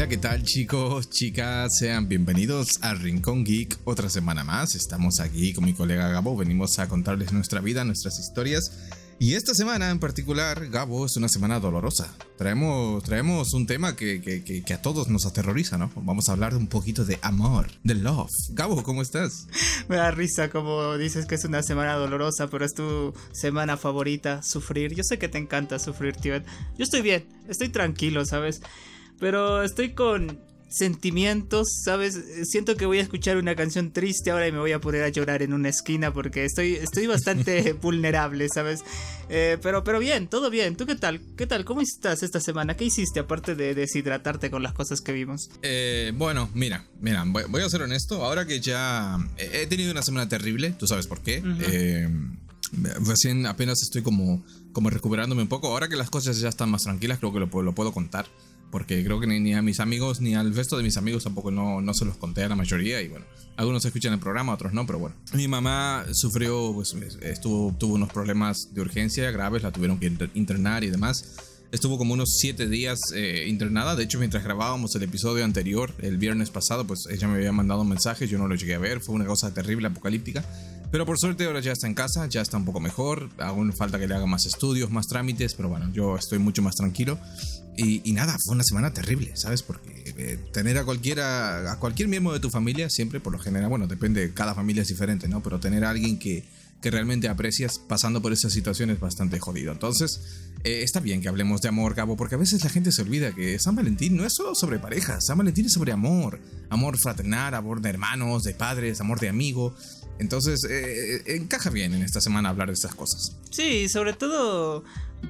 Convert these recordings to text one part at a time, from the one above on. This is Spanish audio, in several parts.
Hola, ¿qué tal chicos, chicas? Sean bienvenidos a Rincón Geek otra semana más. Estamos aquí con mi colega Gabo, venimos a contarles nuestra vida, nuestras historias. Y esta semana en particular, Gabo, es una semana dolorosa. Traemos, traemos un tema que, que, que, a todos nos aterroriza, ¿no? Vamos a hablar un poquito de amor, de love. Gabo, ¿cómo estás? Me da risa como dices que es una semana dolorosa, pero es tu semana favorita, sufrir. Yo sé que te encanta sufrir, tío. Yo estoy bien, estoy tranquilo, ¿sabes? Pero estoy con sentimientos, ¿sabes? Siento que voy a escuchar una canción triste ahora y me voy a poner a llorar en una esquina porque estoy, estoy bastante vulnerable, ¿sabes? Eh, pero, pero bien, todo bien. ¿Tú qué tal? ¿Qué tal? ¿Cómo estás esta semana? ¿Qué hiciste aparte de deshidratarte con las cosas que vimos? Eh, bueno, mira, mira, voy, a ser honesto. Ahora que ya he tenido una semana terrible, tú sabes por qué. Eh, recién apenas estoy como, como recuperándome un poco. Ahora que las cosas ya están más tranquilas, creo que lo, lo puedo contar porque creo que ni, a mis amigos ni al resto de mis amigos tampoco no, no se los conté a la mayoría y bueno, algunos escuchan el programa, otros no, pero bueno. Mi mamá sufrió, pues estuvo, tuvo unos problemas de urgencia graves, la tuvieron que internar y demás. Estuvo como unos siete días eh, internada. De hecho, mientras grabábamos el episodio anterior, el viernes pasado, pues ella me había mandado un mensaje. Yo no lo llegué a ver. Fue una cosa terrible, apocalíptica. Pero por suerte ahora ya está en casa, ya está un poco mejor. Aún falta que le haga más estudios, más trámites. Pero bueno, yo estoy mucho más tranquilo. Y, nada, fue una semana terrible, ¿sabes? Porque eh, tener a cualquiera, a cualquier miembro de tu familia, siempre por lo general, bueno, depende, cada familia es diferente, ¿no? Pero tener a alguien que, que realmente aprecias pasando por esa situación es bastante jodido. Entonces, eh, está bien que hablemos de amor, Gabo, porque a veces la gente se olvida que San Valentín no es solo sobre parejas, San Valentín es sobre amor, amor fraternal, amor de hermanos, de padres, amor de amigo. Entonces, eh, encaja bien en esta semana hablar de estas cosas. Sí, sobre todo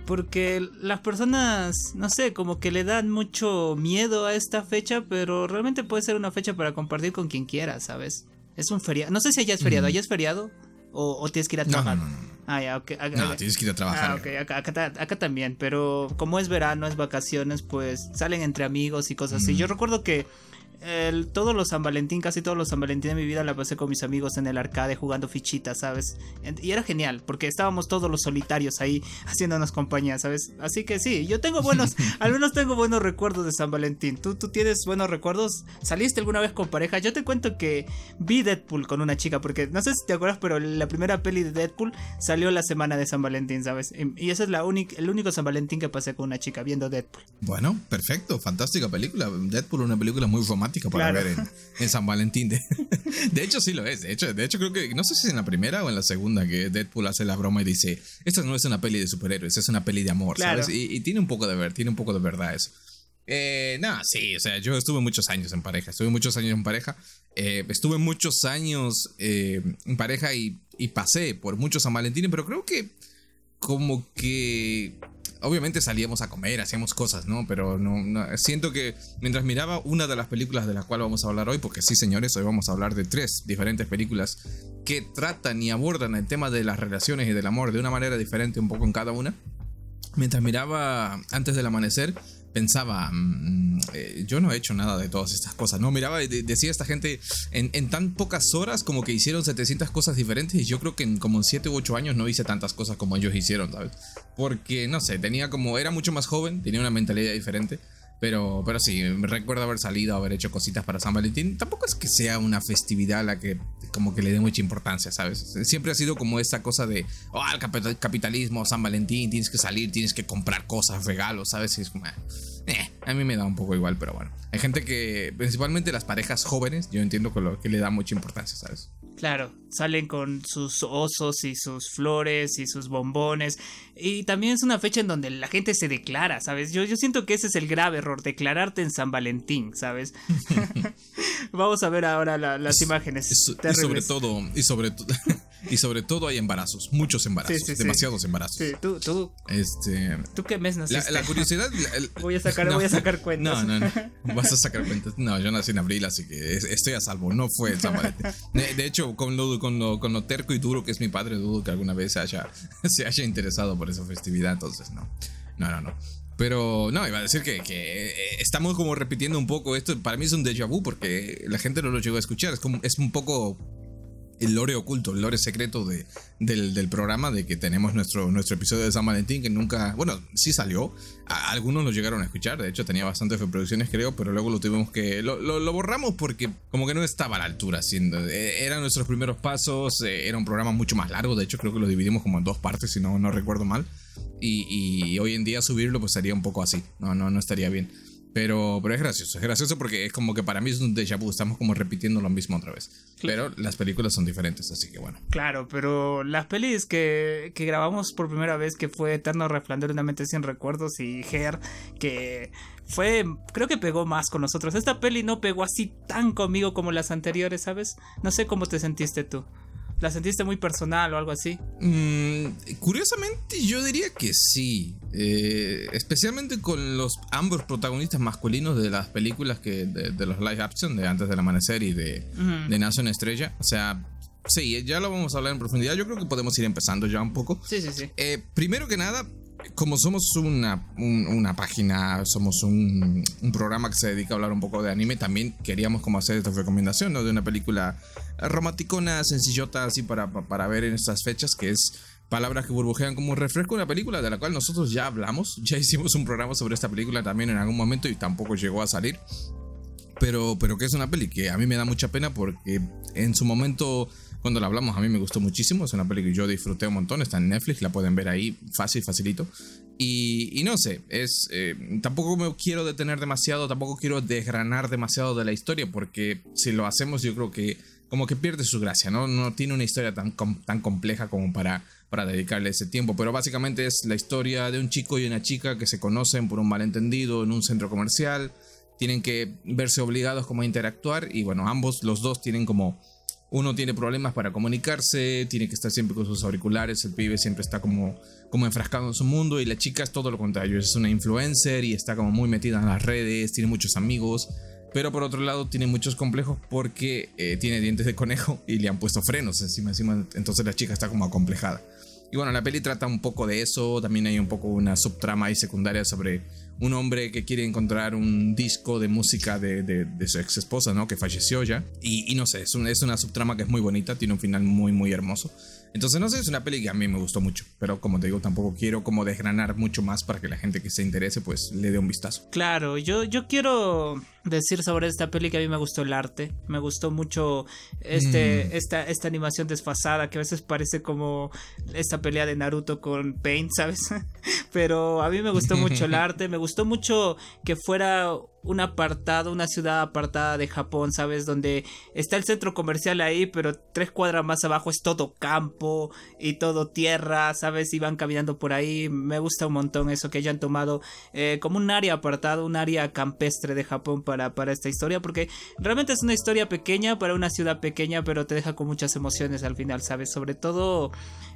porque las personas, no sé, como que le dan mucho miedo a esta fecha, pero realmente puede ser una fecha para compartir con quien quiera, ¿sabes? Es un feriado. No sé si allá es feriado. ¿Allá es feriado? ¿O, tienes que ir a trabajar? No, no, no. Ah, ya, ok. no, tienes que ir a trabajar. Ah, ok, acá, también. Pero como es verano, es vacaciones, pues salen entre amigos y cosas así. Yo recuerdo que el, todos los San Valentín, casi todos los San Valentín de mi vida la pasé con mis amigos en el arcade jugando fichitas, ¿sabes? Y era genial, porque estábamos todos los solitarios ahí haciéndonos compañía, ¿sabes? Así que sí, yo tengo buenos, al menos tengo buenos recuerdos de San Valentín. ¿Tú, ¿Tú tienes buenos recuerdos? ¿Saliste alguna vez con pareja? Yo te cuento que vi Deadpool con una chica, porque no sé si te acuerdas, pero la primera peli de Deadpool salió la semana de San Valentín, ¿sabes? Y ese es la única, el único San Valentín que pasé con una chica viendo Deadpool. Bueno, perfecto, fantástica película. Deadpool, una película muy romántica para ver en, San Valentín. De, hecho, sí lo es. De hecho, de hecho, creo que no sé si es en la primera o en la segunda que Deadpool hace la broma y dice: Esta no es una peli de superhéroes, es una peli de amor, ¿sabes? Y, tiene un poco de ver, tiene un poco de verdad eso. Eh, nada, sí, o sea, yo estuve muchos años en pareja, estuve muchos años en pareja, eh, estuve muchos años eh, en pareja y, y pasé por muchos San Valentín, pero creo que como que obviamente salíamos a comer, hacíamos cosas, ¿no? Pero no, siento que mientras miraba una de las películas de las cuales vamos a hablar hoy, porque sí, señores, hoy vamos a hablar de tres diferentes películas que tratan y abordan el tema de las relaciones y del amor de una manera diferente un poco en cada una. Mientras miraba antes del amanecer, pensaba, mm, eh, yo no he hecho nada de todas estas cosas, ¿no? Miraba y decía esta gente, en, tan pocas horas como que hicieron 700 cosas diferentes y yo creo que en como 7 u 8 años no hice tantas cosas como ellos hicieron, ¿sabes? Porque, no sé, tenía como, era mucho más joven, tenía una mentalidad diferente. Pero, pero sí, recuerdo haber salido, haber hecho cositas para San Valentín. Tampoco es que sea una festividad a la que como que le dé mucha importancia, ¿sabes? Siempre ha sido como esa cosa de, oh, el capitalismo, San Valentín, tienes que salir, tienes que comprar cosas, regalos, ¿sabes? Y es como, eh, a mí me da un poco igual, pero bueno. Hay gente que, principalmente las parejas jóvenes, yo entiendo que, lo, que le da mucha importancia, ¿sabes? Claro, salen con sus osos y sus flores y sus bombones. Y también es una fecha en donde la gente se declara, ¿sabes? Yo, yo siento que ese es el grave error, declararte en San Valentín, ¿sabes? Vamos a ver ahora las imágenes. y sobre todo, y sobre todo. Y sobre todo hay embarazos, muchos embarazos, demasiados embarazos. Sí, tú, tú. Este, ¿Tú qué mes naciste? La, curiosidad. voy, a sacar, voy a sacar cuentas. No, no, no. Vas a sacar cuentas. No, yo nací en abril, así que estoy a salvo. No fue el Valentín. De, hecho, con lo, con, lo, con lo terco y duro que es mi padre, dudo que alguna vez se haya, se haya interesado por esa festividad. Entonces, no. No, no, no. Pero no, iba a decir que, que, eh, estamos como repitiendo un poco esto. Para mí es un déjà vu porque la gente no lo llegó a escuchar. Es, como, es un poco el lore oculto, el lore secreto de, del, programa, de que tenemos nuestro, nuestro episodio de San Valentín, que nunca, bueno, sí salió, algunos lo llegaron a escuchar, de hecho tenía bastantes reproducciones creo, pero luego lo tuvimos que, lo, lo, borramos porque como que no estaba a la altura, siendo, eh, eran nuestros primeros pasos, eh, era un programa mucho más largo, de hecho creo que lo dividimos como en dos partes, si no, no recuerdo mal, y, y hoy en día subirlo pues sería un poco así, no, no, no estaría bien. Pero, pero es gracioso, es gracioso porque es como que para mí es un déjà vu, estamos como repitiendo lo mismo otra vez. Pero las películas son diferentes, así que bueno. Claro, pero las pelis que, que grabamos por primera vez, que fue Eterno Resplandor una mente sin recuerdos y Her, que fue, creo que pegó más con nosotros. Esta peli no pegó así tan conmigo como las anteriores, ¿sabes? No sé cómo te sentiste tú. ¿La sentiste muy personal o algo así? Mm, curiosamente yo diría que sí. Eh, especialmente con los ambos protagonistas masculinos de las películas que de, los live action de Antes del Amanecer y de, de Nace una Estrella. O sea, sí, ya lo vamos a hablar en profundidad. Yo creo que podemos ir empezando ya un poco. Sí, sí, sí. Eh, primero que nada, como somos una, una página, somos un, un, programa que se dedica a hablar un poco de anime, también queríamos como hacer esta recomendación, ¿no? De una película romanticona, sencillota, así para, para ver en estas fechas, que es Palabras que burbujean como un refresco, una película de la cual nosotros ya hablamos, ya hicimos un programa sobre esta película también en algún momento y tampoco llegó a salir. Pero, pero que es una peli que a mí me da mucha pena porque en su momento cuando la hablamos a mí me gustó muchísimo, es una peli que yo disfruté un montón, está en Netflix, la pueden ver ahí fácil, facilito. Y, no sé, es eh, tampoco me quiero detener demasiado, tampoco quiero desgranar demasiado de la historia, porque si lo hacemos yo creo que como que pierde su gracia, ¿no? No tiene una historia tan, tan compleja como para, para dedicarle ese tiempo, pero básicamente es la historia de un chico y una chica que se conocen por un malentendido en un centro comercial, tienen que verse obligados como a interactuar y bueno, ambos, los dos tienen como uno tiene problemas para comunicarse, tiene que estar siempre con sus auriculares, el pibe siempre está como, como enfrascado en su mundo y la chica es todo lo contrario, es una influencer y está como muy metida en las redes, tiene muchos amigos, pero por otro lado tiene muchos complejos porque eh, tiene dientes de conejo y le han puesto frenos encima, encima, entonces la chica está como acomplejada. Y bueno, la peli trata un poco de eso, también hay un poco una subtrama ahí secundaria sobre un hombre que quiere encontrar un disco de música de, de, su ex esposa, ¿no? Que falleció ya. Y, no sé, es, es una subtrama que es muy bonita, tiene un final muy, muy hermoso. Entonces, no sé, es una peli que a mí me gustó mucho, pero como te digo, tampoco quiero como desgranar mucho más para que la gente que se interese pues le dé un vistazo. Claro, yo, yo quiero decir sobre esta peli que a mí me gustó el arte, me gustó mucho este, mm. esta, esta animación desfasada que a veces parece como esta pelea de Naruto con Paint, ¿sabes? pero a mí me gustó mucho el arte, me gustó mucho que fuera un apartado, una ciudad apartada de Japón, ¿sabes? Donde está el centro comercial ahí, pero tres cuadras más abajo es todo campo y todo tierra, ¿sabes? Y van caminando por ahí. Me gusta un montón eso que hayan tomado eh, como un área apartada, un área campestre de Japón para, para esta historia, porque realmente es una historia pequeña para una ciudad pequeña, pero te deja con muchas emociones al final, ¿sabes? Sobre todo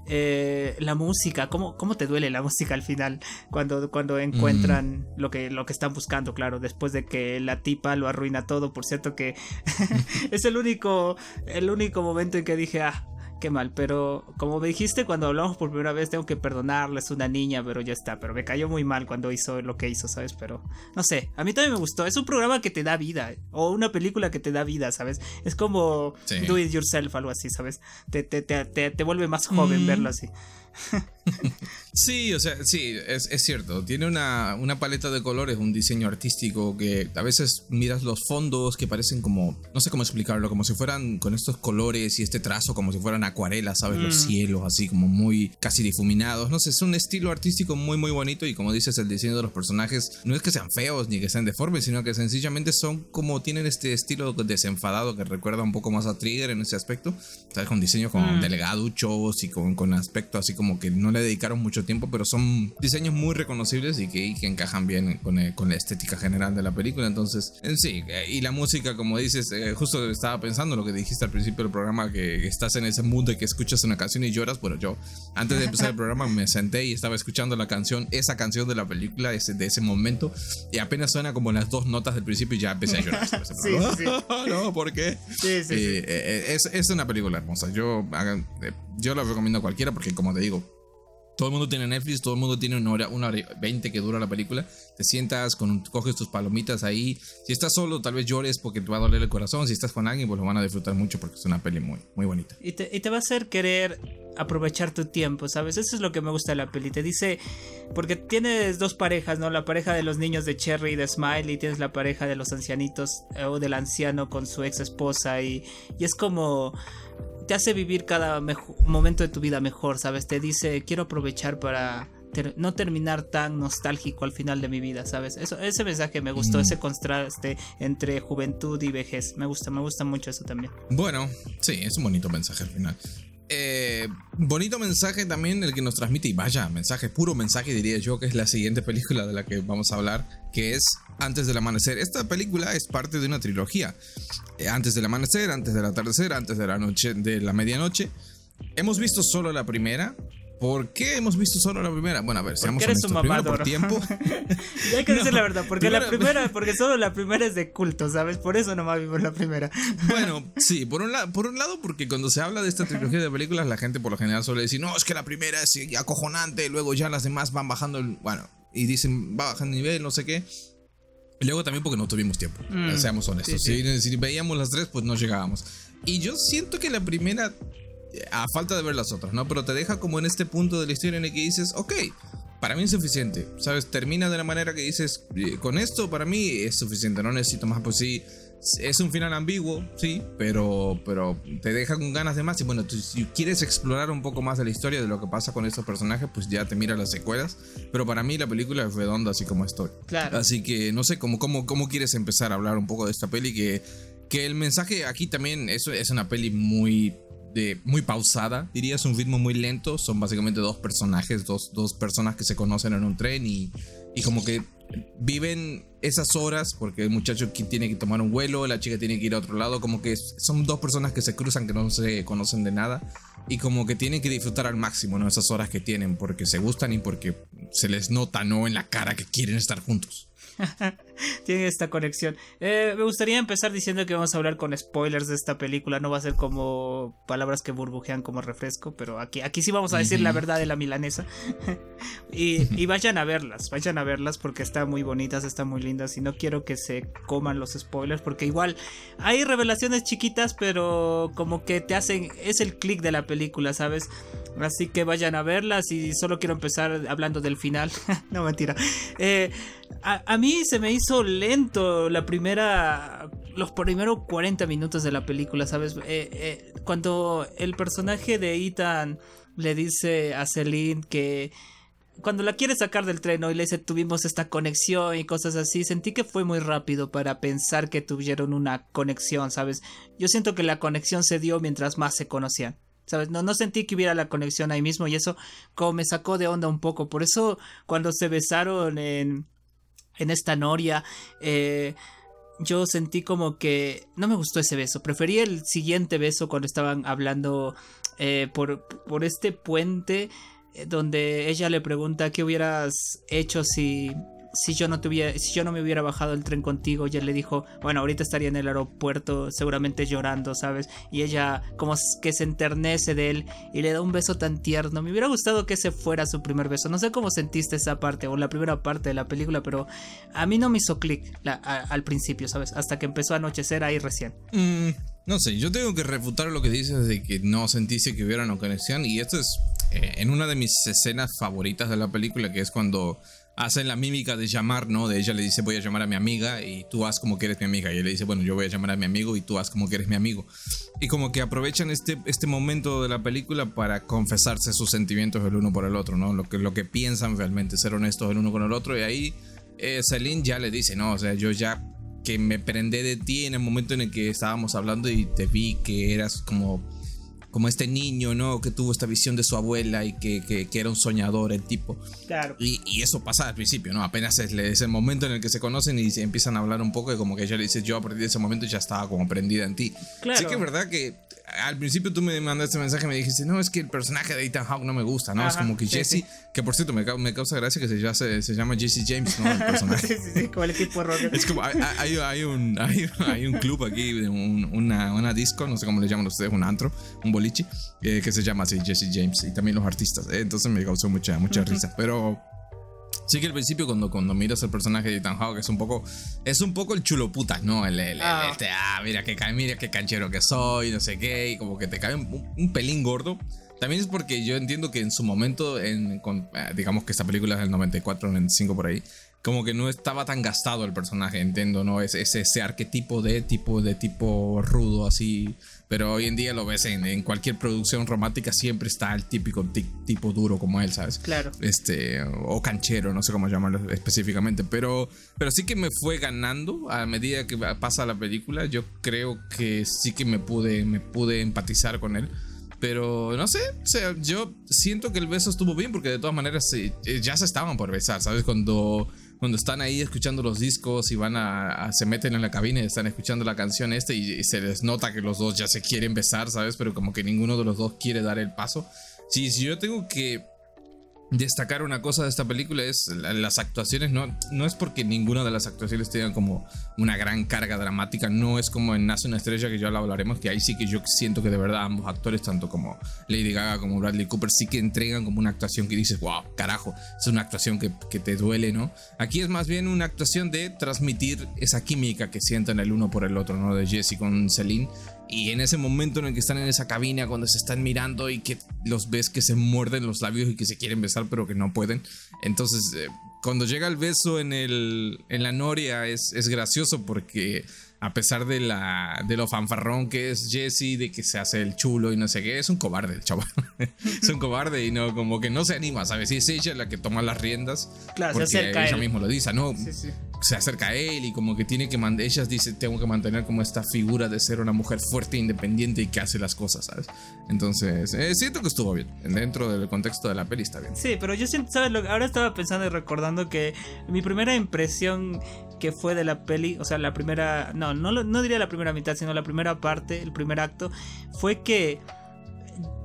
eh, la música, ¿cómo, ¿cómo te duele la música al final cuando, cuando encuentran mm. lo, que, lo que están buscando, claro, después de que la tipa lo arruina todo, por cierto que es el único, el único momento en que dije, ah, qué mal, pero como me dijiste cuando hablamos por primera vez, tengo que perdonarle, es una niña, pero ya está, pero me cayó muy mal cuando hizo lo que hizo, ¿sabes? Pero no sé, a mí también me gustó, es un programa que te da vida, o una película que te da vida, ¿sabes? Es como Do It Yourself, algo así, ¿sabes? Te, te, te, te vuelve más joven mm. verlo así. Sí, o sea, sí, es, es cierto. Tiene una, una, paleta de colores, un diseño artístico que a veces miras los fondos que parecen como, no sé cómo explicarlo, como si fueran con estos colores y este trazo, como si fueran acuarelas, ¿sabes? Los mm. cielos así como muy casi difuminados. No sé, es un estilo artístico muy, muy bonito y como dices, el diseño de los personajes no es que sean feos ni que sean deformes, sino que sencillamente son como tienen este estilo desenfadado que recuerda un poco más a Trigger en ese aspecto, ¿sabes? Con diseños como mm. delgaduchos y con, con aspecto así como que no le dedicaron mucho tiempo, pero son diseños muy reconocibles y que, que encajan bien con, eh, con, la estética general de la película. Entonces, en sí, eh, y la música, como dices, eh, justo estaba pensando lo que dijiste al principio del programa, que estás en ese mundo y que escuchas una canción y lloras. Bueno, yo antes de empezar el programa me senté y estaba escuchando la canción, esa canción de la película, ese, de ese momento, y apenas suena como las dos notas del principio y ya empecé a llorar. sí, sí. no, ¿por qué? Sí, sí, es, es, una película hermosa. Yo, yo la recomiendo a cualquiera porque, como te digo, Todo el mundo tiene Netflix, todo el mundo tiene una hora, una hora y veinte que dura la película. Te sientas, con, coges tus palomitas ahí. Si estás solo, tal vez llores porque te va a doler el corazón. Si estás con alguien, pues lo van a disfrutar mucho porque es una peli muy, muy bonita. Y te, y te va a hacer querer aprovechar tu tiempo, ¿sabes? Eso es lo que me gusta de la peli. Te dice, porque tienes dos parejas, ¿no? La pareja de los niños de Cherry y de Smile y tienes la pareja de los ancianitos eh, o del anciano con su ex esposa y, y es como te hace vivir cada momento de tu vida mejor, ¿sabes? Te dice, quiero aprovechar para no terminar tan nostálgico al final de mi vida, ¿sabes? Eso, ese mensaje me gustó, ese contraste entre juventud y vejez. Me gusta, me gusta mucho eso también. Bueno, sí, es un bonito mensaje al final. Eh, bonito mensaje también el que nos transmite, y vaya, mensaje, puro mensaje diría yo, que es la siguiente película de la que vamos a hablar, que es Antes del Amanecer. Esta película es parte de una trilogía. Eh, antes del Amanecer, Antes del Atardecer, Antes de la Noche, de la Medianoche. Hemos visto solo la primera, ¿Por qué hemos visto solo la primera? Bueno, a ver, seamos porque eres honestos. Un por tiempo. hay que decir la verdad, porque la primera, porque solo la primera es de culto, ¿sabes? Por eso nomás vimos la primera. bueno, sí, por un, por un lado, porque cuando se habla de esta trilogía de películas, la gente por lo general suele decir, no, es que la primera es acojonante, luego ya las demás van bajando, el, bueno, y dicen, va bajando nivel, no sé qué. Y luego también porque no tuvimos tiempo, mm. seamos honestos. si veíamos las tres, pues no llegábamos. Y yo siento que la primera a falta de ver las otras, ¿no? Pero te deja como en este punto de la historia en el que dices, ok, para mí es suficiente, ¿sabes? Termina de la manera que dices, con esto para mí es suficiente, no necesito más, pues sí, es un final ambiguo, sí, pero, pero te deja con ganas de más. Y bueno, si quieres explorar un poco más de la historia de lo que pasa con estos personajes, pues ya te mira las secuelas. Pero para mí la película es redonda, así como estoy. Claro. Así que no sé cómo, cómo, cómo quieres empezar a hablar un poco de esta peli. Que, que el mensaje aquí también es, es una peli muy muy pausada, diría, es un ritmo muy lento. Son básicamente dos personajes, dos, dos personas que se conocen en un tren y, y como que viven esas horas porque el muchacho tiene que tomar un vuelo, la chica tiene que ir a otro lado, como que son dos personas que se cruzan que no se conocen de nada y como que tienen que disfrutar al máximo ¿no? esas horas que tienen porque se gustan y porque se les nota no en la cara que quieren estar juntos. Tiene esta conexión. Eh, me gustaría empezar diciendo que vamos a hablar con spoilers de esta película. No va a ser como palabras que burbujean como refresco, pero aquí, aquí sí vamos a decir la verdad de la milanesa. y, vayan a verlas, vayan a verlas porque están muy bonitas, están muy lindas. Y no quiero que se coman los spoilers porque igual hay revelaciones chiquitas, pero como que te hacen. Es el click de la película, ¿sabes? Así que vayan a verlas y solo quiero empezar hablando del final. no, mentira. Eh, a, mí se me hizo lento la primera. Los primeros 40 minutos de la película, ¿sabes? Eh, eh, cuando el personaje de Ethan le dice a Celine que. Cuando la quiere sacar del tren y le dice tuvimos esta conexión y cosas así, sentí que fue muy rápido para pensar que tuvieron una conexión, ¿sabes? Yo siento que la conexión se dio mientras más se conocían. ¿Sabes? No, no sentí que hubiera la conexión ahí mismo y eso como me sacó de onda un poco. Por eso cuando se besaron en, en esta noria, eh, yo sentí como que no me gustó ese beso. Preferí el siguiente beso cuando estaban hablando eh, por, por este puente eh, donde ella le pregunta qué hubieras hecho si si yo no tuviera, si yo no me hubiera bajado el tren contigo, ella le dijo, bueno, ahorita estaría en el aeropuerto seguramente llorando, ¿sabes? Y ella como que se enternece de él y le da un beso tan tierno. Me hubiera gustado que ese fuera su primer beso. No sé cómo sentiste esa parte o la primera parte de la película, pero a mí no me hizo clic al principio, ¿sabes? Hasta que empezó a anochecer ahí recién. Mm, no sé, yo tengo que refutar lo que dices de que no sentiste que hubiera una conexión y esto es eh, en una de mis escenas favoritas de la película, que es cuando hacen la mímica de llamar, ¿no? De ella le dice voy a llamar a mi amiga y tú haz como que eres mi amiga. Y él le dice, bueno, yo voy a llamar a mi amigo y tú haz como que eres mi amigo. Y como que aprovechan este, este momento de la película para confesarse sus sentimientos el uno por el otro, ¿no? Lo que, lo que piensan realmente, ser honestos el uno con el otro. Y ahí eh, Celine ya le dice, no, o sea, yo ya que me prendé de ti en el momento en el que estábamos hablando y te vi que eras como como este niño, ¿no? Que tuvo esta visión de su abuela y que, que, era un soñador el tipo. Claro. Y, y, eso pasa al principio, ¿no? Apenas es, es, el momento en el que se conocen y se empiezan a hablar un poco y como que ella le dice, yo a partir de ese momento ya estaba como prendida en ti. Claro. Sí que es verdad que al principio tú me mandaste mensaje y me dijiste, no, es que el personaje de Ethan Hawke no me gusta, ¿no? es como que Jesse, que por cierto me, me, causa gracia que se, se, se, llama Jesse James, ¿no? El personaje. sí, sí, sí, como el equipo Rocket. Es como, hay, hay, hay un, hay, hay, un club aquí, un, una, una disco, no sé cómo le llaman ustedes, un antro, un boliche, eh, que se llama así Jesse James y también los artistas. Eh, entonces me causó mucha, mucha uh -huh. risa, pero... Sí que al principio cuando, cuando miras el personaje de Ethan Hawke es un poco es un poco el chulo putas, ¿no? El, el, ah. el este, ah, mira qué mira qué canchero que soy, no sé qué, y como que te cae un, un pelín gordo. También es porque yo entiendo que en su momento, en, con, digamos que esta película es del 94, 95 por ahí, como que no estaba tan gastado el personaje, entiendo, ¿no? Es, es ese arquetipo de tipo, de tipo rudo, así. Pero hoy en día lo ves en, en cualquier producción romántica, siempre está el típico tipo duro como él, ¿sabes? Claro. Este, o canchero, no sé cómo llamarlo específicamente. Pero, pero sí que me fue ganando a medida que pasa la película. Yo creo que sí que me pude, me pude empatizar con él. Pero no sé, o sea, yo siento que el beso estuvo bien porque de todas maneras ya se estaban por besar, ¿sabes? Cuando, cuando están ahí escuchando los discos y van a, se meten en la cabina y están escuchando la canción este y, y, se les nota que los dos ya se quieren besar, ¿sabes? Pero como que ninguno de los dos quiere dar el paso. Sí, si yo tengo que destacar una cosa de esta película es las actuaciones, no, no es porque ninguna de las actuaciones tengan como una gran carga dramática, no es como en Nace una estrella que ya lo hablaremos, que ahí sí que yo siento que de verdad ambos actores, tanto como Lady Gaga como Bradley Cooper, sí que entregan como una actuación que dices, wow, carajo, es una actuación que, que te duele, ¿no? Aquí es más bien una actuación de transmitir esa química que sienten el uno por el otro, ¿no? De Jesse con Celine. Y en ese momento en el que están en esa cabina, cuando se están mirando y que los ves que se muerden los labios y que se quieren besar, pero que no pueden. Entonces, eh, cuando llega el beso en, el, en la noria, es, es gracioso porque a pesar de, la, de lo fanfarrón que es Jesse, de que se hace el chulo y no sé qué, es un cobarde el chaval. es un cobarde y no, como que no se anima, ¿sabes? Y es ella la que toma las riendas. Claro, porque se acerca ella él. mismo lo dice, ¿no? Sí, sí. Se acerca a él y como que tiene que mantener, ellas dice, tengo que mantener como esta figura de ser una mujer fuerte, independiente y que hace las cosas, ¿sabes? Entonces, eh, siento que estuvo bien. Dentro del contexto de la peli está bien. Sí, pero yo siento, ¿sabes? Lo, ahora estaba pensando y recordando que mi primera impresión que fue de la peli, o sea, la primera, no, no, no diría la primera mitad, sino la primera parte, el primer acto, fue que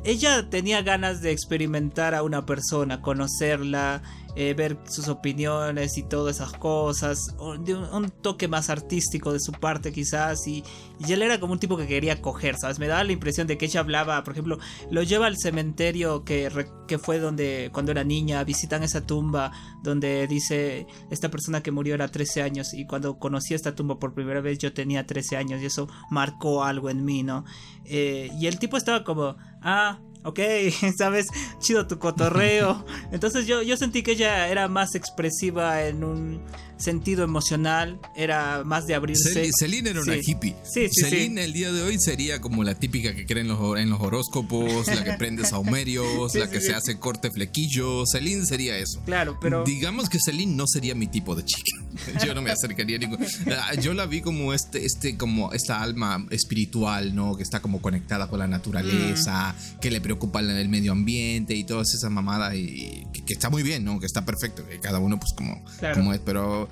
ella tenía ganas de experimentar a una persona, conocerla, eh, ver sus opiniones y todas esas cosas, un, un, toque más artístico de su parte quizás, y, y, él era como un tipo que quería coger, ¿sabes? Me daba la impresión de que ella hablaba, por ejemplo, lo lleva al cementerio que, que fue donde cuando era niña, visitan esa tumba donde dice esta persona que murió era 13 años y cuando conocí esta tumba por primera vez yo tenía 13 años y eso marcó algo en mí, ¿no? Eh, y el tipo estaba como, ah, ok, sabes, chido tu cotorreo. Entonces yo, yo sentí que ella era más expresiva en un sentido emocional, era más de abrirse. Celine era una hippie. Sí, sí, Celine el día de hoy sería como la típica que cree en los, en los horóscopos, la que prende saumerios, la que se hace corte flequillo. Celine sería eso. Claro, pero... Digamos que Celine no sería mi tipo de chica. Yo no me acercaría a ningún... Ah, Yo la vi como este, este, como esta alma espiritual, ¿no? Que está como conectada con la naturaleza, Mm. que le preocupa el, medio ambiente y todas esas mamadas y que, que está muy bien, ¿no? Que está perfecto, que cada uno pues como, Claro. como es, pero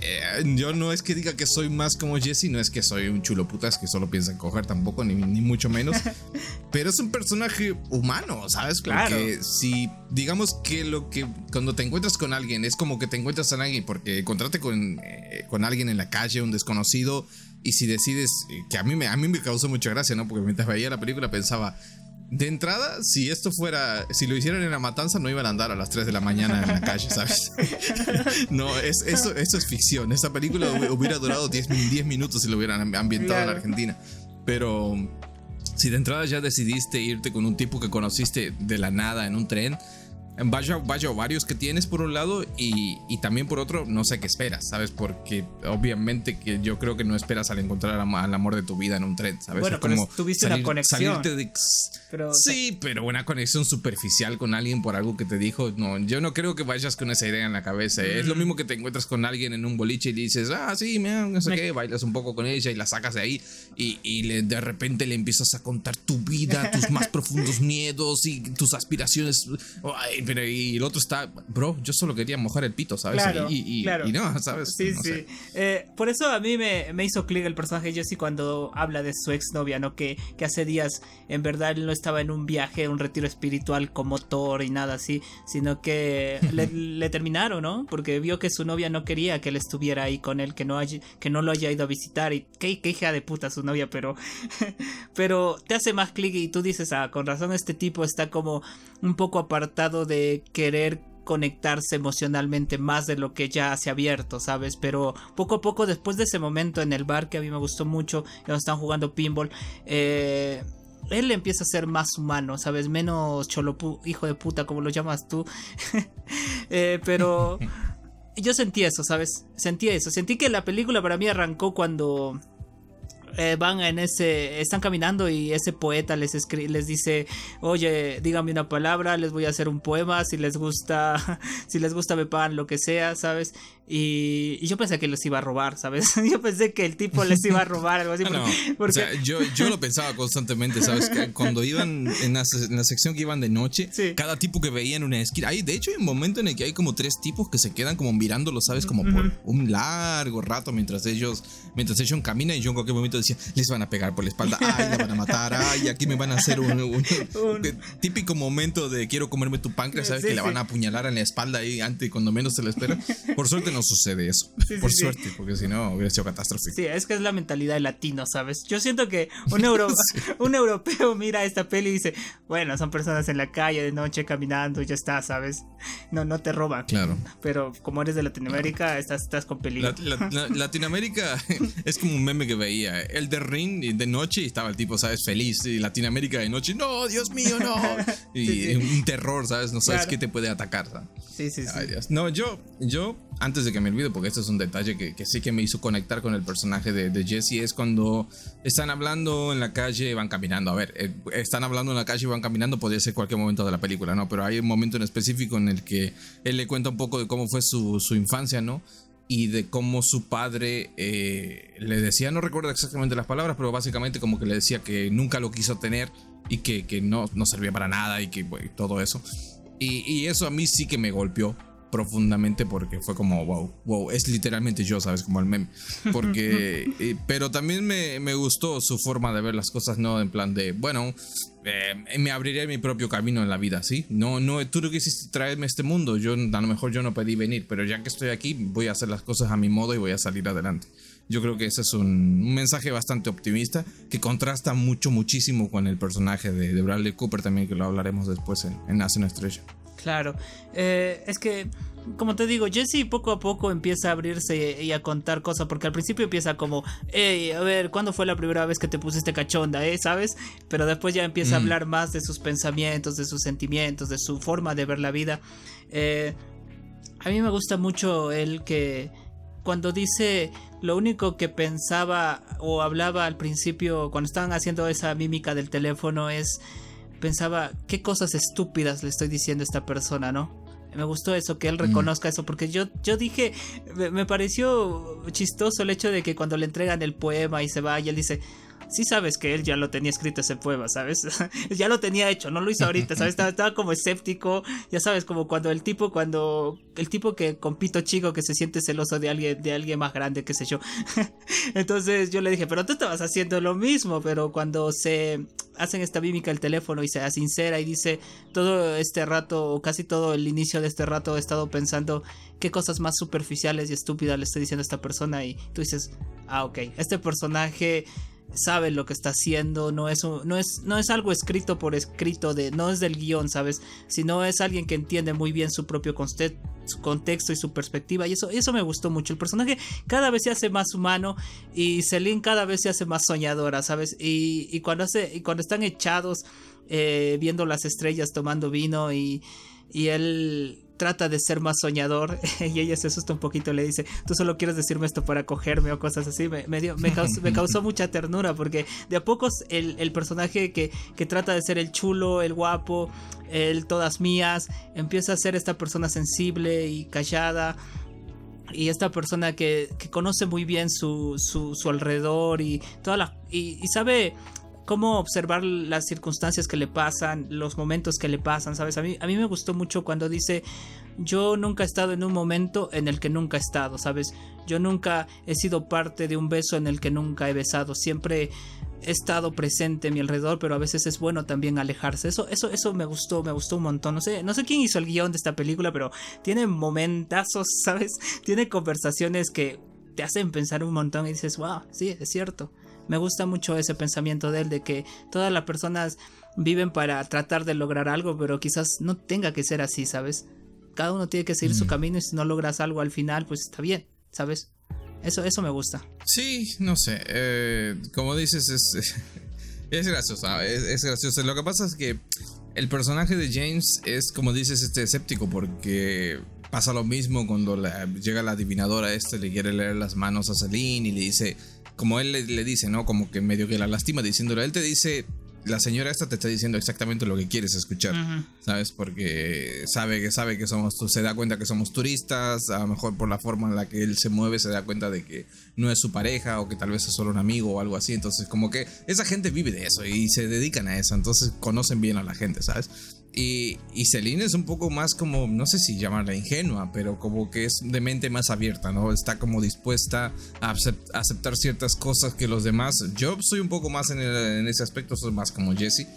eh, yo no es que diga que soy más como Jesse, no es que soy un chulo putas que solo piensa en coger tampoco, ni, ni mucho menos. pero es un personaje humano, ¿sabes? Claro. Porque si, digamos que lo que cuando te encuentras con alguien, es como que te encuentras con alguien, porque encontrarte con, eh, con alguien en la calle, un desconocido, y si decides, eh, que a mí, me, a mí me causó mucha gracia, ¿no? Porque mientras veía la película pensaba, de entrada, si esto fuera, si lo hicieran en la matanza, no iban a andar a las 3 de la mañana en la calle, ¿sabes? no, es, eso, eso es ficción. Esta película hubiera durado 10, 10 minutos si lo hubieran ambientado Claro. en la Argentina. Pero si de entrada ya decidiste irte con un tipo que conociste de la nada en un tren, vaya, vaya varios que tienes por un lado y, y también por otro, no sé qué esperas, ¿sabes? Porque obviamente que yo creo que no esperas al encontrar al amor de tu vida en un tren, ¿sabes? Bueno, Es pero como tuviste una conexión. de- Pero, sí, pero una conexión superficial con alguien por algo que te dijo, no, yo no creo que vayas con esa idea en la cabeza. Es lo mismo que te encuentras con alguien en un boliche y dices, ah, sí, me, no sé Me- qué, bailas un poco con ella y la sacas de ahí y, y le- de repente le empiezas a contar tu vida, tus más profundos miedos y tus aspiraciones. Ay, pero y el otro está, bro, yo solo quería mojar el pito, ¿sabes? y, no, ¿sabes? Sí, sí. Eh, por eso a mí me, me hizo clic el personaje Jesse cuando habla de su exnovia, ¿no? Que, que hace días en verdad él no estaba en un viaje, un retiro espiritual como Thor y nada así, sino que le, terminaron, ¿no? Porque vio que su novia no quería que él estuviera ahí con él, que no, haya, que no lo haya ido a visitar y qué, qué hija de puta su novia, pero, pero te hace más clic y tú dices, ah, con razón este tipo está como un poco apartado de querer conectarse emocionalmente más de lo que ya se ha abierto, ¿sabes? Pero poco a poco, después de ese momento en el bar que a mí me gustó mucho, cuando están jugando pinball, eh, él empieza a ser más humano, ¿sabes? Menos cholopu, hijo de puta, como lo llamas tú. Eh, pero yo sentí eso, ¿sabes? Sentí eso. Sentí que la película para mí arrancó cuando eh, van en ese, están caminando y ese poeta les, les dice, oye, dígame una palabra, les voy a hacer un poema, si les gusta, si les gusta me pagan lo que sea, ¿sabes? Y, yo pensé que les iba a robar, ¿sabes? yo pensé que el tipo les iba a robar algo así. O sea, yo, yo lo pensaba constantemente, ¿sabes? Que cuando iban en la, sección que iban de noche, cada tipo que veía en una esquina. Hay, de hecho, hay un momento en el que hay como tres tipos que se quedan como mirándolo, ¿sabes? Como por un largo rato mientras ellos, mientras ellos caminan y yo en cualquier momento decía, les van a pegar por la espalda, ay, la van a matar, ay, aquí me van a hacer un, típico momento de quiero comerme tu páncreas, ¿sabes? que le van a apuñalar en la espalda ahí antes cuando menos se lo espera. Por suerte no no sucede eso. por suerte, porque si no hubiera sido catastrófico. Sí, es que es la mentalidad de latino, ¿sabes? Yo siento que un, euro, un europeo mira esta peli y dice, bueno, son personas en la calle de noche caminando y ya está, ¿sabes? No, no te roban. Claro. Pero como eres de Latinoamérica, estás, estás con peligro. Latinoamérica es como un meme que veía. El de Ring de noche y estaba el tipo, ¿sabes? Feliz. Y Latinoamérica de noche, no, Dios mío, no. Y un terror, ¿sabes? No sabes qué te puede atacar. ¿sabes? Sí, sí, sí. No, yo, yo, antes de que me olvide, porque este es un detalle que, sí que me hizo conectar con el personaje de, Jesse, es cuando están hablando en la calle, van caminando. A ver, eh, están hablando en la calle y van caminando, podría ser cualquier momento de la película, ¿no? Pero hay un momento en específico en el que él le cuenta un poco de cómo fue su, su infancia, ¿no? y de cómo su padre eh, le decía, no recuerdo exactamente las palabras, pero básicamente como que le decía que nunca lo quiso tener y que, que no, no servía para nada y que todo eso. Y, eso a mí sí que me golpeó profundamente porque fue como, wow, wow, es literalmente yo, ¿sabes? Como el meme. Porque, eh, pero también me, me, gustó su forma de ver las cosas, ¿no? En plan de, bueno, eh, me abriré mi propio camino en la vida, ¿sí? No, no, tú no quisiste traerme a este mundo, yo a lo mejor yo no pedí venir, pero ya que estoy aquí, voy a hacer las cosas a mi modo y voy a salir adelante. Yo creo que ese es un, mensaje bastante optimista que contrasta mucho, muchísimo con el personaje de, Bradley Cooper también, que lo hablaremos después en, en Nace una estrella. Claro, eh, es que, como te digo, Jesse poco a poco empieza a abrirse y a contar cosas, porque al principio empieza como, hey, a ver, ¿cuándo fue la primera vez que te pusiste cachonda, eh? ¿Sabes? Pero después ya empieza a mm. hablar más de sus pensamientos, de sus sentimientos, de su forma de ver la vida. Eh, a mí me gusta mucho el que cuando dice lo único que pensaba o hablaba al principio cuando estaban haciendo esa mímica del teléfono es pensaba qué cosas estúpidas le estoy diciendo a esta persona, ¿no? Me gustó eso, que él mm. reconozca eso, porque yo, yo dije, me, me, pareció chistoso el hecho de que cuando le entregan el poema y se va y él dice, sí sabes que él ya lo tenía escrito ese poema, ¿sabes? ya lo tenía hecho, no lo hizo ahorita, ¿sabes? Estaba, como escéptico, ya sabes, como cuando el tipo, cuando el tipo que compito chico que se siente celoso de alguien, de alguien más grande, qué sé yo. Entonces yo le dije, pero tú estabas haciendo lo mismo, pero cuando se hacen esta mímica el teléfono y se sincera y dice todo este rato o casi todo el inicio de este rato he estado pensando qué cosas más superficiales y estúpidas le estoy diciendo a esta persona y tú dices, ah, ok, este personaje sabe lo que está haciendo, no es, no es, no es algo escrito por escrito, de, no es del guion, ¿sabes? Sino es alguien que entiende muy bien su propio contexto y su perspectiva. Y eso, eso me gustó mucho. El personaje cada vez se hace más humano y Celine cada vez se hace más soñadora, ¿sabes? Y, y cuando, hace, y cuando están echados eh, viendo las estrellas, tomando vino y, y él trata de ser más soñador y ella se asusta un poquito, le dice, tú solo quieres decirme esto para cogerme o cosas así, me, me, causó, mucha ternura porque de a pocos el, personaje que, que, trata de ser el chulo, el guapo, el todas mías, empieza a ser esta persona sensible y callada. Y esta persona que, que conoce muy bien su, su, su alrededor y toda la. y sabe cómo observar las circunstancias que le pasan, los momentos que le pasan, ¿sabes? A mí, a mí me gustó mucho cuando dice, yo nunca he estado en un momento en el que nunca he estado, ¿sabes? Yo nunca he sido parte de un beso en el que nunca he besado, siempre he estado presente a mi alrededor, pero a veces es bueno también alejarse. Eso, eso, eso me gustó, me gustó un montón. No sé, no sé quién hizo el guion de esta película, pero tiene momentazos, ¿sabes? Tiene conversaciones que te hacen pensar un montón y dices, wow, sí, es cierto. Me gusta mucho ese pensamiento de él, de que todas las personas viven para tratar de lograr algo, pero quizás no tenga que ser así, ¿sabes? Cada uno tiene que seguir su mm. camino y si no logras algo al final, pues está bien, ¿sabes? Eso, eso me gusta. Sí, no sé. Eh, como dices, es, es gracioso. Es, gracioso. Lo que pasa es que el personaje de James es, como dices, este escéptico porque pasa lo mismo cuando llega la adivinadora este, le quiere leer las manos a Celine y le dice, como él le, dice, ¿no? Como que medio que la lastima diciéndole, él te dice, la señora esta te está diciendo exactamente lo que quieres escuchar, ¿sabes? Porque sabe que sabe que somos, se da cuenta que somos turistas, a lo mejor por la forma en la que él se mueve se da cuenta de que no es su pareja o que tal vez es solo un amigo o algo así, entonces como que esa gente vive de eso y se dedican a eso, entonces conocen bien a la gente, ¿sabes? Y, y Celine es un poco más como, no sé si llamarla ingenua, pero como que es de mente más abierta, ¿no? Está como dispuesta a aceptar ciertas cosas que los demás. Yo soy un poco más en, en ese aspecto, soy más como Jesse.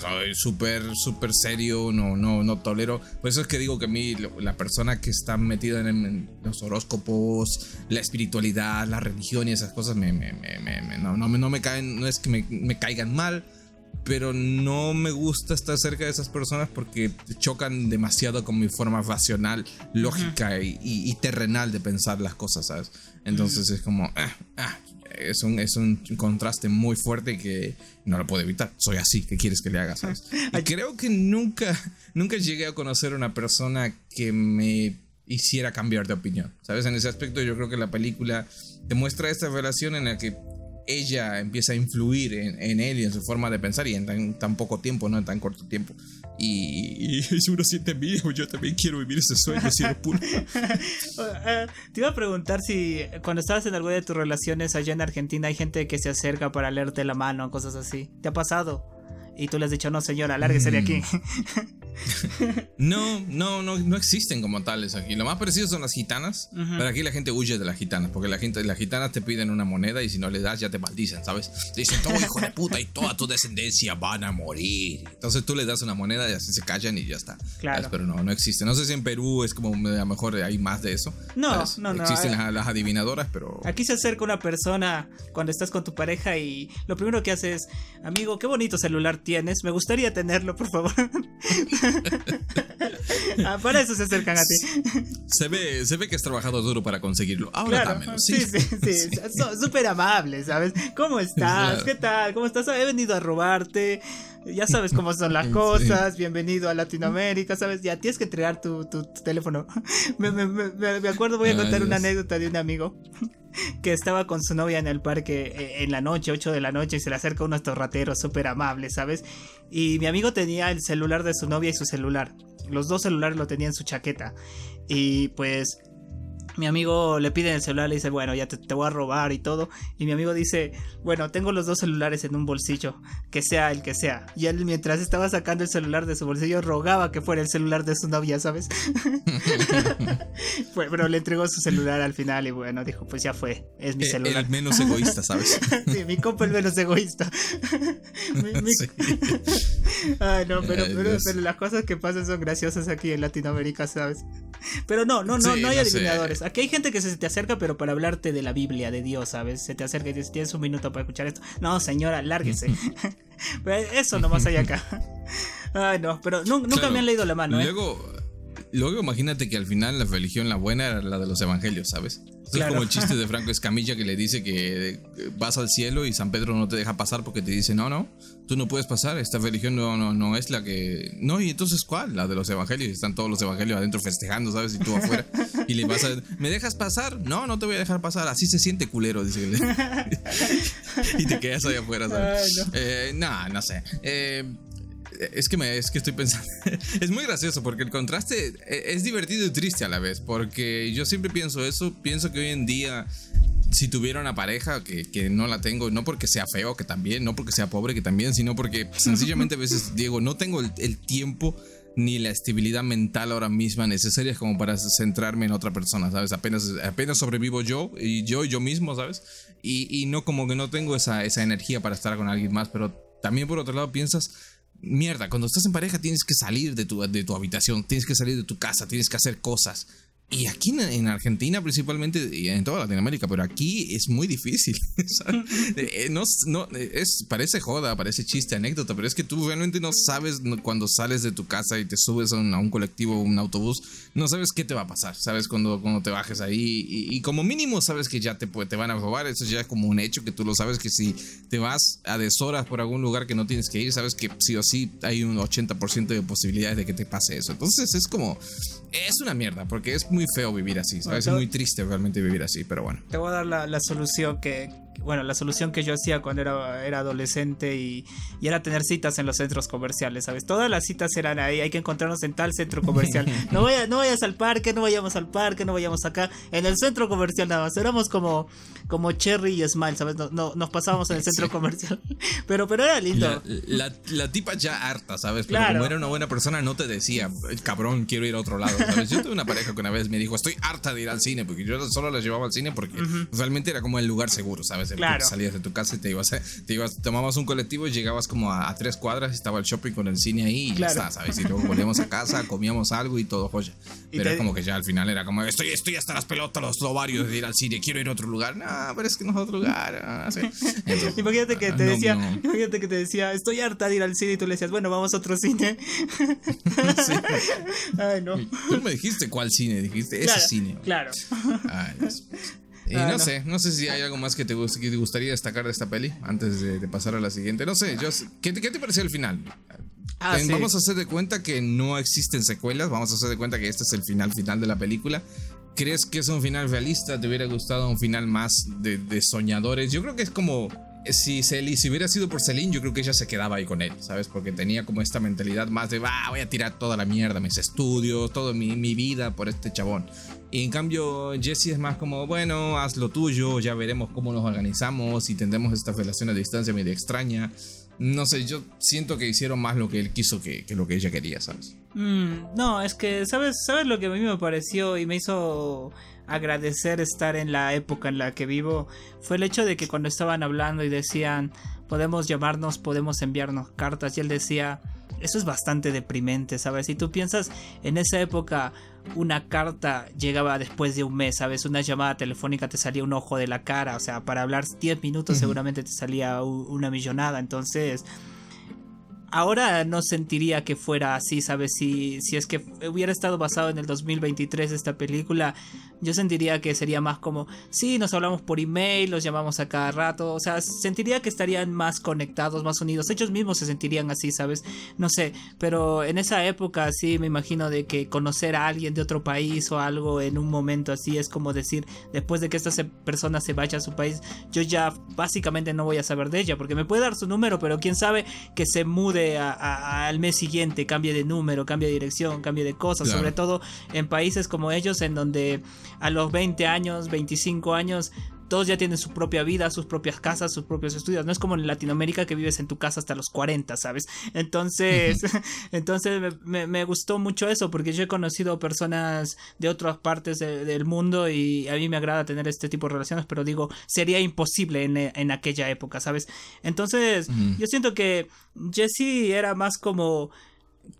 Soy súper, súper serio, no, no, no tolero. Por eso es que digo que a mí, la persona que está metida en, los horóscopos, la espiritualidad, la religión y esas cosas, me, me, me, no, no, no, me caen, no es que me, caigan mal, pero no me gusta estar cerca de esas personas porque chocan demasiado con mi forma racional, lógica y, terrenal de pensar las cosas, ¿sabes? Entonces es como, ah, ah, es, un, es un contraste muy fuerte que no lo puedo evitar. Soy así, ¿qué quieres que le haga? ¿sabes? Y creo que nunca, nunca llegué a conocer una persona que me hiciera cambiar de opinión, ¿sabes? En ese aspecto yo creo que la película demuestra esta relación en la que ella empieza a influir en, él y en su forma de pensar y en tan, poco tiempo, no en tan corto tiempo. Y, y uno siente envidia, yo también quiero vivir ese sueño, si puro. Eh, te iba a preguntar si cuando estabas en alguna de tus relaciones allá en Argentina hay gente que se acerca para leerte la mano, cosas así. ¿Te ha pasado? Y tú le has dicho, no señora, lárguese de aquí. No, no, no, no existen como tales aquí. Lo más parecido son las gitanas, pero aquí la gente huye de las gitanas, porque la gente, las gitanas te piden una moneda y si no le das ya te maldicen, ¿sabes? dicen, todo hijo de puta y toda tu descendencia van a morir. Entonces tú le das una moneda y así se callan y ya está. Claro. Pero no, no existe. No sé si en Perú es como a lo mejor hay más de eso. No, no, no. Existen las, adivinadoras, pero... Aquí se acerca una persona cuando estás con tu pareja y lo primero que hace es, amigo, qué bonito celular tienes, me gustaría tenerlo, por favor. ah, para eso se acercan a ti. Se ve, se ve que has trabajado duro para conseguirlo. Ahora Sí, sí, sí. Súper amable, ¿sabes? ¿Cómo estás? ¿Qué tal? ¿Cómo estás? He venido a robarte. Ya sabes cómo son las cosas. Bienvenido a Latinoamérica, ¿sabes? Ya tienes que entregar tu, tu, teléfono. me, me, me, acuerdo, voy a contar una anécdota de un amigo que estaba con su novia en el parque eh, en la noche, 8 de la noche, y se le acerca uno de estos súper amables, ¿sabes? Y mi amigo tenía el celular de su novia y su celular. Los dos celulares lo tenía en su chaqueta. Y pues mi amigo le pide el celular, le dice, bueno, ya te, voy a robar y todo. Y mi amigo dice, bueno, tengo los dos celulares en un bolsillo, que sea el que sea. Y él mientras estaba sacando el celular de su bolsillo, rogaba que fuera el celular de su novia, ¿sabes? pero le entregó su celular al final y bueno, dijo, pues ya fue, es mi eh, celular. El menos egoísta, ¿sabes? sí, mi compa el menos egoísta. Ay, no, pero, pero, las cosas que pasan son graciosas aquí en Latinoamérica, ¿sabes? Pero no, no, no, no hay adivinadores. Aquí hay gente que se te acerca, pero para hablarte de la Biblia, de Dios, ¿sabes? Se te acerca y dice, tienes un minuto para escuchar esto. No, señora, lárguese. pero eso nomás hay acá. Ay, no, pero nunca me han leído la mano. ¿eh? Luego, luego imagínate que al final la religión, la buena, era la de los evangelios, ¿sabes? Es como el chiste de Franco Escamilla que le dice que vas al cielo y San Pedro no te deja pasar porque te dice, no, no, tú no puedes pasar, esta religión no, no, no es la que... No, y entonces ¿cuál? La de los evangelios, están todos los evangelios adentro festejando, ¿sabes? Y tú afuera. Y le vas a... ¿Me dejas pasar? No, no te voy a dejar pasar, así se siente culero, dice. y te quedas ahí afuera, ¿sabes? no. Eh, no, no sé. Eh, es que, me, es que estoy pensando. es muy gracioso porque el contraste e, es divertido y triste a la vez. Porque yo siempre pienso eso. Pienso que hoy en día si tuviera una pareja, que, que, no la tengo, no porque sea feo, que también, no porque sea pobre, que también, sino porque sencillamente a veces, Diego, no tengo el, el tiempo ni la estabilidad mental ahora misma necesaria como para centrarme en otra persona, ¿sabes? Apenas, apenas sobrevivo yo y yo y yo mismo, ¿sabes? Y, y no como que no tengo esa, esa energía para estar con alguien más, pero también por otro lado piensas, mierda, cuando estás en pareja tienes que salir de tu, de tu habitación, tienes que salir de tu casa, tienes que hacer cosas. Y aquí en, Argentina principalmente y en toda Latinoamérica, pero aquí es muy difícil. Eh, no, no, es, parece joda, parece chiste, anécdota, pero es que tú realmente no sabes cuando sales de tu casa y te subes a un, colectivo o un autobús, no sabes qué te va a pasar, sabes cuando, cuando te bajes ahí y, como mínimo sabes que ya te, te van a robar, eso ya es como un hecho que tú lo sabes que si te vas a deshoras por algún lugar que no tienes que ir, sabes que sí o sí hay un 80% de posibilidades de que te pase eso. Entonces es como, es una mierda, porque es muy feo vivir así, ¿sabes? es muy triste realmente vivir así, pero bueno. Te voy a dar la, la solución que, bueno, la solución que yo hacía cuando era, era adolescente y, y, era tener citas en los centros comerciales, ¿sabes? Todas las citas eran ahí, hay que encontrarnos en tal centro comercial. No, vaya, no vayas al parque, no vayamos al parque, no vayamos acá, en el centro comercial nada más. Éramos como, como Cherry y Smile, ¿sabes? No, no nos pasábamos en el centro comercial. Pero, pero era lindo. La, la, tipa ya harta, ¿sabes? Pero como era una buena persona, no te decía, cabrón, quiero ir a otro lado, ¿sabes? Yo tuve una pareja que una vez me dijo, estoy harta de ir al cine, porque yo solo la llevaba al cine porque realmente era como el lugar seguro, ¿sabes? Claro. Salías de tu casa y te ibas, te ibas, tomabas un colectivo y llegabas como a, tres cuadras, estaba el shopping con el cine ahí y ya está, ¿sabes? Y luego volvíamos a casa, comíamos algo y todo joya. Pero era como que ya al final era como, estoy, estoy hasta las pelotas, los ovarios de ir al cine, quiero ir a otro lugar. No, pero es que no es otro lugar. Ah, imagínate que te decía, imagínate que te decía, estoy harta de ir al cine y tú le decías, bueno, vamos a otro cine. Ay, no. Tú me dijiste cuál cine, dijiste ese cine. Claro. Ay, y ah, no, sé, no sé si hay algo más que te, que te gustaría destacar de esta peli antes de, pasar a la siguiente. No sé, yo, ¿qué, ¿qué te pareció el final? Ah, vamos a hacer de cuenta que no existen secuelas, vamos a hacer de cuenta que este es el final final de la película. ¿Crees que es un final realista? ¿Te hubiera gustado un final más de, de soñadores? Yo creo que es como si, Celine, si hubiera sido por Celine, yo creo que ella se quedaba ahí con él, ¿sabes? Porque tenía como esta mentalidad más de, va, voy a tirar toda la mierda, mis estudios, toda mi, mi, vida por este chabón. Y en cambio, Jesse es más como, bueno, haz lo tuyo, ya veremos cómo nos organizamos y tendremos esta relación a distancia medio extraña. No sé, yo siento que hicieron más lo que él quiso que, que lo que ella quería, ¿sabes? Mm, no, es que, ¿sabes, ¿sabes lo que a mí me pareció y me hizo agradecer estar en la época en la que vivo fue el hecho de que cuando estaban hablando y decían podemos llamarnos, podemos enviarnos cartas y él decía eso es bastante deprimente, ¿sabes? Si tú piensas en esa época una carta llegaba después de un mes, ¿sabes? Una llamada telefónica te salía un ojo de la cara, o sea, para hablar 10 minutos seguramente te salía una millonada, entonces ahora no sentiría que fuera así, ¿sabes? Si, si es que hubiera estado basado en el 2023 esta película, yo sentiría que sería más como, sí, nos hablamos por email, los llamamos a cada rato, o sea, sentiría que estarían más conectados, más unidos, ellos mismos se sentirían así, ¿sabes? No sé, pero en esa época sí me imagino de que conocer a alguien de otro país o algo en un momento así es como decir, después de que esta persona se vaya a su país, yo ya básicamente no voy a saber de ella, porque me puede dar su número, pero quién sabe que se mude al mes siguiente, cambie de número, cambie de dirección, cambie de cosas, sobre todo en países como ellos en donde a los 20 años, 25 años, todos ya tienen su propia vida, sus propias casas, sus propios estudios. No es como en Latinoamérica que vives en tu casa hasta los 40, ¿sabes? Entonces, entonces me, gustó mucho eso porque yo he conocido personas de otras partes del mundo y a mí me agrada tener este tipo de relaciones, pero digo, sería imposible en, aquella época, ¿sabes? Entonces, yo siento que Jesse era más como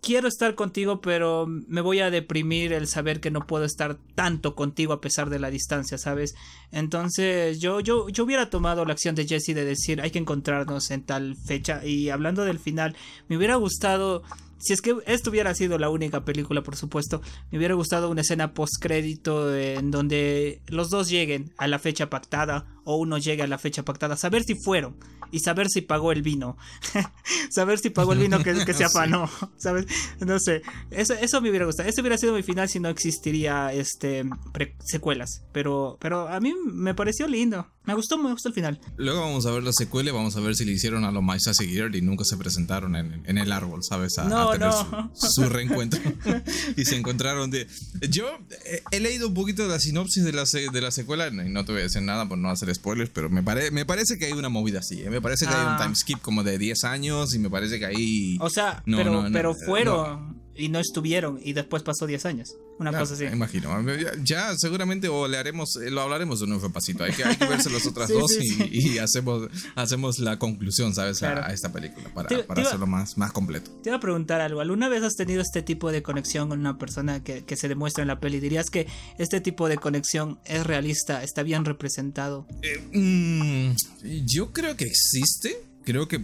quiero estar contigo, pero me voy a deprimir el saber que no puedo estar tanto contigo a pesar de la distancia, ¿sabes? Entonces yo, yo, yo hubiera tomado la acción de Jesse de decir hay que encontrarnos en tal fecha y hablando del final, me hubiera gustado si es que esto hubiera sido la única película, por supuesto, me hubiera gustado una escena post crédito en donde los dos lleguen a la fecha pactada o uno llegue a la fecha pactada, saber si fueron y saber si pagó el vino, saber si pagó el vino que, que se afanó, ¿sabes? No sé, eso, eso me hubiera gustado. Eso hubiera sido mi final si no existiría este secuelas, pero, pero a mí me pareció lindo. Me gustó, me gustó el final. Luego vamos a ver la secuela y vamos a ver si le hicieron a los Maisa seguir y nunca se presentaron en, el árbol, ¿sabes? A, no, no. Su, reencuentro. y se encontraron de... Yo he leído un poquito de la sinopsis de la, de la secuela y no te voy a decir nada por no hacer spoilers, pero me, me parece que hay una movida así. ¿eh? Me parece que hay un ah. time skip como de 10 años y me parece que ahí... O sea, pero, pero fueron y no estuvieron y después pasó 10 años. Una cosa así. Imagino. Ya, seguramente o le haremos, lo hablaremos de un nuevo pasito. Hay que, hay que verse las otras dos y, hacemos, hacemos la conclusión, ¿sabes? A, esta película para, para hacerlo más, más completo. Te iba a preguntar algo. ¿Alguna vez has tenido este tipo de conexión con una persona que, que se demuestra en la peli? ¿Dirías que este tipo de conexión es realista? ¿Está bien representado? Eh, mm, yo creo que existe. Creo que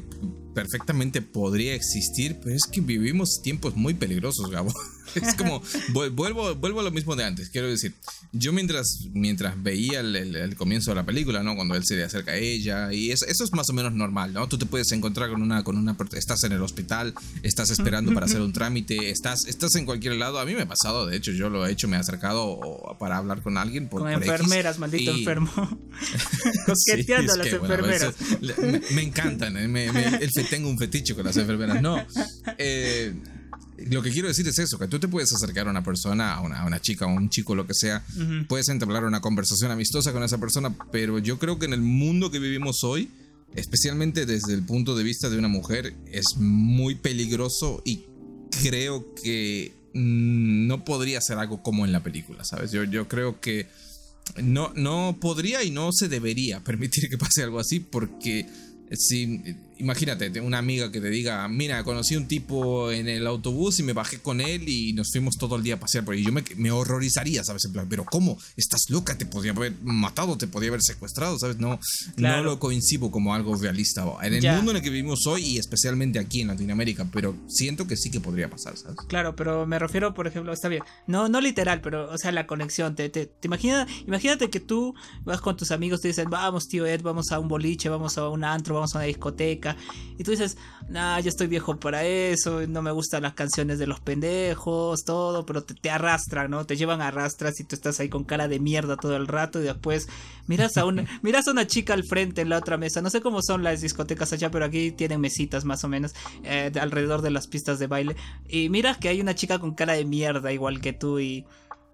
perfectamente podría existir, pero es que vivimos tiempos muy peligrosos, Gabo. es como, vuelvo, vuelvo a lo mismo de antes, quiero decir, yo mientras, mientras veía el, comienzo de la película, ¿no? Cuando él se le acerca a ella, y eso, eso es más o menos normal, ¿no? Tú te puedes encontrar con una, con una, estás en el hospital, estás esperando para hacer un trámite, estás, estás en cualquier lado, a mí me ha pasado, de hecho, yo lo he hecho, me he acercado para hablar con alguien. con enfermeras, maldito enfermo. Coqueteando a las enfermeras. me, encantan, ¿eh? tengo un fetiche con las enfermeras, no. Eh, lo que quiero decir es eso, que tú te puedes acercar a una persona, a una, chica, a un chico, lo que sea, puedes entablar una conversación amistosa con esa persona, pero yo creo que en el mundo que vivimos hoy, especialmente desde el punto de vista de una mujer, es muy peligroso y creo que mm, no podría ser algo como en la película, ¿sabes? Yo, yo creo que no, no podría y no se debería permitir que pase algo así porque si imagínate, una amiga que te diga, mira, conocí un tipo en el autobús y me bajé con él y nos fuimos todo el día a pasear por ahí. Yo me, me horrorizaría, ¿sabes? En plan, pero ¿cómo? Estás loca, te podría haber matado, te podría haber secuestrado, ¿sabes? No, no lo coincido como algo realista en el mundo en el que vivimos hoy y especialmente aquí en Latinoamérica, pero siento que sí que podría pasar, ¿sabes? Claro, pero me refiero, por ejemplo, está bien, no, no literal, pero, o sea, la conexión, te, te, te imagina, imagínate que tú vas con tus amigos, te dicen, vamos, tío Ed, vamos a un boliche, vamos a un antro, vamos a una discoteca, y tú dices, nah, yo estoy viejo para eso, no me gustan las canciones de los pendejos, todo, pero te, arrastran, ¿no? Te llevan a arrastras y tú estás ahí con cara de mierda todo el rato y después miras a una, miras a una chica al frente en la otra mesa. No sé cómo son las discotecas allá, pero aquí tienen mesitas más o menos eh, alrededor de las pistas de baile. Y miras que hay una chica con cara de mierda igual que tú y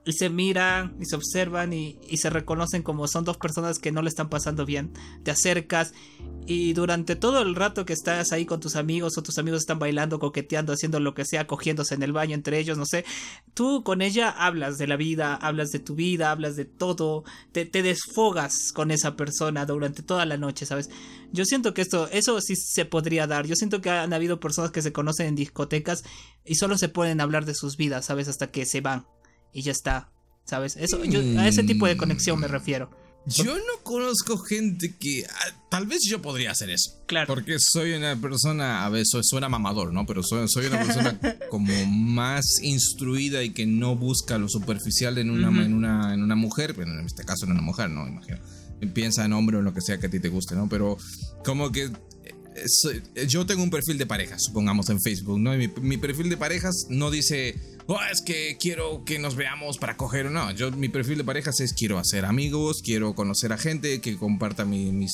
y se miran y se observan y, se reconocen como son dos personas que no le están pasando bien. Te acercas y durante todo el rato que estás ahí con tus amigos o tus amigos están bailando, coqueteando, haciendo lo que sea, cogiéndose en el baño entre ellos, no sé, tú con ella hablas de la vida, hablas de tu vida, hablas de todo, te, te desfogas con esa persona durante toda la noche, ¿sabes? Yo siento que esto, eso sí se podría dar. Yo siento que han habido personas que se conocen en discotecas y solo se pueden hablar de sus vidas, ¿sabes? Hasta que se van y ya está. ¿Sabes? Eso, a ese tipo de conexión me refiero. Yo no conozco gente que. Ah, tal vez yo podría hacer eso. Claro. Porque soy una persona. A veces suena mamador, ¿no? Pero soy, soy una persona como más instruida y que no busca lo superficial en una, en una, en una mujer. Bueno, en este caso en una mujer, ¿no? Imagino. Piensa en hombre o en lo que sea que a ti te guste, ¿no? Pero como que. Eh, yo tengo un perfil de parejas, supongamos en Facebook, ¿no? Y mi, mi perfil de parejas no dice oh, es que quiero que nos veamos para coger. No, yo mi perfil de parejas es quiero hacer amigos, quiero conocer a gente que comparta mi,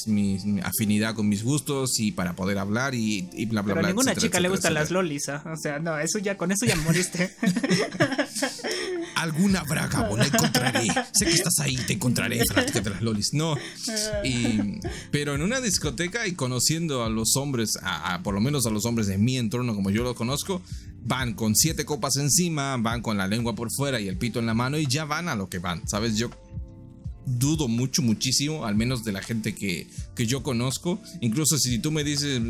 afinidad con mis gustos y para poder hablar y, y bla, bla, Pero bla. a ninguna chica le gustan las lolis, ¿ah? O sea, no, eso ya, con eso ya moriste. Alguna braga, la encontraré. sé que estás ahí, te encontraré, de las lolis. No. pero en una discoteca y conociendo a los hombres, por lo menos a los hombres de mi entorno como yo los conozco, van con siete copas encima, van con la lengua por fuera y el pito en la mano y ya van a lo que van, ¿sabes? Yo dudo mucho, muchísimo, al menos de la gente que, que yo conozco. Incluso si tú me dices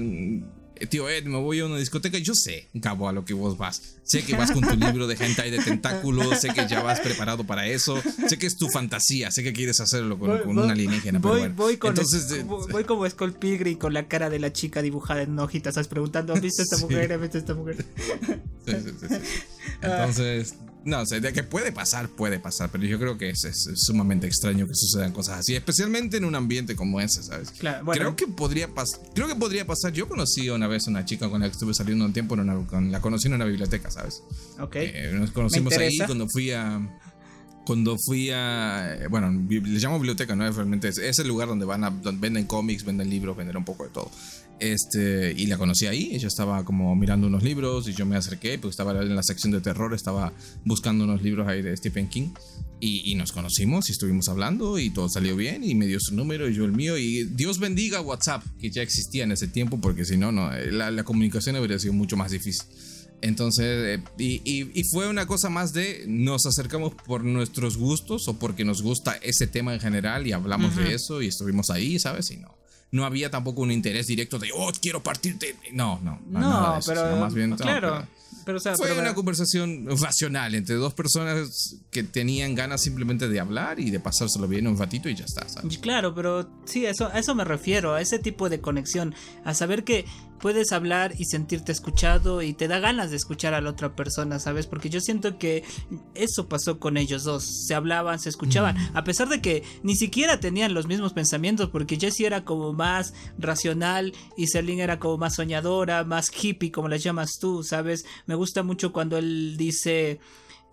tío Ed, me voy a una discoteca. Yo sé, Cabo, a lo que vos vas. Sé que vas con tu libro de hentai de tentáculos, sé que ya vas preparado para eso, sé que es tu fantasía, sé que quieres hacerlo con, una alienígena. Voy, voy, con Entonces, voy como Skull Pigri con la cara de la chica dibujada en hojitas, ¿sabes? Preguntando, ¿has visto esta mujer? ¿Has visto esta mujer? Sí, sí, sí. Entonces, no, o sea, de que puede pasar, puede pasar, pero yo creo que es, sumamente extraño que sucedan cosas así, especialmente en un ambiente como ese, ¿sabes? Claro, Creo que podría pasar, creo que podría pasar. Yo conocí una vez a una chica con la que estuve saliendo un tiempo, la conocí en una biblioteca, ¿sabes? Ok. Eh, nos conocimos ahí cuando fui a cuando fui a. Bueno, le llamo biblioteca, ¿no? Realmente es, es el lugar donde van a. Donde venden cómics, venden libros, venden un poco de todo. Este, y la conocí ahí. Ella estaba como mirando unos libros y yo me acerqué, pues estaba en la sección de terror, estaba buscando unos libros ahí de Stephen King. Y, nos conocimos y estuvimos hablando y todo salió bien y me dio su número y yo el mío. Y Dios bendiga WhatsApp, que ya existía en ese tiempo, porque si no, no la, la comunicación habría sido mucho más difícil. Entonces, eh, y, fue una cosa más de nos acercamos por nuestros gustos o porque nos gusta ese tema en general y hablamos de eso y estuvimos ahí, ¿sabes? Y no. No había tampoco un interés directo de, oh, quiero partirte. No, no. No, pero. más bien, claro. Fue una conversación racional entre dos personas que tenían ganas simplemente de hablar y de pasárselo bien un ratito y ya está. Claro, pero sí, eso, a eso me refiero, a ese tipo de conexión, a saber que puedes hablar y sentirte escuchado y te da ganas de escuchar a la otra persona, ¿sabes? Porque yo siento que eso pasó con ellos dos, se hablaban, se escuchaban, a pesar de que ni siquiera tenían los mismos pensamientos, porque Jesse era como más racional y Celine era como más soñadora, más hippie, como la llamas tú, ¿sabes? Me gusta mucho cuando él dice...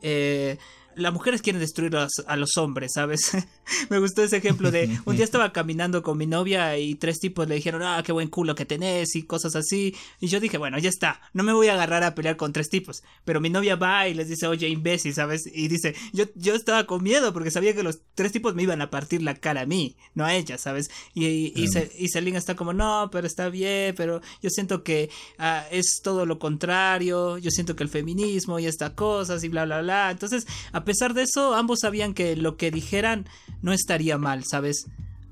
Eh, las mujeres quieren destruir a los, hombres, ¿sabes? me gustó ese ejemplo de un día estaba caminando con mi novia y tres tipos le dijeron, ah, qué buen culo que tenés y cosas así. Y yo dije, bueno, ya está, no me voy a agarrar a pelear con tres tipos. Pero mi novia va y les dice, oye, imbécil, ¿sabes? Y dice, yo, yo estaba con miedo porque sabía que los tres tipos me iban a partir la cara a mí, no a ella, ¿sabes? Y, y, y, está como, no, pero está bien, pero yo siento que ah, es todo lo contrario, yo siento que el feminismo y estas cosas y bla, bla, bla. Entonces, a pesar de eso, ambos sabían que lo que dijeran no estaría mal, ¿sabes?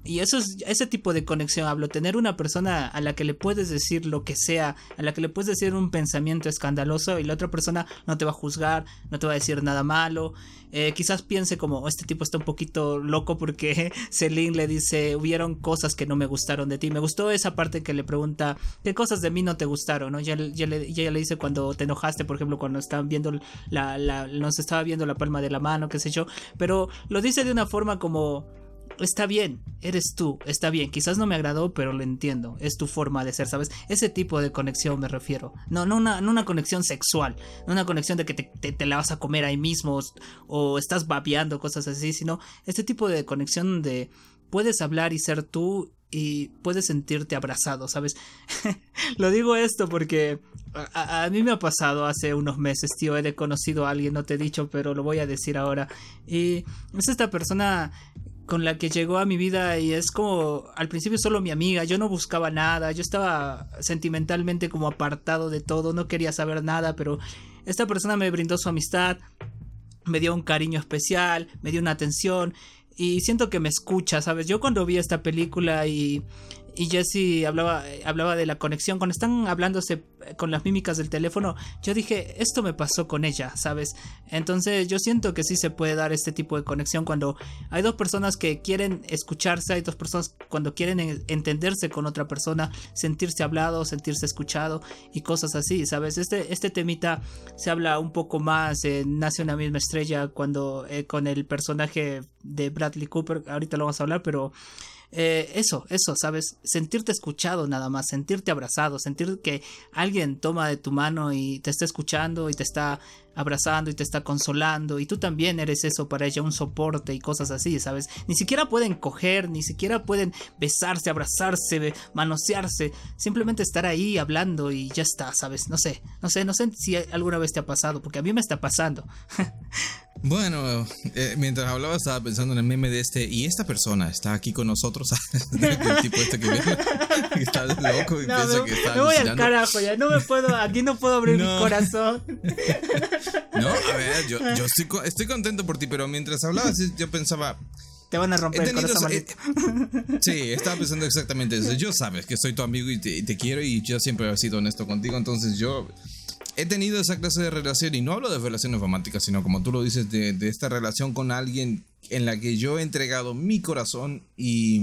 Y eso es ese tipo de conexión hablo, tener una persona a la que le puedes decir lo que sea, a la que le puedes decir un pensamiento escandaloso y la otra persona no te va a juzgar, no te va a decir nada malo. Eh, quizás piense como este tipo está un poquito loco porque Celine le dice hubieron cosas que no me gustaron de ti. Me gustó esa parte que le pregunta qué cosas de mí no te gustaron, ¿no? Ya, ya, le, ya le dice cuando te enojaste, por ejemplo, cuando estaban viendo la, la, nos estaba viendo la palma de la mano, qué sé yo, pero lo dice de una forma como está bien, eres tú, está bien, quizás no me agradó, pero lo entiendo, es tu forma de ser, ¿sabes? Ese tipo de conexión me refiero. No, no una, no una conexión sexual, no una conexión de que te, la vas a comer ahí mismo o, estás babeando, cosas así, sino este tipo de conexión de puedes hablar y ser tú y puedes sentirte abrazado, ¿sabes? lo digo esto porque a, a, mí me ha pasado hace unos meses, tío, he conocido a alguien, no te he dicho, pero lo voy a decir ahora. Y es esta persona con la que llegó a mi vida y es como al principio solo mi amiga, yo no buscaba nada, yo estaba sentimentalmente como apartado de todo, no quería saber nada, pero esta persona me brindó su amistad, me dio un cariño especial, me dio una atención y siento que me escucha, ¿sabes? Yo cuando vi esta película y y Jesse hablaba, hablaba de la conexión. Cuando están hablándose con las mímicas del teléfono, yo dije, esto me pasó con ella, ¿sabes? Entonces yo siento que sí se puede dar este tipo de conexión cuando hay dos personas que quieren escucharse, hay dos personas cuando quieren entenderse con otra persona, sentirse hablado, sentirse escuchado y cosas así, ¿sabes? Este, este temita se habla un poco más en Nace una misma estrella cuando eh, con el personaje de Bradley Cooper, ahorita lo vamos a hablar, pero eh, eso, eso, ¿sabes? Sentirte escuchado nada más, sentirte abrazado, sentir que alguien toma de tu mano y te está escuchando y te está abrazando y te está consolando y tú también eres eso para ella, un soporte y cosas así, ¿sabes? Ni siquiera pueden coger, ni siquiera pueden besarse, abrazarse, manosearse, simplemente estar ahí hablando y ya está, ¿sabes? No sé, no sé, no sé si alguna vez te ha pasado, porque a mí me está pasando. Bueno, eh, mientras hablaba estaba pensando en el meme de este y esta persona está aquí con nosotros, el tipo este que, está loco y piensa que está Me voy al carajo ya, no me puedo, aquí no puedo abrir mi corazón. No, a ver, yo, yo estoy, estoy contento por ti, pero mientras hablabas yo pensaba, te van a romper el corazón. Eh, sí, estaba pensando exactamente eso. Yo sabes que soy tu amigo y te, quiero y yo siempre he sido honesto contigo, entonces yo he tenido esa clase de relación y no hablo de relaciones románticas, sino como tú lo dices, de, esta relación con alguien en la que yo he entregado mi corazón y,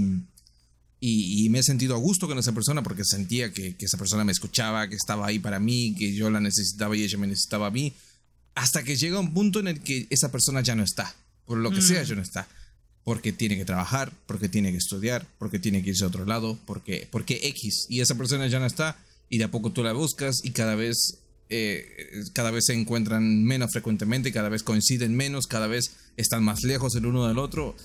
y, me he sentido a gusto con esa persona porque sentía que, que, esa persona me escuchaba, que estaba ahí para mí, que yo la necesitaba y ella me necesitaba a mí, hasta que llega un punto en el que esa persona ya no está, por lo que sea mm. ya no está. Porque tiene que trabajar, porque tiene que estudiar, porque tiene que irse a otro lado, porque, porque X. Y esa persona ya no está y de a poco tú la buscas y cada vez eh, cada vez se encuentran menos frecuentemente, cada vez coinciden menos, cada vez están más lejos el uno del otro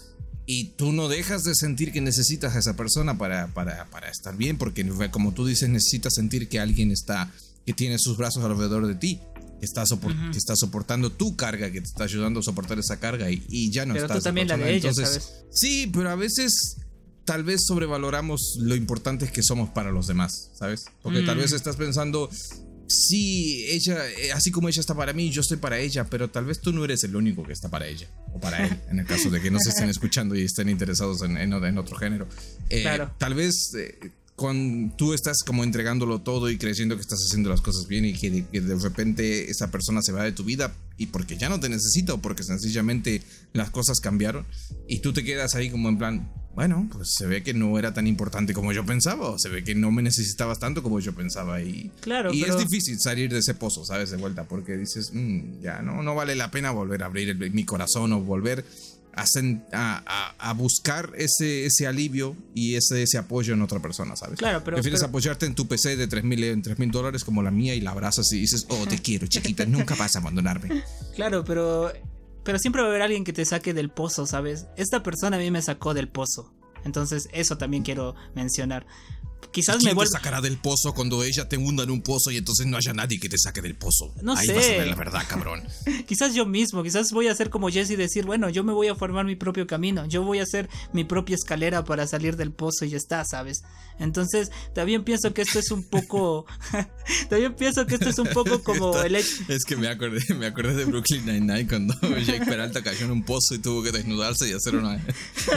y tú no dejas de sentir que necesitas a esa persona para, para, para estar bien, porque como tú dices, necesitas sentir que alguien está, que tiene sus brazos alrededor de ti. Que está, que está soportando tu carga, que te está ayudando a soportar esa carga y, ya no pero estás. Tú también la de ella, ¿sabes? Sí, pero a veces tal vez sobrevaloramos lo importantes que somos para los demás, ¿sabes? Porque tal vez mm. estás pensando, sí, ella, eh, así como ella está para mí, yo estoy para ella, pero tal vez tú no eres el único que está para ella o para él, en el caso de que no se estén escuchando y estén interesados en, en, otro género. Eh, claro. Tal vez eh, cuando tú estás como entregándolo todo y creyendo que estás haciendo las cosas bien y que de, repente esa persona se va de tu vida y porque ya no te necesita o porque sencillamente las cosas cambiaron y tú te quedas ahí como en plan, bueno, pues se ve que no era tan importante como yo pensaba, o se ve que no me necesitabas tanto como yo pensaba. Y, claro, y es difícil salir de ese pozo, ¿sabes? De vuelta, porque dices, mm, ya no, no vale la pena volver a abrir mi corazón o volver a, a, buscar ese, ese alivio y ese, ese apoyo en otra persona, ¿sabes? Claro, pero. Prefieres apoyarte en tu PC de 3 mil dólares como la mía y la abrazas y dices, oh, te quiero, chiquita, nunca vas a abandonarme. Claro, pero pero siempre va a haber alguien que te saque del pozo, ¿sabes? Esta persona a mí me sacó del pozo. Entonces eso también quiero mencionar. Quizás me vuelva. te sacará del pozo cuando ella te hunda en un pozo y entonces no haya nadie que te saque del pozo? No Ahí sé. vas a ver la verdad, cabrón. quizás yo mismo, quizás voy a ser como Jesse y decir, bueno, yo me voy a formar mi propio camino, yo voy a hacer mi propia escalera para salir del pozo y ya está, ¿sabes? Entonces, también pienso que esto es un poco. también pienso que esto es un poco como el Es que me acordé, me acordé de Brooklyn Nine-Nine cuando Jake Peralta cayó en un pozo y tuvo que desnudarse y hacer una,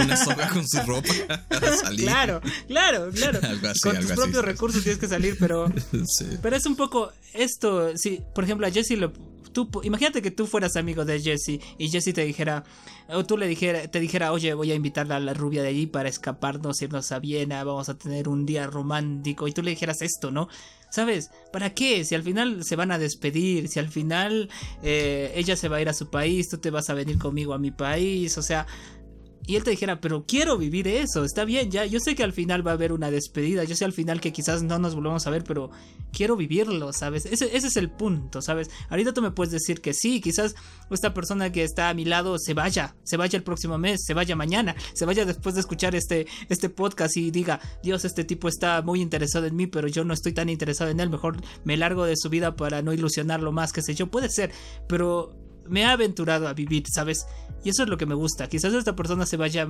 una soga con su ropa para salir. Claro, claro, claro. Con tus propios recursos tienes que salir, pero. Pero es un poco esto. Si, por ejemplo, a Jesse lo. Tú, imagínate que tú fueras amigo de Jesse y Jesse te dijera, o tú le dijera, te dijera, oye, voy a invitarla a la rubia de allí para escaparnos, irnos a Viena, vamos a tener un día romántico, y tú le dijeras esto, ¿no? ¿Sabes? ¿Para qué? Si al final se van a despedir, si al final eh, ella se va a ir a su país, tú te vas a venir conmigo a mi país, o sea, y él te dijera, pero quiero vivir eso, está bien, ya, yo sé que al final va a haber una despedida, yo sé al final que quizás no nos volvamos a ver, pero quiero vivirlo, ¿sabes? Ese, es el punto, ¿sabes? Ahorita tú me puedes decir que sí, quizás esta persona que está a mi lado se vaya, se vaya el próximo mes, se vaya mañana, se vaya después de escuchar este, este podcast y diga, Dios, este tipo está muy interesado en mí, pero yo no estoy tan interesado en él, mejor me largo de su vida para no ilusionarlo más, qué sé yo, puede ser, pero me ha aventurado a vivir, ¿sabes? Y eso es lo que me gusta. Quizás esta persona se vaya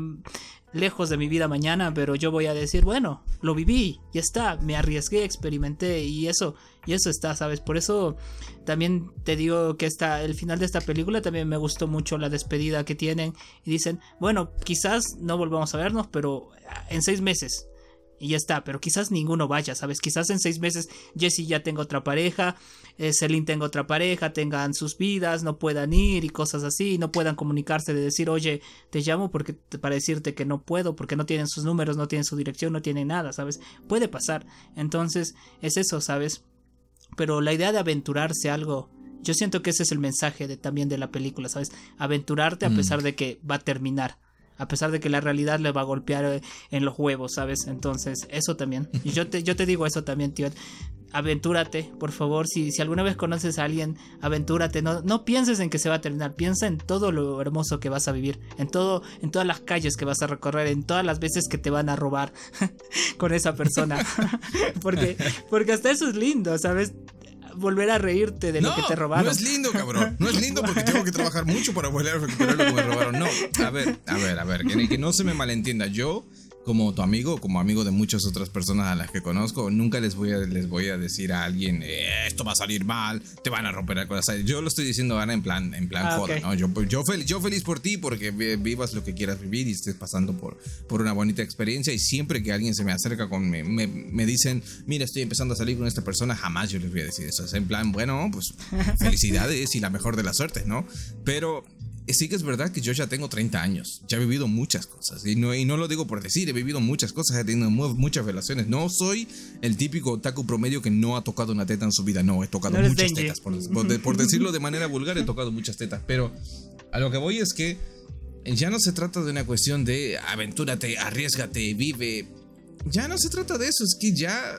lejos de mi vida mañana, pero yo voy a decir, bueno, lo viví, ya está, me arriesgué, experimenté y eso, y eso está, ¿sabes? Por eso también te digo que esta, el final de esta película también me gustó mucho la despedida que tienen y dicen, bueno, quizás no volvamos a vernos, pero en seis meses y ya está, pero quizás ninguno vaya, ¿sabes? Quizás en seis meses Jesse ya tenga otra pareja, eh, Celine tenga otra pareja, tengan sus vidas, no puedan ir y cosas así, no puedan comunicarse de decir, oye, te llamo porque para decirte que no puedo, porque no tienen sus números, no tienen su dirección, no tienen nada, ¿sabes? Puede pasar. Entonces, es eso, ¿sabes? Pero la idea de aventurarse algo yo siento que ese es el mensaje de, también de la película, ¿sabes? Aventurarte a mm. pesar de que va a terminar a pesar de que la realidad le va a golpear eh, en los huevos, ¿sabes? Entonces, eso también. Y yo te, yo te digo eso también, tío. Aventúrate, por favor. Si, si alguna vez conoces a alguien, aventúrate. No, no pienses en que se va a terminar. Piensa en todo lo hermoso que vas a vivir. En todo, en todas las calles que vas a recorrer. En todas las veces que te van a robar con esa persona. porque, porque hasta eso es lindo, ¿sabes? Volver a reírte de lo que te robaron. No es lindo, cabrón. No es lindo porque tengo que trabajar mucho para volver a recuperar lo que me robaron. No, a ver, a ver, a ver, que no se me malentienda. Yo como tu amigo, como amigo de muchas otras personas a las que conozco, nunca les voy a, les voy a decir a alguien, eh, esto va a salir mal, te van a romper el corazón. Yo lo estoy diciendo ahora en plan, en plan ah, joda, ¿no? Yo, yo, feliz, yo feliz por ti porque vivas lo que quieras vivir y estés pasando por, por una bonita experiencia y siempre que alguien se me acerca con, me, me, me dicen, mira, estoy empezando a salir con esta persona, jamás yo les voy a decir eso. Es en plan, bueno, pues felicidades y la mejor de las suertes, ¿no? Pero sí que es verdad que yo ya tengo 30 años, ya he vivido muchas cosas, y no, y no lo digo por decir, he vivido muchas cosas, he tenido muchas relaciones, no soy el típico otaku promedio que no ha tocado una teta en su vida, no, he tocado muchas tetas, por, decirlo de manera vulgar, he tocado muchas tetas, pero a lo que voy es que ya no se trata de una cuestión de aventúrate, arriesgate, vive, ya no se trata de eso, es que ya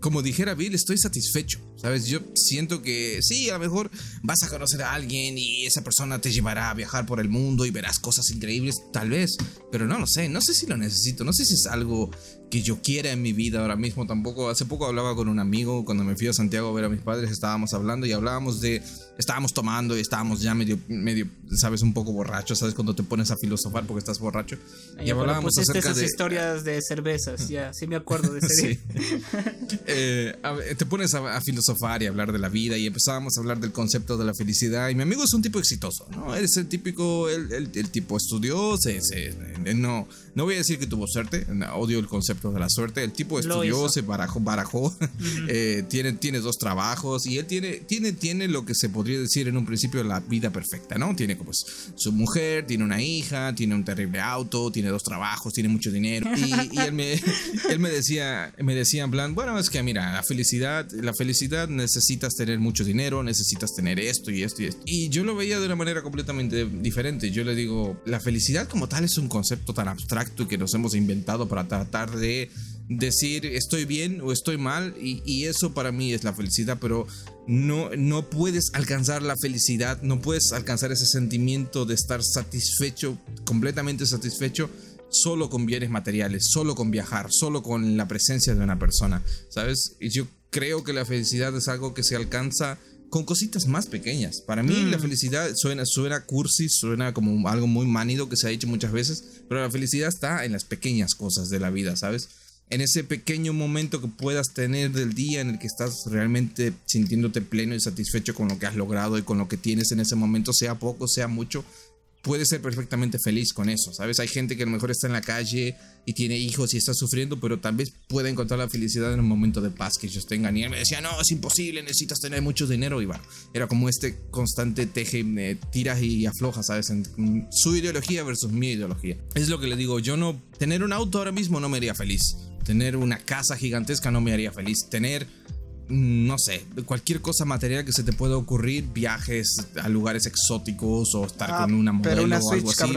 como dijera Bill, estoy satisfecho, ¿sabes? Yo siento que sí, a lo mejor vas a conocer a alguien y esa persona te llevará a viajar por el mundo y verás cosas increíbles, tal vez, pero no lo sé, no sé si lo necesito, no sé si es algo que yo quiera en mi vida ahora mismo tampoco. Hace poco hablaba con un amigo, cuando me fui a Santiago a ver a mis padres, estábamos hablando y hablábamos de, estábamos tomando y estábamos ya medio, medio, sabes, un poco borrachos, sabes, cuando te pones a filosofar porque estás borracho. y hablábamos acerca esas de historias de cervezas, ya, sí me acuerdo de ese sí. eh, te pones a, filosofar y hablar de la vida y empezábamos a hablar del concepto de la felicidad y mi amigo es un tipo exitoso, ¿no? Es el típico, el, el, tipo estudió, se, se, no, no voy a decir que tuvo suerte, odio el concepto de la suerte. El tipo estudió, se barajó, barajó eh, tiene, tiene dos trabajos y él tiene, tiene, tiene lo que se podría decir en un principio la vida perfecta, ¿no? Tiene pues su mujer, tiene una hija, tiene un terrible auto, tiene dos trabajos, tiene mucho dinero. Y, él, me, él me decía, me decía en plan, bueno, es que mira, la felicidad, la felicidad necesitas tener mucho dinero, necesitas tener esto y esto y esto. Y yo lo veía de una manera completamente diferente. Yo le digo, la felicidad como tal es un concepto tan abstracto que nos hemos inventado para tratar de decir estoy bien o estoy mal y, eso para mí es la felicidad, pero no, no puedes alcanzar la felicidad, no puedes alcanzar ese sentimiento de estar satisfecho, completamente satisfecho solo con bienes materiales, solo con viajar, solo con la presencia de una persona, ¿sabes? Y yo creo que la felicidad es algo que se alcanza con cositas más pequeñas. Para mí la mm. felicidad suena, suena cursi, suena como algo muy manido que se ha dicho muchas veces, pero la felicidad está en las pequeñas cosas de la vida, ¿sabes? En ese pequeño momento que puedas tener del día en el que estás realmente sintiéndote pleno y satisfecho con lo que has logrado y con lo que tienes en ese momento, sea poco, sea mucho, puede ser perfectamente feliz con eso, ¿sabes? Hay gente que a lo mejor está en la calle y tiene hijos y está sufriendo, pero tal vez pueda encontrar la felicidad en un momento de paz que ellos tengan. Y él me decía, no, es imposible, necesitas tener mucho dinero. Y bueno, era como este constante teje, eh, tiras y aflojas, ¿sabes? En, su ideología versus mi ideología. Es lo que le digo, yo no, tener un auto ahora mismo no me haría feliz. Tener una casa gigantesca no me haría feliz. Tener Mm, no sé, cualquier cosa material que se te pueda ocurrir, viajes a lugares exóticos o estar con una modelo pero una o algo así.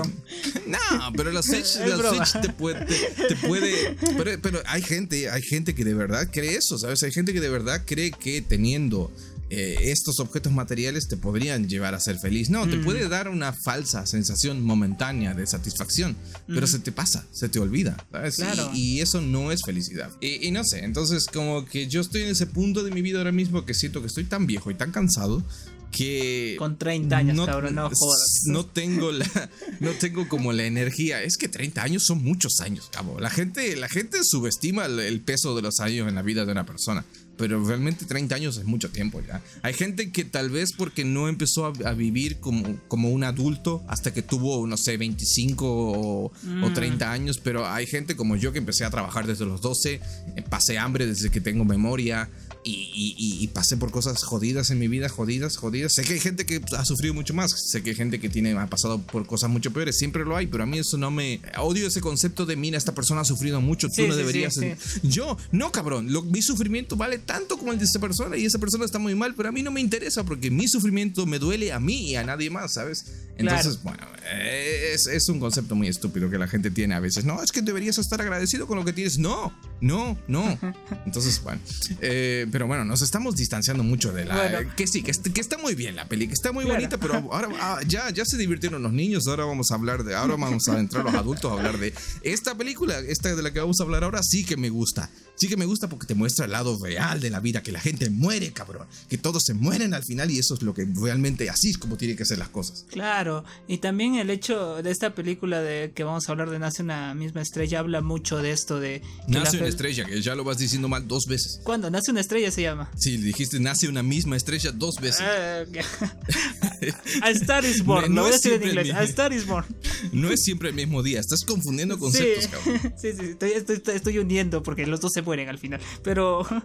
No, pero la Switch, te puede, te, puede pero, pero, hay gente, hay gente que de verdad cree eso, ¿sabes? Hay gente que de verdad cree que teniendo eh, estos objetos materiales te podrían llevar a ser feliz. No, te mm. puede dar una falsa sensación momentánea de satisfacción, pero se te pasa, se te olvida, ¿sabes? Y, eso no es felicidad. Y, no sé, entonces como que yo estoy en ese punto de mi vida ahora mismo que siento que estoy tan viejo y tan cansado que con 30 años, no, cabrón, no jodas. No tengo la no tengo como la energía, es que 30 años son muchos años, cabo. La gente la gente subestima el peso de los años en la vida de una persona pero realmente 30 años es mucho tiempo ya. Hay gente que tal vez porque no empezó a, vivir como, como un adulto hasta que tuvo, no sé, 25 o, 30 mm. años, pero hay gente como yo que empecé a trabajar desde los 12, eh, pasé hambre desde que tengo memoria, y, pasé por cosas jodidas en mi vida, jodidas, jodidas. Sé que hay gente que ha sufrido mucho más, sé que hay gente que tiene, ha pasado por cosas mucho peores, siempre lo hay, pero a mí eso no me... Odio ese concepto de, mira, esta persona ha sufrido mucho, tú no deberías... Yo, no, cabrón, mi sufrimiento vale tanto como el de esa persona y esa persona está muy mal, pero a mí no me interesa porque mi sufrimiento me duele a mí y a nadie más, ¿sabes? Entonces, bueno, es, es un concepto muy estúpido que la gente tiene a veces. No, es que deberías estar agradecido con lo que tienes. No, no, no. Entonces, bueno. Eh, pero bueno, nos estamos distanciando mucho de la. Que sí, que, está muy bien la peli, que está muy bonita, pero ahora ah, ya, ya se divirtieron los niños. Ahora vamos a hablar de. Ahora vamos a entrar los adultos a hablar de esta película, esta de la que vamos a hablar ahora, sí que me gusta. Sí que me gusta porque te muestra el lado real de la vida, que la gente muere, cabrón. Que todos se mueren al final y eso es lo que realmente así es como tienen que ser las cosas. Claro, y también el hecho de esta película de que vamos a hablar de Nace una misma estrella habla mucho de esto de... Nace una estrella, que ya lo vas diciendo mal dos veces. ¿Cuándo? Nace una estrella se llama. Sí, dijiste nace una misma estrella dos veces. A Star is Born, no, voy a decir en inglés. A Star is Born. No es siempre el mismo día, estás confundiendo conceptos, cabrón. Sí, sí, estoy, estoy, uniendo porque los dos se mueren al final. Pero...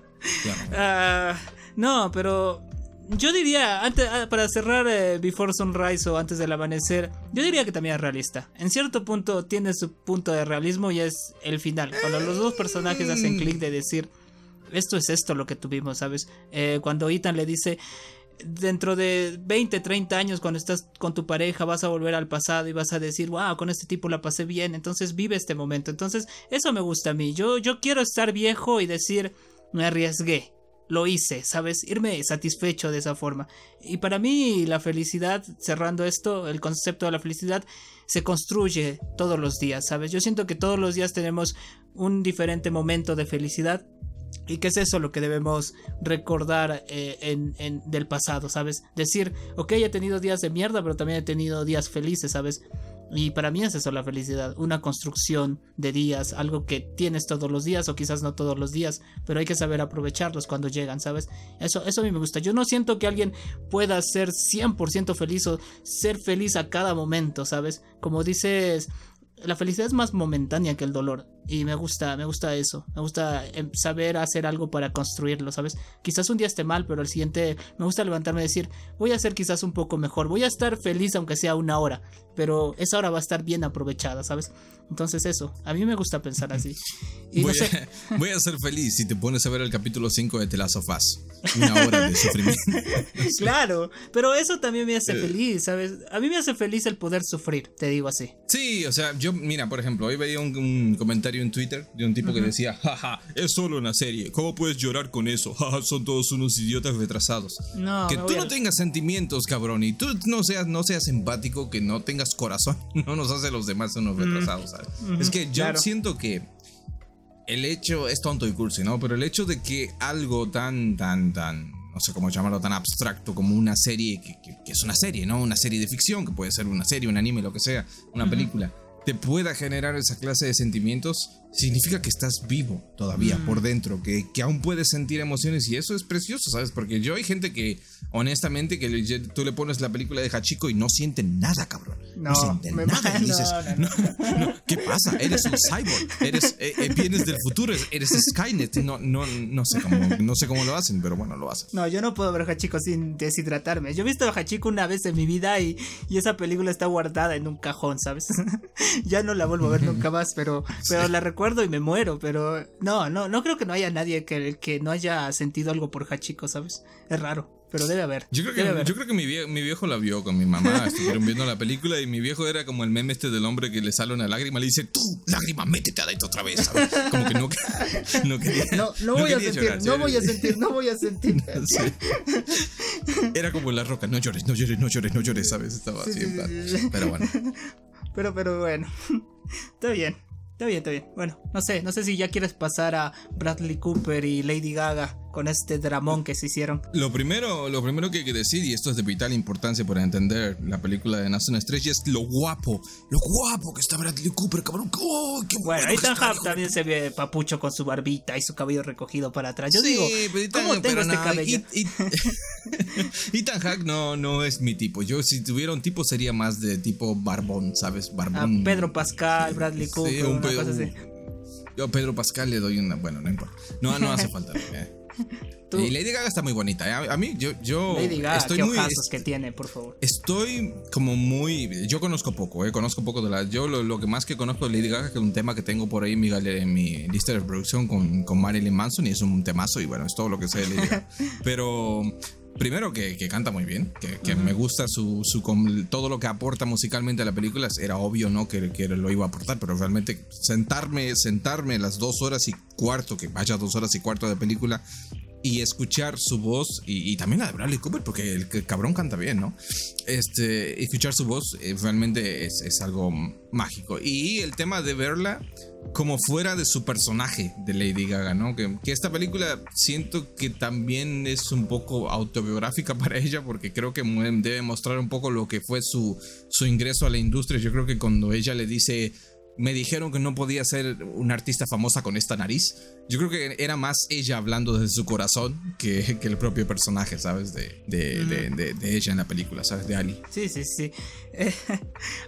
Ah, no, pero yo diría, antes, ah, para cerrar eh, Before Sunrise o antes del amanecer, yo diría que también es realista. En cierto punto tiene su punto de realismo y es el final. Cuando los dos personajes hacen clic de decir, esto es esto lo que tuvimos, ¿sabes? Eh, cuando Ethan le dice, dentro de 20, 30 años, cuando estás con tu pareja, vas a volver al pasado y vas a decir, wow, con este tipo la pasé bien, entonces vive este momento. Entonces, eso me gusta a mí. Yo, yo quiero estar viejo y decir, me arriesgué, lo hice, ¿sabes? Irme satisfecho de esa forma. Y para mí la felicidad, cerrando esto, el concepto de la felicidad se construye todos los días, ¿sabes? Yo siento que todos los días tenemos un diferente momento de felicidad. Y que es eso lo que debemos recordar eh, en, del pasado, ¿sabes? Decir, ok, he tenido días de mierda, pero también he tenido días felices, ¿sabes? Y para mí es eso la felicidad, una construcción de días, algo que tienes todos los días o quizás no todos los días, pero hay que saber aprovecharlos cuando llegan, ¿sabes? Eso, eso a mí me gusta. Yo no siento que alguien pueda ser 100% feliz o ser feliz a cada momento, ¿sabes? Como dices, la felicidad es más momentánea que el dolor. Y me gusta, me gusta eso. Me gusta em, saber hacer algo para construirlo, ¿sabes? Quizás un día esté mal, pero el siguiente me gusta levantarme y decir, voy a ser quizás un poco mejor. Voy a estar feliz aunque sea una hora. Pero esa hora va a estar bien aprovechada, ¿sabes? Entonces eso, a mí me gusta pensar así. Y voy, a, voy a ser feliz si te pones a ver el capítulo 5 de The Last of Us. Una hora de sufrimiento. claro, pero eso también me hace eh. feliz, ¿sabes? A mí me hace feliz el poder sufrir, te digo así. Sí, o sea, yo, mira, por ejemplo, hoy veía un, comentario en Twitter de un tipo que decía, jaja, es solo una serie, ¿cómo puedes llorar con eso? Jaja, son todos unos idiotas retrasados. No, que tú no tengas sentimientos, cabrón, y tú no seas, no seas empático, que no tengas corazón, no nos hace los demás unos retrasados, ¿sabes? es que yo siento que el hecho es tonto y cursi, ¿no? Pero el hecho de que algo tan, tan, tan, no sé cómo llamarlo, tan abstracto como una serie, que, es una serie, ¿no? Una serie de ficción, que puede ser una serie, un anime, lo que sea, una película, te pueda generar esa clase de sentimientos, significa que estás vivo todavía por dentro, que, que aún puedes sentir emociones y eso es precioso, ¿sabes? Porque yo hay gente que, honestamente, que tú le pones la película de Hachiko y no sienten nada, cabrón. No, sienten nada. dices, no, no, ¿qué pasa? Eres un cyborg, eres, eh, eh, vienes del futuro, eres Skynet. No, no, no, sé cómo, no sé cómo lo hacen, pero bueno, lo hacen. No, yo no puedo ver Hachiko sin deshidratarme. Yo he visto Hachiko una vez en mi vida y, y esa película está guardada en un cajón, ¿sabes? ya no la vuelvo a ver nunca más, pero, pero la recuerdo y me muero, pero no, no, no creo que no haya nadie que, que no haya sentido algo por Hachiko, ¿sabes? Es raro. Pero debe haber. Yo creo que, Yo creo que mi, viejo, mi, viejo, la vio con mi mamá. Estuvieron viendo la película y mi viejo era como el meme este del hombre que le sale una lágrima. Le dice, tú, lágrima, métete adentro otra vez. Como que no, no quería. No, no, voy a sentir, no voy a sentir, no voy a sentir. Era como la roca, no llores, no llores, no llores, no llores, ¿sabes? Estaba así en plan. Pero bueno. Pero, pero bueno. Está bien. Está bien, está bien. Bueno, no sé, no sé si ya quieres pasar a Bradley Cooper y Lady Gaga con este dramón que se hicieron. Lo primero, lo primero que hay que decir, y esto es de vital importancia para entender la película de Nación Estrella, es lo guapo, lo guapo que está Bradley Cooper, cabrón. Oh, qué bueno, bueno Ethan Hawke también se ve papucho con su barbita y su cabello recogido para atrás. Yo digo, ¿cómo tengo este cabello? Ethan Hawke no, no es mi tipo. Yo si tuviera un tipo sería más de tipo barbón, ¿sabes? Barbón. Ah, Pedro Pascal, Bradley Cooper, una cosa así. Yo a Pedro Pascal le doy una. Bueno, no importa. No, no hace falta. Eh. Y Lady Gaga está muy bonita. ¿eh? A, mí, yo, yo Lady Gaga, estoy muy. que tiene, por favor. Estoy como muy. Yo conozco poco, ¿eh? Conozco poco de la. Yo lo, que más que conozco de Lady Gaga, que es un tema que tengo por ahí en mi, en mi lista de reproducción con, con Marilyn Manson, y es un temazo, y bueno, es todo lo que sé de Lady Gaga. Pero primero que, canta muy bien, que, me gusta su, su, todo lo que aporta musicalmente a la película. Era obvio, ¿no? Que, que, lo iba a aportar, pero realmente sentarme, sentarme las dos horas y cuarto, que vaya dos horas y cuarto de película, y escuchar su voz y, también la de Bradley Cooper porque el, cabrón canta bien, ¿no? Este, escuchar su voz eh, realmente es, es, algo mágico y el tema de verla como fuera de su personaje de Lady Gaga, ¿no? Que, que, esta película siento que también es un poco autobiográfica para ella porque creo que debe mostrar un poco lo que fue su, su ingreso a la industria. Yo creo que cuando ella le dice me dijeron que no podía ser una artista famosa con esta nariz. Yo creo que era más ella hablando desde su corazón que, que el propio personaje, ¿sabes? De, de, de, ella en la película, ¿sabes? De Ali. Sí, sí, sí.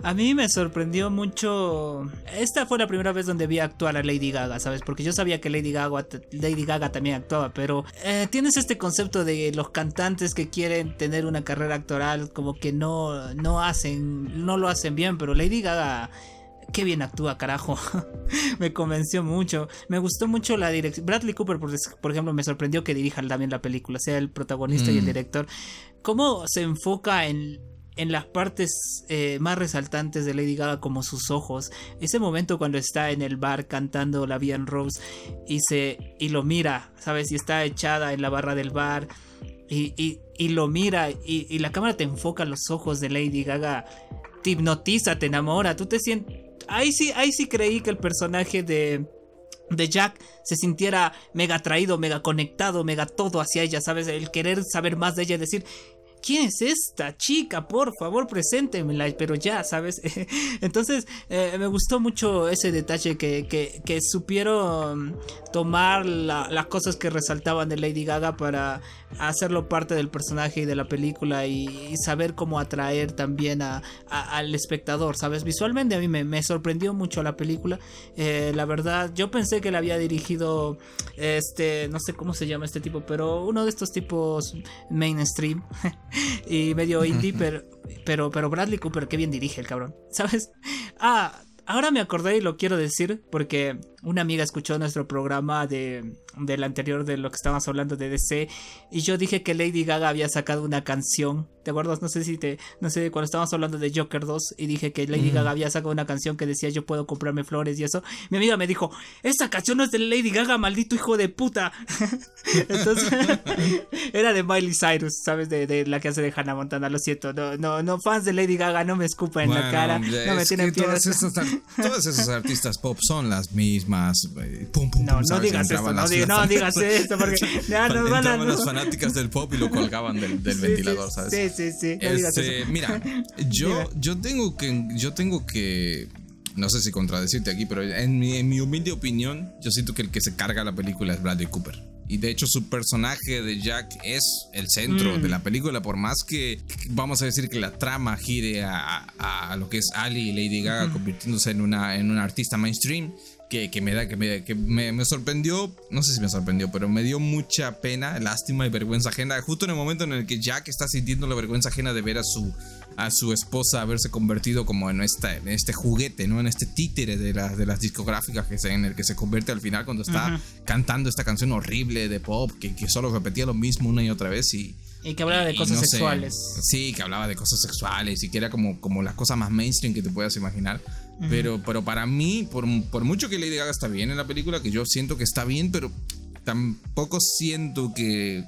a mí me sorprendió mucho. Esta fue la primera vez donde vi actuar a Lady Gaga, ¿sabes? Porque yo sabía que Lady Gaga, Lady Gaga también actuaba, pero eh, tienes este concepto de los cantantes que quieren tener una carrera actoral, como que no, no hacen, no lo hacen bien, pero Lady Gaga qué bien actúa, carajo. me convenció mucho. Me gustó mucho la dirección. Bradley Cooper, por, ejemplo, me sorprendió que dirija también la película, sea el protagonista y el mm. director. Cómo se enfoca en en las partes eh, más resaltantes de Lady Gaga como sus ojos. Ese momento cuando está en el bar cantando La Bien Rose y, se, y lo mira, ¿sabes? Y está echada en la barra del bar y, y, lo mira y, y, la cámara te enfoca los ojos de Lady Gaga, te hipnotiza, te enamora, tú te sientes... Ahí sí, ahí sí creí que el personaje de de Jack se sintiera mega atraído, mega conectado, mega todo hacia ella, ¿sabes? El querer saber más de ella, decir, ¿quién es esta chica? Por favor, preséntemela, pero ya, ¿sabes? Entonces, eh, me gustó mucho ese detalle que, que, supieron tomar las cosas que resaltaban de Lady Gaga para hacerlo parte del personaje y de la película y, saber cómo atraer también a, al espectador, ¿sabes? Visualmente a mí me, sorprendió mucho la película. Eh, la verdad, yo pensé que la había dirigido este, no sé cómo se llama este tipo, pero uno de estos tipos mainstream. y medio indie, pero, pero, pero Bradley Cooper, qué bien dirige el cabrón, ¿sabes? Ah, ahora me acordé y lo quiero decir porque una amiga escuchó nuestro programa de, del anterior de lo que estábamos hablando de DC y yo dije que Lady Gaga había sacado una canción. ¿Te acuerdas? No sé si te. No sé, cuando estábamos hablando de Joker 2 y dije que Lady Gaga había sacado una canción que decía yo puedo comprarme flores y eso. Mi amiga me dijo, esa canción no es de Lady Gaga, maldito hijo de puta. Entonces, era de Miley Cyrus, ¿sabes? De, la que hace de Hannah Montana, lo siento. No, no, no, fans de Lady Gaga, no me escupa en la cara. No me tienen todas todos esos artistas pop son las mismas más. Eh, no, no digas esto, no, no, digas esto, porque ya nos van a. las fanáticas del pop y lo colgaban del, del ventilador, ¿sabes? Sí, sí, sí. No digas este. Mira, yo, yo tengo que. Yo tengo que. No sé si contradecirte aquí, pero en mi, en mi humilde opinión, yo siento que el que se carga la película es Bradley Cooper. Y de hecho su personaje de Jack es el centro de mm. la película, por más que vamos a decir que la trama gire a, a, lo que es Ali y Lady Gaga convirtiéndose en una, en una artista mainstream que, me da, que, me, que me, sorprendió, no sé si me sorprendió, pero me dio mucha pena, lástima y vergüenza ajena, justo en el momento en el que Jack está sintiendo la vergüenza ajena de ver a su, a su esposa haberse convertido como en, esta, en este juguete, ¿no? En este títere de, de las discográficas que se, en el que se convierte al final cuando está cantando esta canción horrible de pop que, que solo repetía lo mismo una y otra vez y... Y que hablaba de cosas sexuales. sí, que hablaba de cosas sexuales y que era como, como la cosa más mainstream que te puedas imaginar. Pero, pero para mí, por, por, mucho que Lady Gaga está bien en la película, que yo siento que está bien, pero tampoco siento que,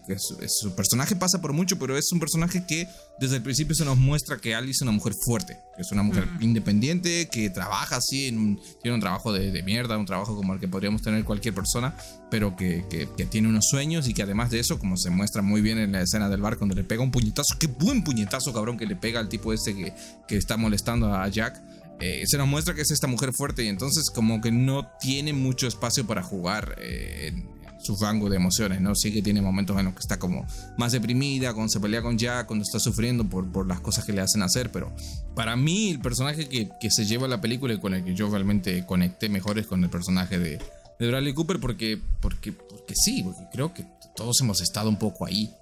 su, personaje pasa por mucho, pero es un personaje que desde el principio se nos muestra que Alice es una mujer fuerte, que es una mujer independiente, que trabaja así, en tiene un trabajo de, mierda, un trabajo como el que podríamos tener cualquier persona, pero que, que, tiene unos sueños y que además de eso, como se muestra muy bien en la escena del bar, cuando le pega un puñetazo, qué buen puñetazo cabrón que le pega al tipo este que, que está molestando a Jack eh, se nos muestra que es esta mujer fuerte y entonces como que no tiene mucho espacio para jugar eh, en, su rango de emociones, ¿no? Sí que tiene momentos en los que está como más deprimida, cuando se pelea con Jack, cuando está sufriendo por, por las cosas que le hacen hacer, pero para mí el personaje que, que, se lleva la película y con el que yo realmente conecté mejor es con el personaje de, de Bradley Cooper porque, porque, porque sí, porque creo que todos hemos estado un poco ahí,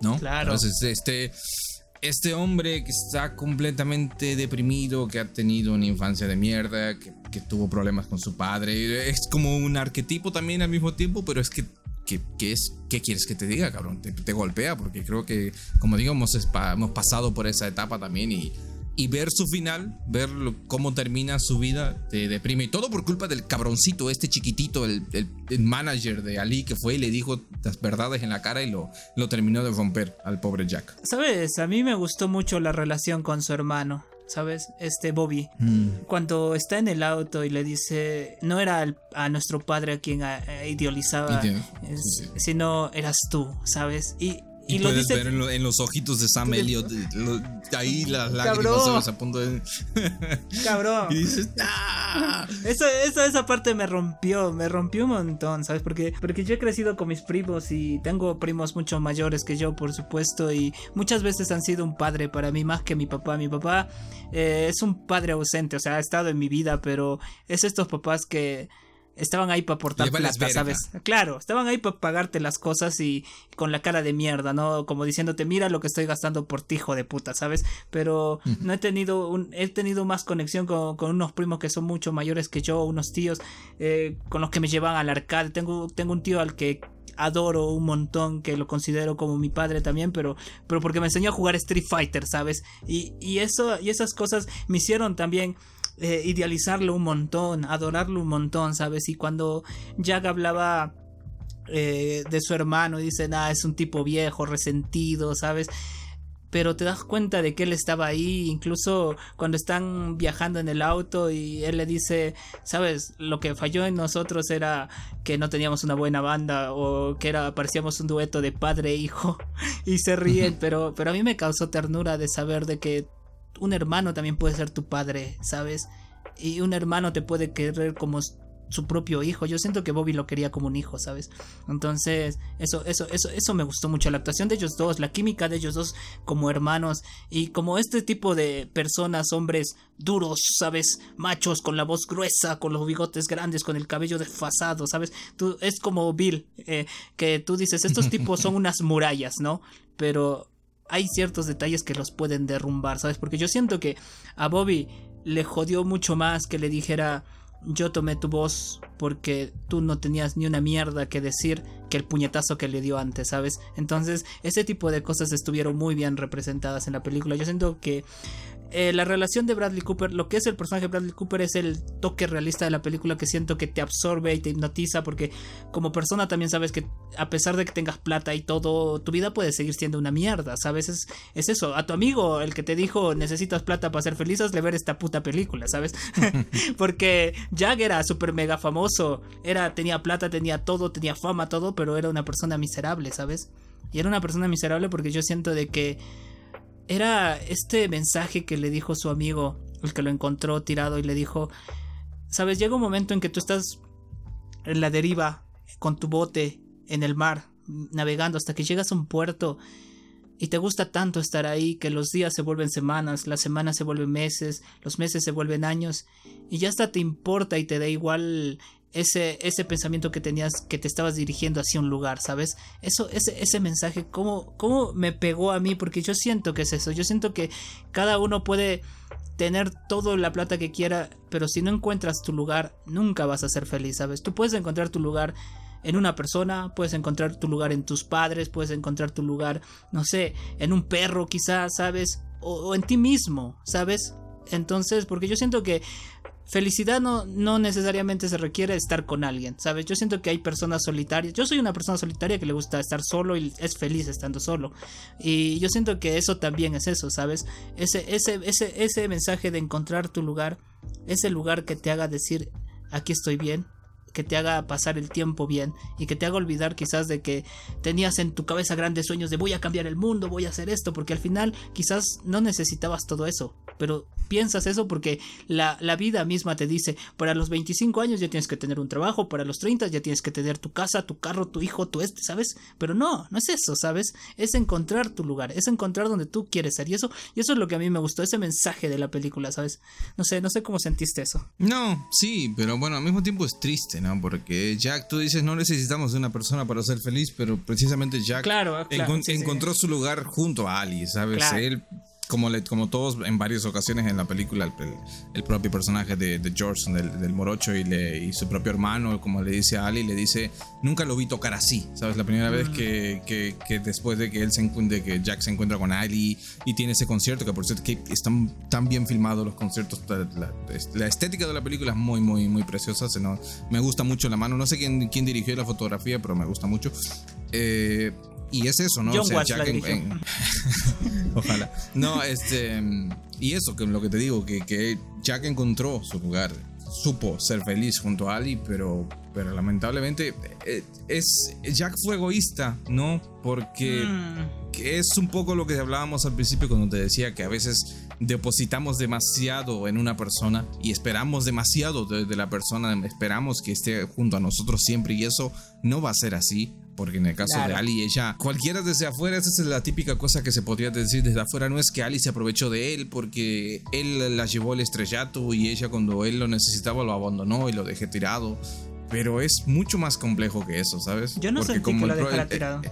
¿no? Claro. Entonces, este este hombre que está completamente deprimido, que ha tenido una infancia de mierda, que, tuvo problemas con su padre, es como un arquetipo también al mismo tiempo, pero es que, que, es, ¿qué quieres que te diga, cabrón? Te, golpea, porque creo que, como digo, hemos, hemos pasado por esa etapa también y y ver su final, ver cómo termina su vida, te deprime. Y todo por culpa del cabroncito, este chiquitito, el, manager de Ali, que fue y le dijo las verdades en la cara y lo, lo terminó de romper al pobre Jack. Sabes, a mí me gustó mucho la relación con su hermano. ¿sabes? Este Bobby. Mm. Cuando está en el auto y le dice, no era a nuestro padre a quien idealizaba, sino eras tú, ¿sabes? Y y, lo puedes ver en, los ojitos de Sam Elliott, ahí las lágrimas a punto de... Cabrón. Y dices, ¡Ah! Eso, esa parte me rompió, me rompió un montón, ¿sabes? Porque, porque yo he crecido con mis primos y tengo primos mucho mayores que yo, por supuesto, y muchas veces han sido un padre para mí más que mi papá. Mi papá eh, es un padre ausente, o sea, ha estado en mi vida, pero es estos papás que estaban ahí para aportarte las cosas, ¿sabes? Claro, estaban ahí para pagarte las cosas y con la cara de mierda, ¿no? Como diciéndote, mira lo que estoy gastando por ti, hijo de puta, ¿sabes? Pero no he tenido un, he tenido más conexión con, unos primos que son mucho mayores que yo, unos tíos eh, con los que me llevan al arcade. Tengo, tengo un tío al que adoro un montón, que lo considero como mi padre también, pero, pero porque me enseñó a jugar Street Fighter, ¿sabes? Y, y, eso, y esas cosas me hicieron también eh, idealizarlo un montón, adorarlo un montón, ¿sabes? Y cuando Jack hablaba eh, de su hermano, dicen, ah, es un tipo viejo, resentido, ¿sabes? pero te das cuenta de que él estaba ahí, incluso cuando están viajando en el auto y él le dice, sabes, lo que falló en nosotros era que no teníamos una buena banda o que era parecíamos un dueto de padre e hijo y se ríen, pero pero a mí me causó ternura de saber de que un hermano también puede ser tu padre, ¿sabes? Y un hermano te puede querer como su propio hijo. Yo siento que Bobby lo quería como un hijo, ¿sabes? Entonces, eso, eso, eso, eso me gustó mucho. La actuación de ellos dos, la química de ellos dos como hermanos y como este tipo de personas, hombres duros, ¿sabes? Machos, con la voz gruesa, con los bigotes grandes, con el cabello desfasado, ¿sabes? Tú, es como Bill, eh, que tú dices, estos tipos son unas murallas, ¿no? Pero hay ciertos detalles que los pueden derrumbar, ¿sabes? Porque yo siento que a Bobby le jodió mucho más que le dijera yo tomé tu voz porque tú no tenías ni una mierda que decir que el puñetazo que le dio antes, ¿sabes? Entonces, ese tipo de cosas estuvieron muy bien representadas en la película. Yo siento que eh, la relación de Bradley Cooper, lo que es el personaje de Bradley Cooper es el toque realista de la película que siento que te absorbe y te hipnotiza porque como persona también sabes que a pesar de que tengas plata y todo, tu vida puede seguir siendo una mierda, ¿sabes? Es, es eso, a tu amigo, el que te dijo necesitas plata para ser feliz, hazle ver esta puta película, ¿sabes? porque Jack era súper mega famoso, era, tenía plata, tenía todo, tenía fama, todo, pero era una persona miserable, ¿sabes? Y era una persona miserable porque yo siento de que era este mensaje que le dijo su amigo, el que lo encontró tirado y le dijo, sabes, llega un momento en que tú estás en la deriva con tu bote en el mar, navegando hasta que llegas a un puerto y te gusta tanto estar ahí que los días se vuelven semanas, las semanas se vuelven meses, los meses se vuelven años y ya hasta te importa y te da igual ese, ese pensamiento que tenías que te estabas dirigiendo hacia un lugar, ¿sabes? Eso, ese, ese mensaje, ¿cómo, ¿cómo me pegó a mí? Porque yo siento que es eso, yo siento que cada uno puede tener toda la plata que quiera, pero si no encuentras tu lugar, nunca vas a ser feliz, ¿sabes? Tú puedes encontrar tu lugar en una persona, puedes encontrar tu lugar en tus padres, puedes encontrar tu lugar, no sé, en un perro quizás, ¿sabes? O, o en ti mismo, ¿sabes? Entonces, porque yo siento que felicidad no, no necesariamente se requiere estar con alguien, ¿sabes? Yo siento que hay personas solitarias. Yo soy una persona solitaria que le gusta estar solo y es feliz estando solo. Y yo siento que eso también es eso, ¿sabes? Ese, ese, ese, ese mensaje de encontrar tu lugar, ese lugar que te haga decir, aquí estoy bien, que te haga pasar el tiempo bien y que te haga olvidar quizás de que tenías en tu cabeza grandes sueños de voy a cambiar el mundo, voy a hacer esto, porque al final quizás no necesitabas todo eso pero piensas eso porque la, la, vida misma te dice, para los 25 años ya tienes que tener un trabajo, para los 30 ya tienes que tener tu casa, tu carro, tu hijo, tu este, ¿sabes? Pero no, no es eso, ¿sabes? Es encontrar tu lugar, es encontrar donde tú quieres ser. Y eso, y eso es lo que a mí me gustó, ese mensaje de la película, ¿sabes? No sé, no sé cómo sentiste eso. No, sí, pero bueno, al mismo tiempo es triste, ¿no? Porque Jack, tú dices, no necesitamos de una persona para ser feliz, pero precisamente Jack claro, encontró su lugar junto a Ali, ¿sabes? Él como, le, como todos en varias ocasiones en la película, el, propio personaje de, de George, del, morocho, y, le, y, su propio hermano, como le dice a Ali, le dice, nunca lo vi tocar así, ¿sabes? La primera vez que, que, que, después de que él se encuentre, que Jack se encuentra con Ali y tiene ese concierto, que por cierto que están tan bien filmados los conciertos, la, estética de la película es muy, muy, muy preciosa, se me gusta mucho la mano, no sé quién, quién dirigió la fotografía, pero me gusta mucho. Eh, y es eso, ¿no? o sea, Jack en, Ojalá. No, este. Y eso, que lo que te digo, que, que Jack encontró su lugar. Supo ser feliz junto a Ali, pero, pero lamentablemente eh, es, Jack fue egoísta, ¿no? Porque mm. es un poco lo que hablábamos al principio cuando te decía que a veces depositamos demasiado en una persona y esperamos demasiado de, de, la persona, esperamos que esté junto a nosotros siempre y eso no va a ser así. Porque en el caso de Ali, ella, cualquiera desde afuera, esa es la típica cosa que se podría decir desde afuera, no es que Ali se aprovechó de él porque él la llevó al estrellato y ella cuando él lo necesitaba lo abandonó y lo dejé tirado. Pero es mucho más complejo que eso, ¿sabes? Yo no sé cómo lo dejara tirado.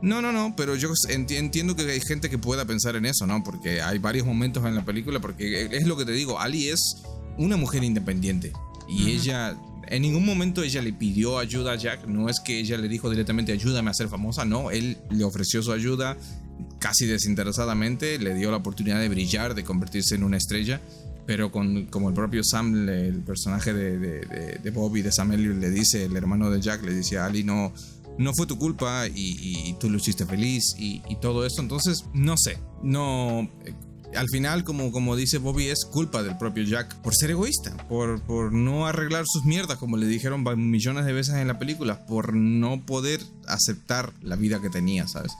No, no, no, pero yo entiendo que hay gente que pueda pensar en eso, ¿no? Porque hay varios momentos en la película, porque es lo que te digo, Ali es una mujer independiente y ella en ningún momento ella le pidió ayuda a Jack, no es que ella le dijo directamente ayúdame a ser famosa, no, él le ofreció su ayuda casi desinteresadamente, le dio la oportunidad de brillar, de convertirse en una estrella, pero con, como el propio Sam, el personaje de, de, de, Bobby, de Sam Elliot, le dice, el hermano de Jack, le dice a Ali, no, no fue tu culpa y, tú lo hiciste feliz y, y, todo esto, entonces, no sé, no al final, como, como dice Bobby, es culpa del propio Jack por ser egoísta, por, por no arreglar sus mierdas, como le dijeron millones de veces en la película, por no poder aceptar la vida que tenía, ¿sabes?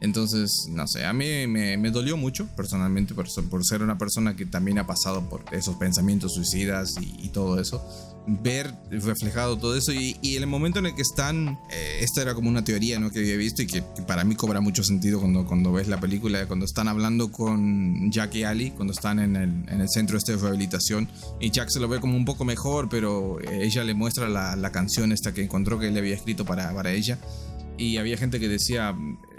Entonces, no sé, a mí me, me dolió mucho personalmente por, por, ser una persona que también ha pasado por esos pensamientos suicidas y, todo eso. Ver reflejado todo eso y, y, el momento en el que están, eh, esta era como una teoría ¿no? que había visto y que, para mí cobra mucho sentido cuando, cuando ves la película, cuando están hablando con Jack y Ali, cuando están en el, en el centro este de rehabilitación y Jack se lo ve como un poco mejor, pero ella le muestra la, la canción esta que encontró que él había escrito para, para ella y había gente que decía,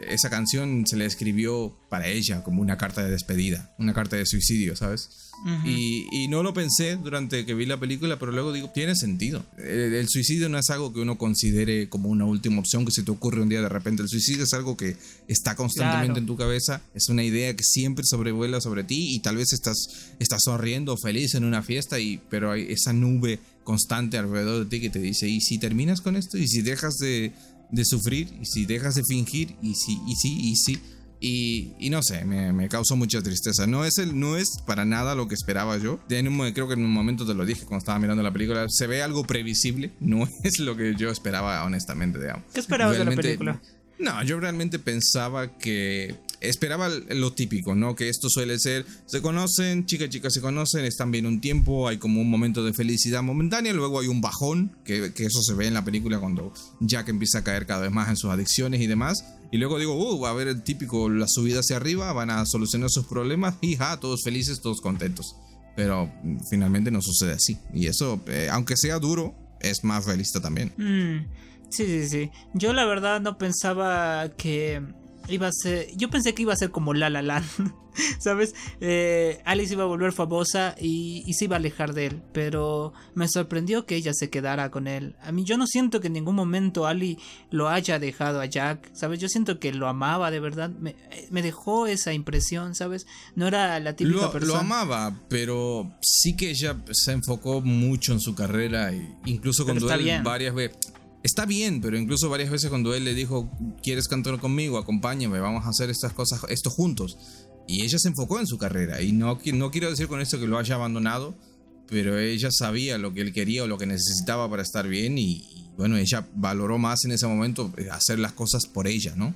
esa canción se le escribió para ella como una carta de despedida, una carta de suicidio, ¿sabes? Y, y, no lo pensé durante que vi la película, pero luego digo, tiene sentido. El, suicidio no es algo que uno considere como una última opción que se te ocurre un día de repente. El suicidio es algo que está constantemente en tu cabeza, es una idea que siempre sobrevuela sobre ti y tal vez estás, estás sonriendo feliz en una fiesta, y, pero hay esa nube constante alrededor de ti que te dice, ¿y si terminas con esto? ¿Y si dejas de de sufrir y si dejas de fingir y si, y sí, y sí. Y, y, no sé, me, me, causó mucha tristeza. No es, el, no es para nada lo que esperaba yo. En un, creo que en un momento te lo dije cuando estaba mirando la película. Se ve algo previsible. No es lo que yo esperaba, honestamente, digamos. ¿Qué esperabas de la película? No, yo realmente pensaba que esperaba lo típico, ¿no? Que esto suele ser, se conocen, chica chicas se conocen, están bien un tiempo, hay como un momento de felicidad momentánea, luego hay un bajón, que, que, eso se ve en la película cuando Jack empieza a caer cada vez más en sus adicciones y demás. Y luego digo, uh, va a haber el típico, la subida hacia arriba, van a solucionar sus problemas y ja, todos felices, todos contentos. Pero mm, finalmente no sucede así. Y eso, eh, aunque sea duro, es más realista también. Mm, sí, sí, sí. Yo la verdad no pensaba que iba a ser. Yo pensé que iba a ser como La La Land. ¿Sabes? Eh, Alice iba a volver famosa y, se iba a alejar de él. Pero me sorprendió que ella se quedara con él. A mí yo no siento que en ningún momento Ali lo haya dejado a Jack. ¿Sabes? Yo siento que lo amaba de verdad. Me, dejó esa impresión, ¿sabes? No era la típica persona. Lo amaba, pero sí que ella se enfocó mucho en su carrera. Incluso cuando él varias veces está bien, pero incluso varias veces cuando él le dijo, ¿quieres cantar conmigo? Acompáñame, vamos a hacer estas cosas, esto juntos. Y ella se enfocó en su carrera. Y no, no quiero decir con esto que lo haya abandonado, pero ella sabía lo que él quería o lo que necesitaba para estar bien. Y, bueno, ella valoró más en ese momento eh, hacer las cosas por ella, ¿no?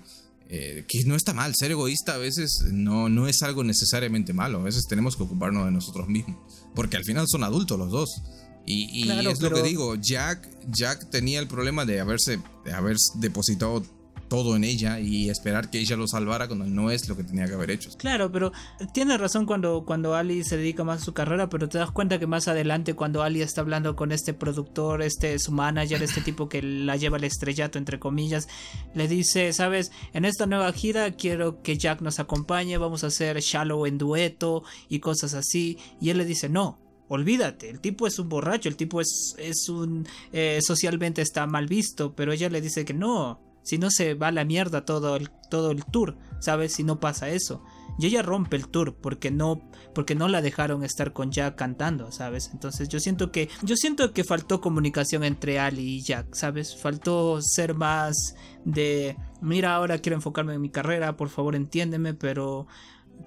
Eh, que no está mal, ser egoísta a veces no, no es algo necesariamente malo, a veces tenemos que ocuparnos de nosotros mismos, porque al final son adultos los dos. Y, es lo que digo, Jack, Jack tenía el problema de haberse de haber depositado todo en ella y esperar que ella lo salvara cuando no es lo que tenía que haber hecho. Claro, pero tiene razón cuando, cuando Ali se dedica más a su carrera, pero te das cuenta que más adelante cuando Ali está hablando con este productor, este su manager, este tipo que la lleva al estrellato entre comillas, le dice, sabes, en esta nueva gira quiero que Jack nos acompañe, vamos a hacer Shallow en dueto y cosas así, y él le dice, no, olvídate, el tipo es un borracho, el tipo es, es un... Eh, socialmente está mal visto, pero ella le dice que no, si no se va a la mierda todo el, todo el tour, ¿sabes? Si no pasa eso. Y ella rompe el tour porque no, porque no la dejaron estar con Jack cantando, ¿sabes? Entonces yo siento que, yo siento que faltó comunicación entre Ali y Jack, ¿sabes? Faltó ser más de, mira, ahora quiero enfocarme en mi carrera, por favor entiéndeme, pero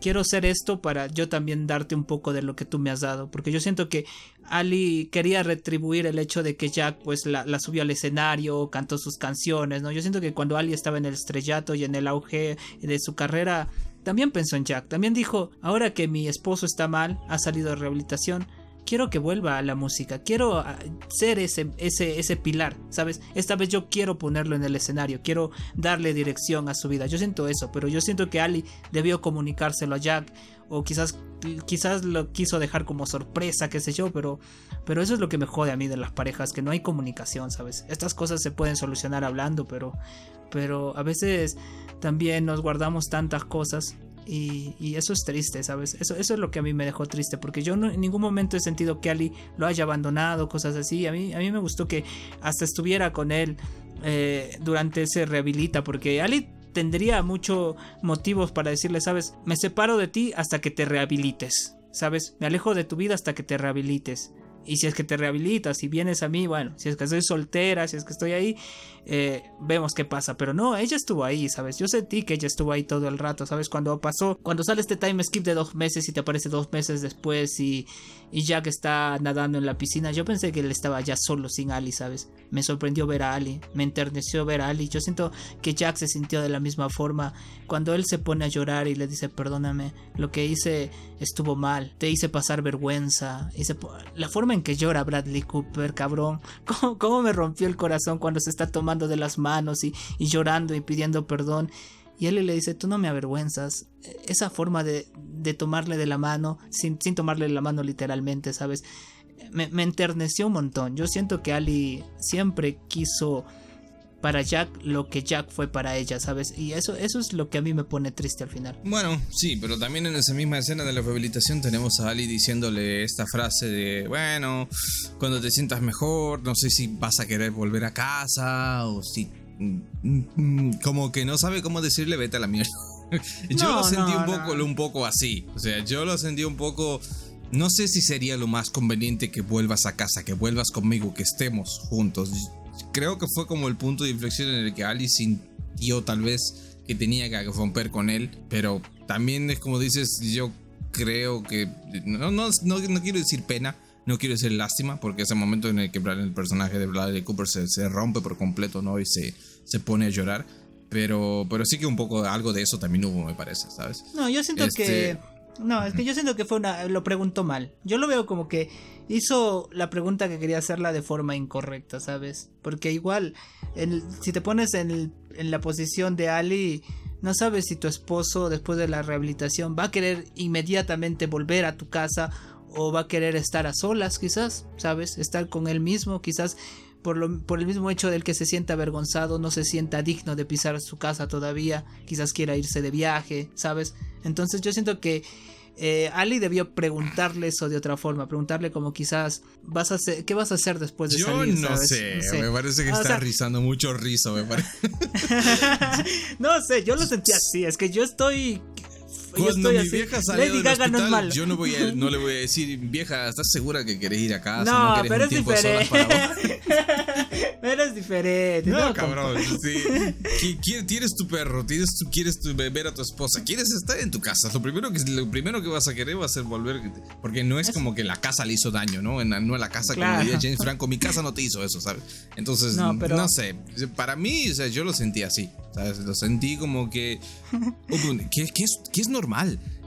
quiero hacer esto para yo también darte un poco de lo que tú me has dado. Porque yo siento que Ali quería retribuir el hecho de que Jack pues la, subió al escenario, cantó sus canciones, ¿no? Yo siento que cuando Ali estaba en el estrellato y en el auge de su carrera, también pensó en Jack. También dijo, ahora que mi esposo está mal, ha salido de rehabilitación, quiero que vuelva a la música, quiero ah, ser ese, ese, ese pilar, ¿sabes? Esta vez yo quiero ponerlo en el escenario, quiero darle dirección a su vida. Yo siento eso, pero yo siento que Ali debió comunicárselo a Jack o quizás quizás lo quiso dejar como sorpresa, qué sé yo, pero pero eso es lo que me jode a mí de las parejas, que no hay comunicación, ¿sabes? Estas cosas se pueden solucionar hablando, pero pero a veces también nos guardamos tantas cosas Y, eso es triste, ¿sabes? Eso, eso es lo que a mí me dejó triste, porque yo en ningún momento he sentido que Ali lo haya abandonado, cosas así. A mí, a mí me gustó que hasta estuviera con él eh, durante ese rehabilita, porque Ali tendría muchos motivos para decirle, sabes, me separo de ti hasta que te rehabilites, ¿sabes? Me alejo de tu vida hasta que te rehabilites. Y si es que te rehabilitas, si vienes a mí, bueno, si es que estoy soltera, si es que estoy ahí, eh, vemos qué pasa. Pero no, ella estuvo ahí, ¿sabes? Yo sentí que ella estuvo ahí todo el rato, ¿sabes? Cuando pasó, cuando sale este time skip de dos meses y te aparece dos meses después y, Jack está nadando en la piscina, yo pensé que él estaba ya solo sin Ali, ¿sabes? Me sorprendió ver a Ali, me enterneció ver a Ali. Yo siento que Jack se sintió de la misma forma cuando él se pone a llorar y le dice, perdóname, lo que hice estuvo mal, te hice pasar vergüenza. La forma en que llora Bradley Cooper, cabrón, ¿cómo, cómo me rompió el corazón cuando se está tomando de las manos y, llorando y pidiendo perdón. Y él le dice, tú no me avergüenzas. Esa forma de, tomarle de la mano, sin, sin, tomarle la mano literalmente, ¿sabes? Me, me, enterneció un montón. Yo siento que Ali siempre quiso para Jack lo que Jack fue para ella, ¿sabes? Y eso, eso es lo que a mí me pone triste al final. Bueno, sí, pero también en esa misma escena de la rehabilitación tenemos a Ali diciéndole esta frase de, bueno, cuando te sientas mejor, no sé si vas a querer volver a casa o si... Mm, mm, como que no sabe cómo decirle vete a la mierda. yo lo sentí un, poco, un poco así. O sea, yo lo sentí un poco... No sé si sería lo más conveniente que vuelvas a casa, que vuelvas conmigo, que estemos juntos creo que fue como el punto de inflexión en el que Ali sintió tal vez que tenía que romper con él, pero también es como dices, yo creo que no, no, no, quiero decir pena, no quiero decir lástima, porque es el momento en el que el personaje de Bradley Cooper se, se rompe por completo, ¿no? Y se, se pone a llorar. Pero, pero sí que un poco algo de eso también hubo, me parece, ¿sabes? No, yo siento que este, no, es que yo siento que fue una. Lo preguntó mal. Yo lo veo como que hizo la pregunta que quería hacerla de forma incorrecta, ¿sabes? Porque igual, si te pones en, en la posición de Ali, no sabes si tu esposo, después de la rehabilitación, va a querer inmediatamente volver a tu casa o va a querer estar a solas, quizás, ¿sabes? Estar con él mismo, quizás por, lo, por el mismo hecho del que se sienta avergonzado, no se sienta digno de pisar su casa todavía, quizás quiera irse de viaje, ¿sabes? Entonces yo siento que eh, Ali debió preguntarle eso de otra forma, preguntarle como quizás, vas a hacer, ¿qué vas a hacer después de salir? Yo no sé, me parece que está rizando mucho rizo, me parece. no sé, yo lo sentí así, es que yo estoy cuando mi vieja salió del hospital, yo no, voy a, no le voy a decir, vieja, ¿estás segura que querés ir a casa? No, ¿No pero, es diferente. pero es diferente. No, cabrón. Sí. Tienes tu perro, tienes tu, quieres ver a tu esposa, quieres estar en tu casa. Lo primero que, lo primero que vas a querer va a ser volver. Porque no es como que la casa le hizo daño, ¿no? En, no en la casa, como diría James Franco, mi casa no te hizo eso, ¿sabes? Entonces, no, no sé. Para mí, o sea, yo lo sentí así. ¿sabes? Lo sentí como que. que, que, es, que es normal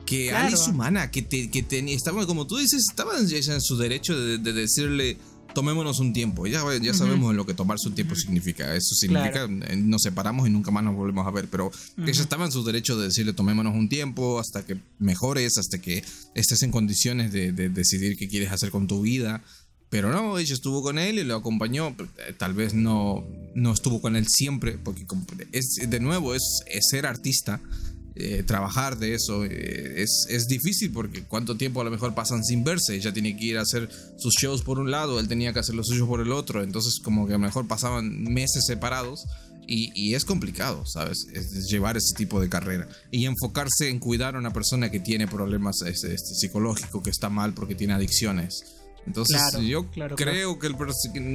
que Ali es humana, que, te, que estaba, como tú dices, estaban en su derecho de, decirle, tomémonos un tiempo. Ya, ya sabemos lo que tomarse un tiempo significa. Eso significa, eh, nos separamos y nunca más nos volvemos a ver, pero ella estaba en su derecho de decirle, tomémonos un tiempo hasta que mejores, hasta que estés en condiciones de, de decidir qué quieres hacer con tu vida. Pero no, ella estuvo con él y lo acompañó. Eh, tal vez no, no estuvo con él siempre, porque es, de nuevo es, ser artista. Eh, trabajar de eso eh, es, es, difícil porque cuánto tiempo a lo mejor pasan sin verse. Ella tiene que ir a hacer sus shows por un lado, él tenía que hacer los suyos por el otro. Entonces, como que a lo mejor pasaban meses separados. Y, y, es complicado, ¿sabes? Es llevar ese tipo de carrera. Y enfocarse en cuidar a una persona que tiene problemas este, este, psicológicos, que está mal porque tiene adicciones. Entonces yo creo que el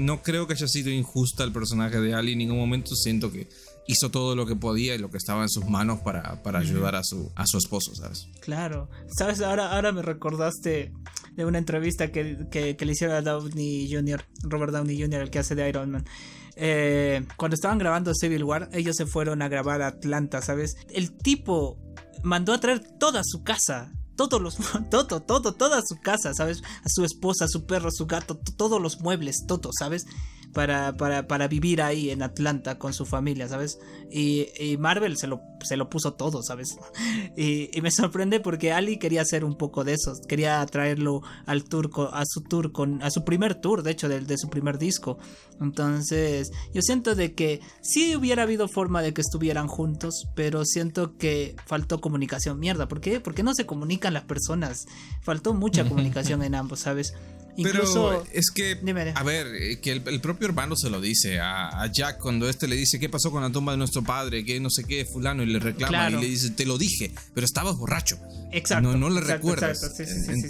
no creo que haya sido injusta el personaje de Ali en ningún momento. Siento que hizo todo lo que podía y lo que estaba en sus manos para, para ayudar a su, a su esposo, ¿sabes? Claro. ¿Sabes? Ahora, ahora me recordaste de una entrevista que, que, le hicieron a Downey Jr., Robert Downey Jr., el que hace de Iron Man. Eh, cuando estaban grabando Civil War, ellos se fueron a grabar a Atlanta, ¿sabes? El tipo mandó a traer toda su casa todos los todo todo toda su casa sabes a su esposa a su perro a su gato todos los muebles todo sabes para, para, para vivir ahí en Atlanta con su familia, ¿sabes? Y, y Marvel se lo, se lo puso todo, ¿sabes? Y, y, me sorprende porque Ali quería hacer un poco de eso, quería traerlo al tour, a su tour, con, a su primer tour, de hecho, de, de su primer disco. Entonces, yo siento de que sí hubiera habido forma de que estuvieran juntos, pero siento que faltó comunicación. Mierda, ¿por qué? Porque no se comunican las personas. Faltó mucha comunicación en ambos, ¿sabes? Pero es que, a ver, eh, que el, propio hermano se lo dice a, Jack cuando este le dice qué pasó con la tumba de nuestro padre, que no sé qué, fulano, y le reclama y le dice, te lo dije, pero estabas borracho. Exacto. No, no le recuerdas.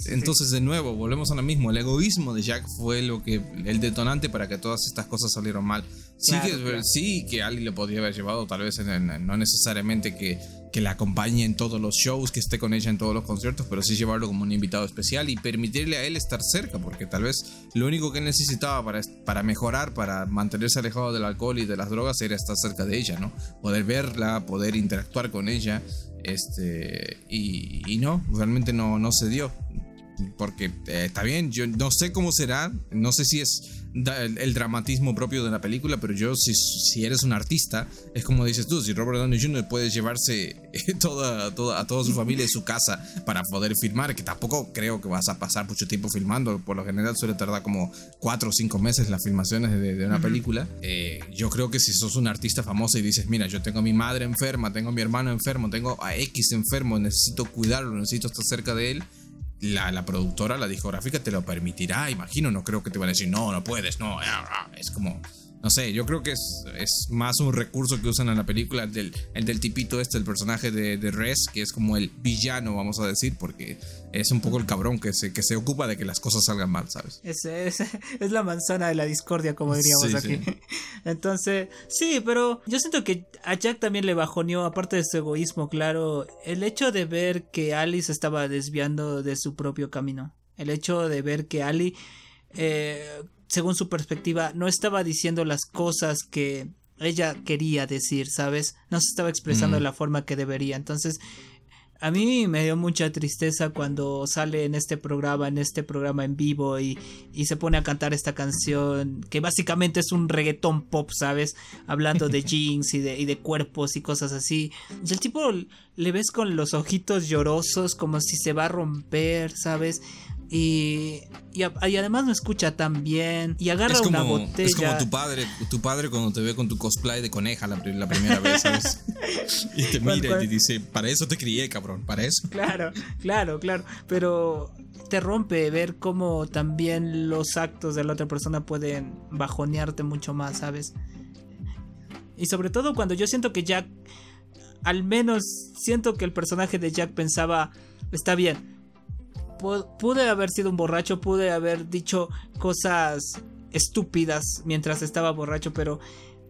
Entonces, de nuevo, volvemos a lo mismo. El egoísmo de Jack fue lo que, el detonante para que todas estas cosas salieron mal. Sí, que, sí que alguien le podría haber llevado, tal vez no necesariamente que que la acompañe en todos los shows, que esté con ella en todos los conciertos, pero sí llevarlo como un invitado especial y permitirle a él estar cerca, porque tal vez lo único que necesitaba para, para mejorar, para mantenerse alejado del alcohol y de las drogas era estar cerca de ella, ¿no? Poder verla, poder interactuar con ella, este, y, y no, realmente no, no se dio porque eh, está bien, yo no sé cómo será, no sé si es el, dramatismo propio de la película, pero yo si, si, eres un artista, es como dices tú, si Robert Downey Jr. puede llevarse toda, toda, a toda su familia y su casa para poder filmar, que tampoco creo que vas a pasar mucho tiempo filmando, por lo general suele tardar como 4 o 5 meses las filmaciones de, una película, eh, yo creo que si sos un artista famoso y dices, mira, yo tengo a mi madre enferma, tengo a mi hermano enfermo, tengo a X enfermo, necesito cuidarlo, necesito estar cerca de él, la, productora, la discográfica te lo permitirá, imagino, no creo que te van a decir, no, no puedes, no, ah, ah", es como, no sé, yo creo que es, es más un recurso que usan en la película, el del, el del tipito este, el personaje de, de Res, que es como el villano, vamos a decir, porque es un poco el cabrón que se, que se ocupa de que las cosas salgan mal, ¿sabes? Es, es, es la manzana de la discordia, como diríamos aquí. Entonces, sí, pero yo siento que a Jack también le bajoneó, aparte de su egoísmo, claro, el hecho de ver que Alice estaba desviando de su propio camino. El hecho de ver que Ali, eh, según su perspectiva, no estaba diciendo las cosas que ella quería decir, ¿sabes? No se estaba expresando de la forma que debería. Entonces, a mí me dio mucha tristeza cuando sale en este programa, en este programa en vivo y, y, se pone a cantar esta canción que básicamente es un reggaetón pop, ¿sabes? Hablando de jeans y de, y de cuerpos y cosas así. Y el tipo le ves con los ojitos llorosos como si se va a romper, ¿sabes? Y, y, además no escucha tan bien. Y agarra una botella. Es como tu padre, tu padre cuando te ve con tu cosplay de coneja la, primera vez, ¿sabes? y te mira y te dice, para eso te crié, cabrón, para eso. Claro, claro, claro. Pero te rompe ver cómo también los actos de la otra persona pueden bajonearte mucho más, ¿sabes? Y sobre todo cuando yo siento que Jack, al menos siento que el personaje de Jack pensaba, está bien, pude haber sido un borracho, pude haber dicho cosas estúpidas mientras estaba borracho, pero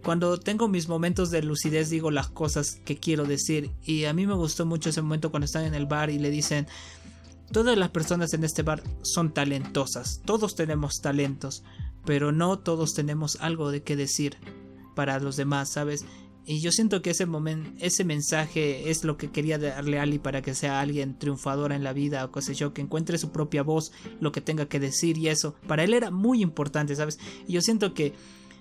cuando tengo mis momentos de lucidez digo las cosas que quiero decir y a mí me gustó mucho ese momento cuando están en el bar y le dicen todas las personas en este bar son talentosas, todos tenemos talentos, pero no todos tenemos algo de qué decir para los demás, ¿sabes? Y yo siento que ese momento, ese mensaje es lo que quería darle a Ali para que sea alguien triunfador en la vida o qué sé yo, que encuentre su propia voz, lo que tenga que decir y eso. Para él era muy importante, ¿sabes? Y yo siento que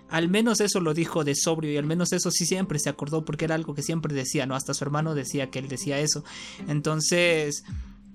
al menos eso lo dijo de sobrio y al menos eso sí siempre se acordó porque era algo que siempre decía, ¿no? Hasta su hermano decía que él decía eso. Entonces,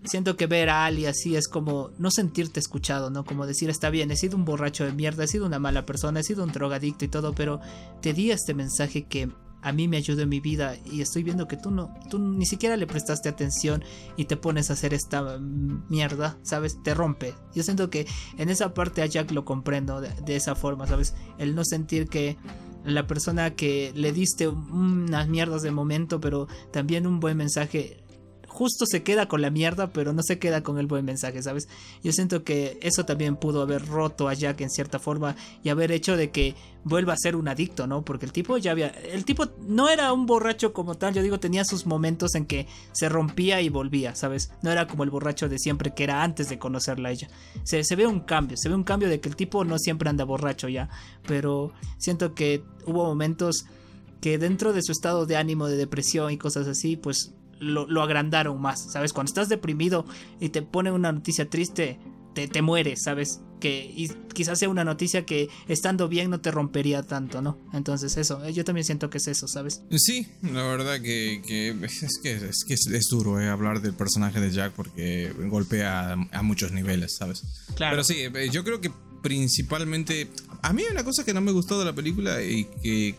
siento que ver a Ali así es como no sentirte escuchado, ¿no? Como decir, está bien, he sido un borracho de mierda, he sido una mala persona, he sido un drogadicto y todo, pero te di este mensaje que a mí me ayudó en mi vida y estoy viendo que tú no, tú ni siquiera le prestaste atención y te pones a hacer esta mierda, ¿sabes? Te rompe. Yo siento que en esa parte a Jack lo comprendo de, de esa forma, ¿sabes? El no sentir que la persona que le diste unas mierdas de momento, pero también un buen mensaje justo se queda con la mierda, pero no se queda con el buen mensaje, ¿sabes? Yo siento que eso también pudo haber roto a Jack en cierta forma y haber hecho de que vuelva a ser un adicto, ¿no? Porque el tipo ya había. El tipo no era un borracho como tal, yo digo, tenía sus momentos en que se rompía y volvía, ¿sabes? No era como el borracho de siempre que era antes de conocerla a ella. Se, se ve un cambio, se ve un cambio de que el tipo no siempre anda borracho ya, pero siento que hubo momentos que dentro de su estado de ánimo, de depresión y cosas así, pues lo, agrandaron más, ¿sabes? Cuando estás deprimido y te ponen una noticia triste, te, te mueres, ¿sabes? Que y quizás sea una noticia que estando bien no te rompería tanto, ¿no? Entonces eso, yo también siento que es eso, ¿sabes? Sí, la verdad que, es que, es, que es, duro eh, hablar del personaje de Jack porque golpea a, muchos niveles, ¿sabes? Claro. Pero sí, eh, yo creo que principalmente... A mí hay una cosa que no me gustó de la película y que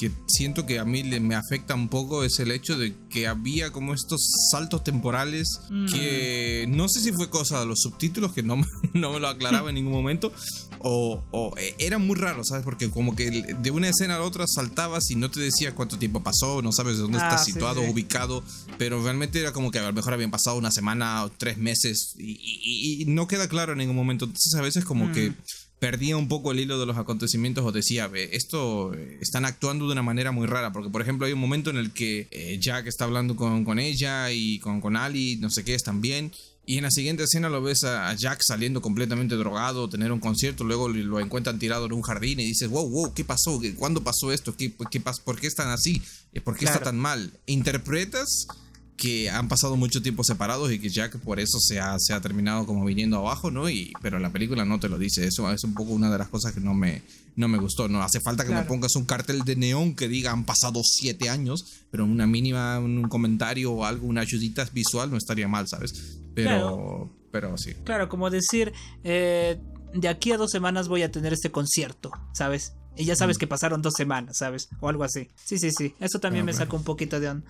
que siento que a mí me afecta un poco es el hecho de que había como estos saltos temporales mm. que no sé si fue cosa de los subtítulos que no, no me lo aclaraba en ningún momento o, o e, era muy raro, ¿sabes? Porque como que de una escena a la otra saltabas y no te decía cuánto tiempo pasó, no sabes de dónde estás ah, situado, ubicado, pero realmente era como que a lo mejor habían pasado una semana o tres meses y, no queda claro en ningún momento. Entonces a veces como que mm perdía un poco el hilo de los acontecimientos o decía, esto eh, están actuando de una manera muy rara, porque por ejemplo hay un momento en el que eh, Jack está hablando con, con ella y con, con Ali, no sé qué, están bien. Y en la siguiente escena lo ves a Jack saliendo completamente drogado, tener un concierto, luego lo encuentran tirado en un jardín y dices, wow, wow, ¿qué pasó? ¿Cuándo pasó esto? ¿Qué, qué, ¿Por qué están así? ¿Por qué está tan mal? Interpretas que han pasado mucho tiempo separados y que Jack por eso se ha, se ha terminado como viniendo abajo, ¿no? Y, pero la película no te lo dice, eso es un poco una de las cosas que no me, no me gustó, no hace falta que me pongas un cartel de neón que diga han pasado siete años, pero una mínima, un comentario o algo, una ayudita visual no estaría mal, ¿sabes? Pero, pero sí. Claro, como decir, eh, de aquí a dos semanas voy a tener este concierto, ¿sabes? Y ya sabes mm. que pasaron dos semanas, ¿sabes? O algo así. Sí, sí, sí. Eso también me sacó un poquito de on.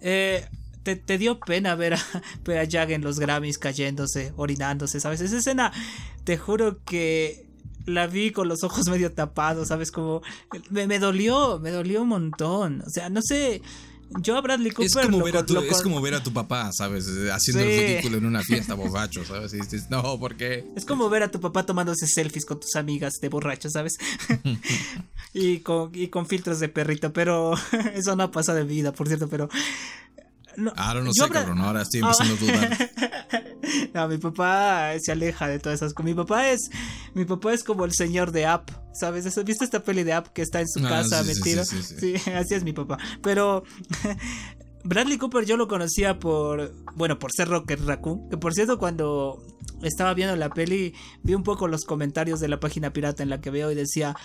Eh, te, dio pena ver a, ver a Jack en los Grammys cayéndose, orinándose, ¿sabes? Esa escena, te juro que la vi con los ojos medio tapados, ¿sabes? Como me, me dolió, me dolió un montón. O sea, no sé. Yo a Bradley Cooper. Es como, ver, a tu, es como ver a tu papá, ¿sabes? Haciendo el ridículo en una fiesta borracho, ¿sabes? Y dices, no, porque. Es como ver a tu papá tomándose selfies con tus amigas de borracho, ¿sabes? y, con, y con filtros de perrito, pero eso no pasa de vida, por cierto, pero Ahora no sé, cabrón, ahora estoy empezando a dudar. no, mi papá se aleja de todas esas cosas. Mi papá es, mi papá es como el señor de App, ¿sabes? ¿Viste esta peli de App que está en su ah, casa metido? Sí, así es mi papá. Pero Bradley Cooper yo lo conocía por, bueno, por ser Rocker Raccoon. Que por cierto, cuando estaba viendo la peli, vi un poco los comentarios de la página pirata en la que veo y decía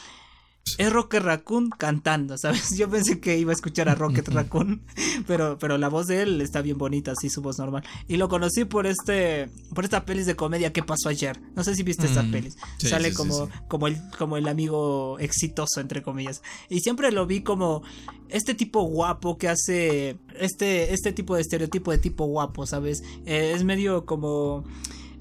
es Rocket Raccoon cantando, ¿sabes? Yo pensé que iba a escuchar a Rocket Raccoon, pero, pero la voz de él está bien bonita, así su voz normal. Y lo conocí por este, por esta pelis de comedia que pasó ayer. No sé si viste esta mm, pelis. Sale como, como el, como el amigo exitoso entre comillas. Y siempre lo vi como este tipo guapo que hace este, este tipo de estereotipo de tipo guapo, ¿sabes? Eh, es medio como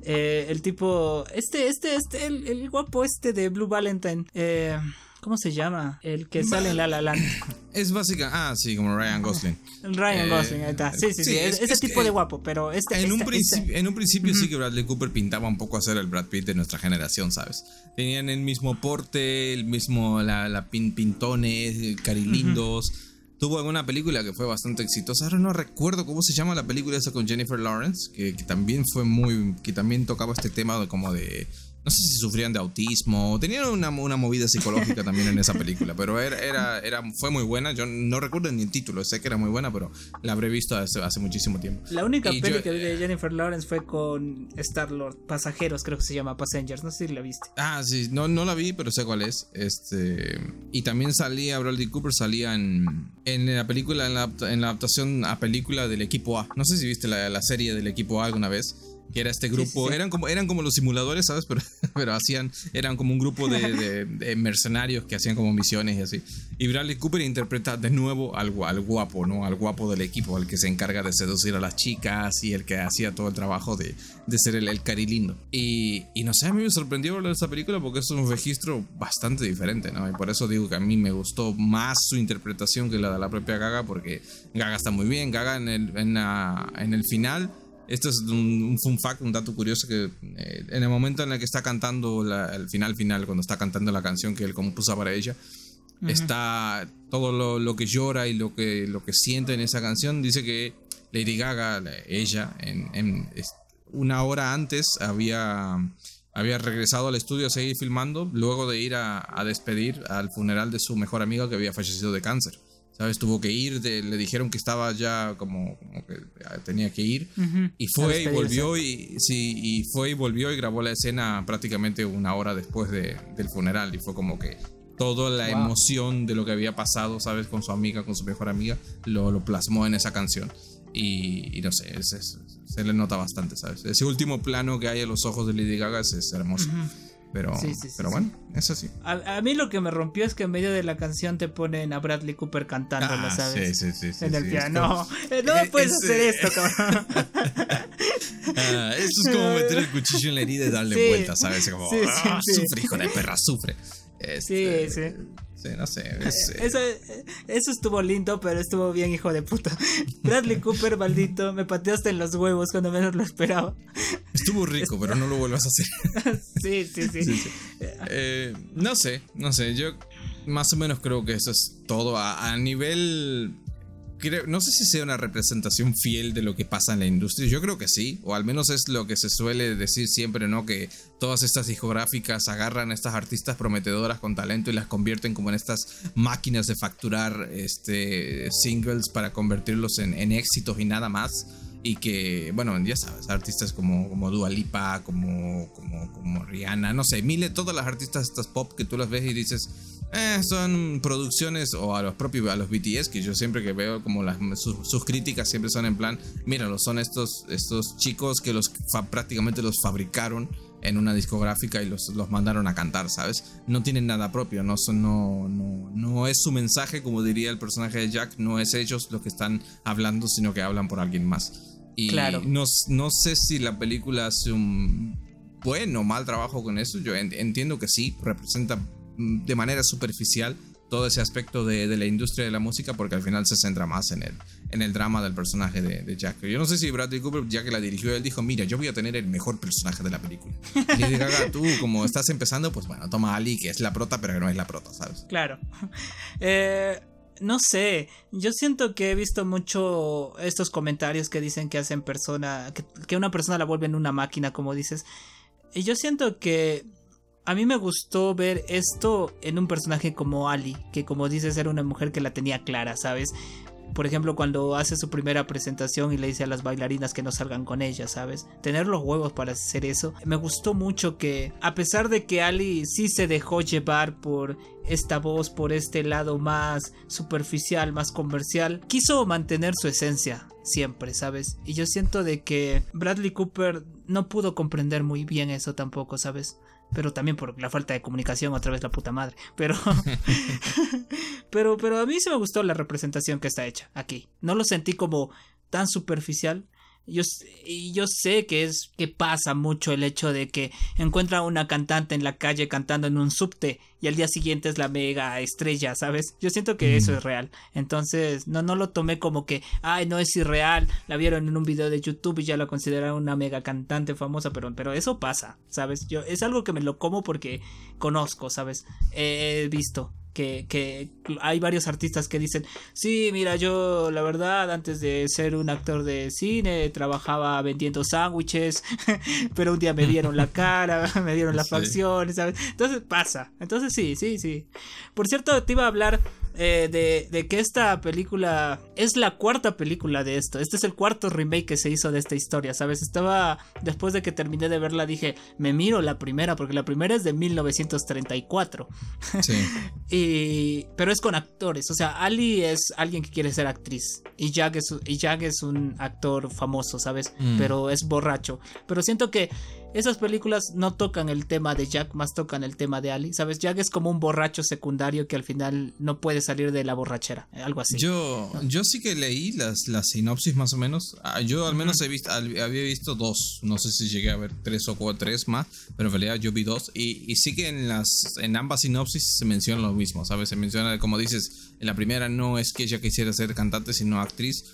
eh, el tipo, este, este, este, el, el, guapo este de Blue Valentine. Eh, ¿Cómo se llama? El que sale en La La Land. Es básica. Ah, sí, como Ryan Gosling. Ryan eh, Gosling, ahí está. Sí, sí, sí. ese tipo de guapo, pero este. En, un, este. en un principio sí que Bradley Cooper pintaba un poco a ser el Brad Pitt de nuestra generación, ¿sabes? Tenían el mismo porte, el mismo. La, la pin, pintones, carilindos. Tuvo alguna película que fue bastante exitosa. Ahora no recuerdo cómo se llama la película esa con Jennifer Lawrence, que, que también fue muy. que también tocaba este tema de como de no sé si sufrían de autismo, tenían una, una movida psicológica también en esa película, pero era, era, era, fue muy buena, yo no recuerdo ni el título, sé que era muy buena, pero la habré visto hace, hace muchísimo tiempo. La única película que vi de Jennifer Lawrence fue con Star-Lord, Pasajeros creo que se llama, Passengers, no sé si la viste. Ah, sí, no, no la vi, pero sé cuál es. Este, y también salía, Bradley Cooper salía en, en la película, en la, en la adaptación a película del equipo A. No sé si viste la, la serie del equipo A alguna vez que era este grupo, eran como eran como los simuladores, ¿sabes? Pero, pero hacían, eran como un grupo de, mercenarios que hacían como misiones y así. Y Bradley Cooper interpreta de nuevo al, al, guapo, ¿no? Al guapo del equipo, al que se encarga de seducir a las chicas y el que hacía todo el trabajo de, de ser el, el carilindo. Y, y no sé, a mí me sorprendió hablar de esta película porque es un registro bastante diferente, ¿no? Y por eso digo que a mí me gustó más su interpretación que la de la propia Gaga, porque Gaga está muy bien, Gaga en el, en, en el final esto es un, fun fact, un dato curioso que eh, en el momento en el que está cantando, el final final, cuando está cantando la canción que él compuso para ella, está todo lo, que llora y lo que, lo que siente en esa canción. Dice que Lady Gaga, ella, en, una hora antes había, había regresado al estudio a seguir filmando, luego de ir a, a despedir al funeral de su mejor amiga que había fallecido de cáncer ¿sabes? Tuvo que ir, le dijeron que estaba ya como, que tenía que ir. Y fue y volvió y, sí, y fue y volvió y grabó la escena prácticamente una hora después de, del funeral. Y fue como que toda la emoción de lo que había pasado, ¿sabes? Con su amiga, con su mejor amiga, lo, lo plasmó en esa canción. Y, no sé, se le nota bastante, ¿sabes? Ese último plano que hay en los ojos de Lady Gaga es, hermoso. Pero, pero bueno, eso sí. A, mí lo que me rompió es que en medio de la canción te ponen a Bradley Cooper cantando, ah, ¿sabes? Sí, sí, sí. En el piano. Eh, no eh, puedes hacer esto, cabrón. Ah, eso es como meter el cuchillo en la herida y darle vuelta, ¿sabes? Como, ah, sufre, hijo de perra, sufre. Este, sí, sí no sé. Eh, eso, eso, estuvo lindo, pero estuvo bien, hijo de puta. Bradley Cooper, maldito, me pateaste en los huevos cuando menos lo esperaba. Estuvo rico, pero no lo vuelvas a hacer. sí, sí, sí. Eh, no sé, no sé. Yo más o menos creo que eso es todo. a nivel no sé si sea una representación fiel de lo que pasa en la industria. Yo creo que sí, o al menos es lo que se suele decir siempre, ¿no? Que todas estas discográficas agarran a estas artistas prometedoras con talento y las convierten como en estas máquinas de facturar este, singles para convertirlos en, éxitos y nada más. Y que, bueno, ya sabes, artistas como, como Dua Lipa, como, como, como Rihanna, no sé, miles, todas las artistas estas pop que tú las ves y dices eh, son producciones o a los propios, a los BTS, que yo siempre que veo como las, sus, críticas siempre son en plan, míralo, son estos, estos chicos que los prácticamente los fabricaron en una discográfica y los, los mandaron a cantar, ¿sabes? No tienen nada propio, no, son, no, no, no es su mensaje, como diría el personaje de Jack, no es ellos los que están hablando, sino que hablan por alguien más. Y claro. no, no sé si la película hace un buen o mal trabajo con eso, yo entiendo que sí, representa de manera superficial todo ese aspecto de, la industria de la música porque al final se centra más en el, en el drama del personaje de, Jack. Yo no sé si Bradley Cooper, ya que la dirigió, él dijo, mira, yo voy a tener el mejor personaje de la película. Y Gaga, tú como estás empezando, pues bueno, toma a Ali, que es la prota, pero que no es la prota, ¿sabes? Claro. Eh, no sé, yo siento que he visto mucho estos comentarios que dicen que hacen persona, que, que una persona la vuelve en una máquina, como dices. Y yo siento que a mí me gustó ver esto en un personaje como Ali, que como dices era una mujer que la tenía clara, ¿sabes? Por ejemplo, cuando hace su primera presentación y le dice a las bailarinas que no salgan con ella, ¿sabes? Tener los huevos para hacer eso. Me gustó mucho que, a pesar de que Ali sí se dejó llevar por esta voz, por este lado más superficial, más comercial, quiso mantener su esencia siempre, ¿sabes? Y yo siento de que Bradley Cooper no pudo comprender muy bien eso tampoco, ¿sabes? Pero también por la falta de comunicación, otra vez la puta madre. Pero, pero, pero a mí sí me gustó la representación que está hecha aquí. No lo sentí como tan superficial, yo, y yo sé que es que pasa mucho el hecho de que encuentra una cantante en la calle cantando en un subte y al día siguiente es la mega estrella, ¿sabes? Yo siento que eso es real. Entonces, no, no lo tomé como que, ay, no es irreal, la vieron en un video de YouTube y ya la consideraron una mega cantante famosa, pero, pero eso pasa, ¿sabes? Yo, es algo que me lo como porque conozco, ¿sabes? he visto que, hay varios artistas que dicen, sí, mira, yo la verdad antes de ser un actor de cine trabajaba vendiendo sándwiches, pero un día me dieron la cara, me dieron las facciones, ¿sabes? Entonces pasa, entonces sí, sí, sí. Por cierto, te iba a hablar eh, de, de, que esta película es la cuarta película de esto. Este es el cuarto remake que se hizo de esta historia, ¿sabes? Estaba, después de que terminé de verla, dije, me miro la primera, porque la primera es de 1934. Sí. y, pero es con actores, o sea, Ali es alguien que quiere ser actriz. Y Jack es, y Jack es un actor famoso, ¿sabes? Mm. Pero es borracho. Pero siento que esas películas no tocan el tema de Jack, más tocan el tema de Ali. ¿Sabes? Jack es como un borracho secundario que al final no puede salir de la borrachera, algo así. Yo, yo sí que leí las, las sinopsis más o menos. Ah, yo al menos he visto, había visto dos. No sé si llegué a ver tres o cuatro, tres más, pero en realidad yo vi dos. Y, y sí que en, las, en ambas sinopsis se menciona lo mismo, ¿sabes? Se menciona, como dices, en la primera no es que ella quisiera ser cantante, sino actriz.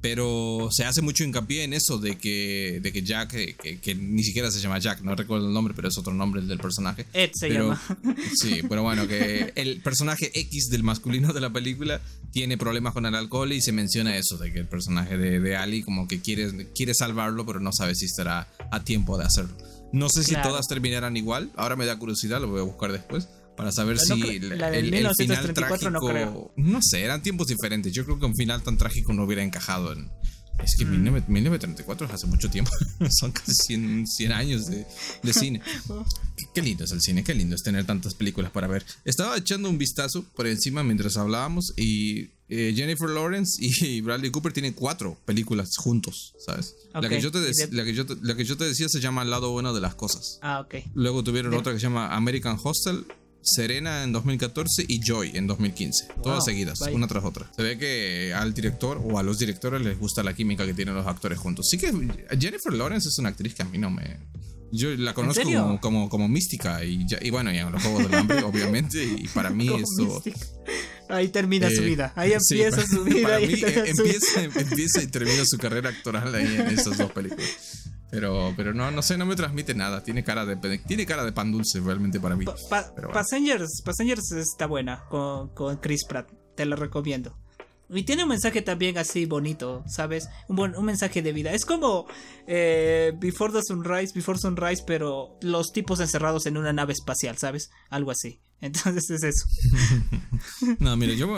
Pero se hace mucho hincapié en eso de que, de que Jack, que, ni siquiera se llama Jack, no recuerdo el nombre, pero es otro nombre del personaje. Ed se llama. Sí, pero bueno, que el personaje X del masculino de la película tiene problemas con el alcohol y se menciona eso, de que el personaje de, Ali como que quiere, quiere salvarlo, pero no sabe si estará a tiempo de hacerlo. No sé si todas terminarán igual, ahora me da curiosidad, lo voy a buscar después para saber si la el, final trágico, no creo. No sé, eran tiempos diferentes. Yo creo que un final tan trágico no hubiera encajado en, es que 1934 mm. es hace mucho tiempo. Son casi 100, años de, cine. Qué, lindo es el cine, qué lindo es tener tantas películas para ver. Estaba echando un vistazo por encima mientras hablábamos y eh, Jennifer Lawrence y Bradley Cooper tienen cuatro películas juntos, ¿sabes? La, que yo te la, que yo la que yo te decía se llama El lado bueno de las cosas. Ah, ok. Luego tuvieron otra que se llama American Hostel Serena en 2014 y Joy en 2015. todas seguidas, una tras otra. Se ve que al director o a los directores les gusta la química que tienen los actores juntos. Sí que Jennifer Lawrence es una actriz que a mí no me... Yo la conozco como, como, mística y, y bueno, ya en los Juegos del Hambre, obviamente, y para mí eso... Ahí termina su eh, vida. Ahí empieza su vida. Para mí, eh, empieza, empieza, y termina su carrera actoral ahí en esas dos películas. Pero, pero no, no sé, no me transmite nada. Tiene cara de, tiene cara de pan dulce realmente para mí. Passengers, Passengers está buena con, con Chris Pratt. Te lo recomiendo. Y tiene un mensaje también así bonito, ¿sabes? Un, buen, un mensaje de vida. Es como eh, Before the Sunrise, Before Sunrise, pero los tipos encerrados en una nave espacial, ¿sabes? Algo así. Entonces es eso. no, mire, yo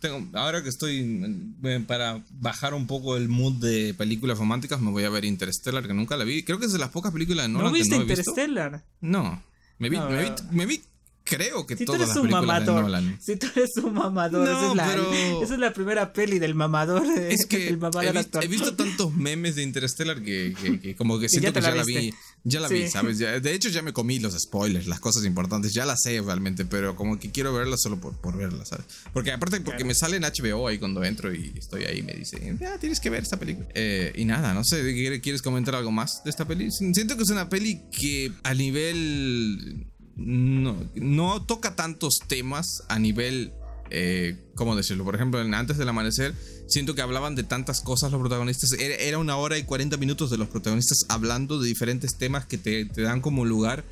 tengo, ahora que estoy para bajar un poco el mood de películas románticas, me voy a ver Interstellar, que nunca la vi. Creo que es de las pocas películas de Nolan ¿No viste que no he Interstellar? No. Me vi, me, vi, me vi creo que si todas tú eres un mamador, Si tú eres un mamador, esa, es la, esa, es la, primera peli del mamador. Es que he, visto, tantos memes de Interstellar que, que, como que siento que ya la vi. Ya la vi, ¿sabes? de hecho, ya me comí los spoilers, las cosas importantes. Ya las sé realmente, pero como que quiero verlas solo por, por verlas, ¿sabes? Porque aparte, porque me sale en HBO ahí cuando entro y estoy ahí me dice, ya tienes que ver esta película. Eh, y nada, no sé, ¿quieres comentar algo más de esta peli? Siento que es una peli que a nivel no, toca tantos temas a nivel, eh, ¿cómo decirlo? Por ejemplo, Antes del Amanecer, siento que hablaban de tantas cosas los protagonistas. Era, una hora y 40 minutos de los protagonistas hablando de diferentes temas que te, dan como lugar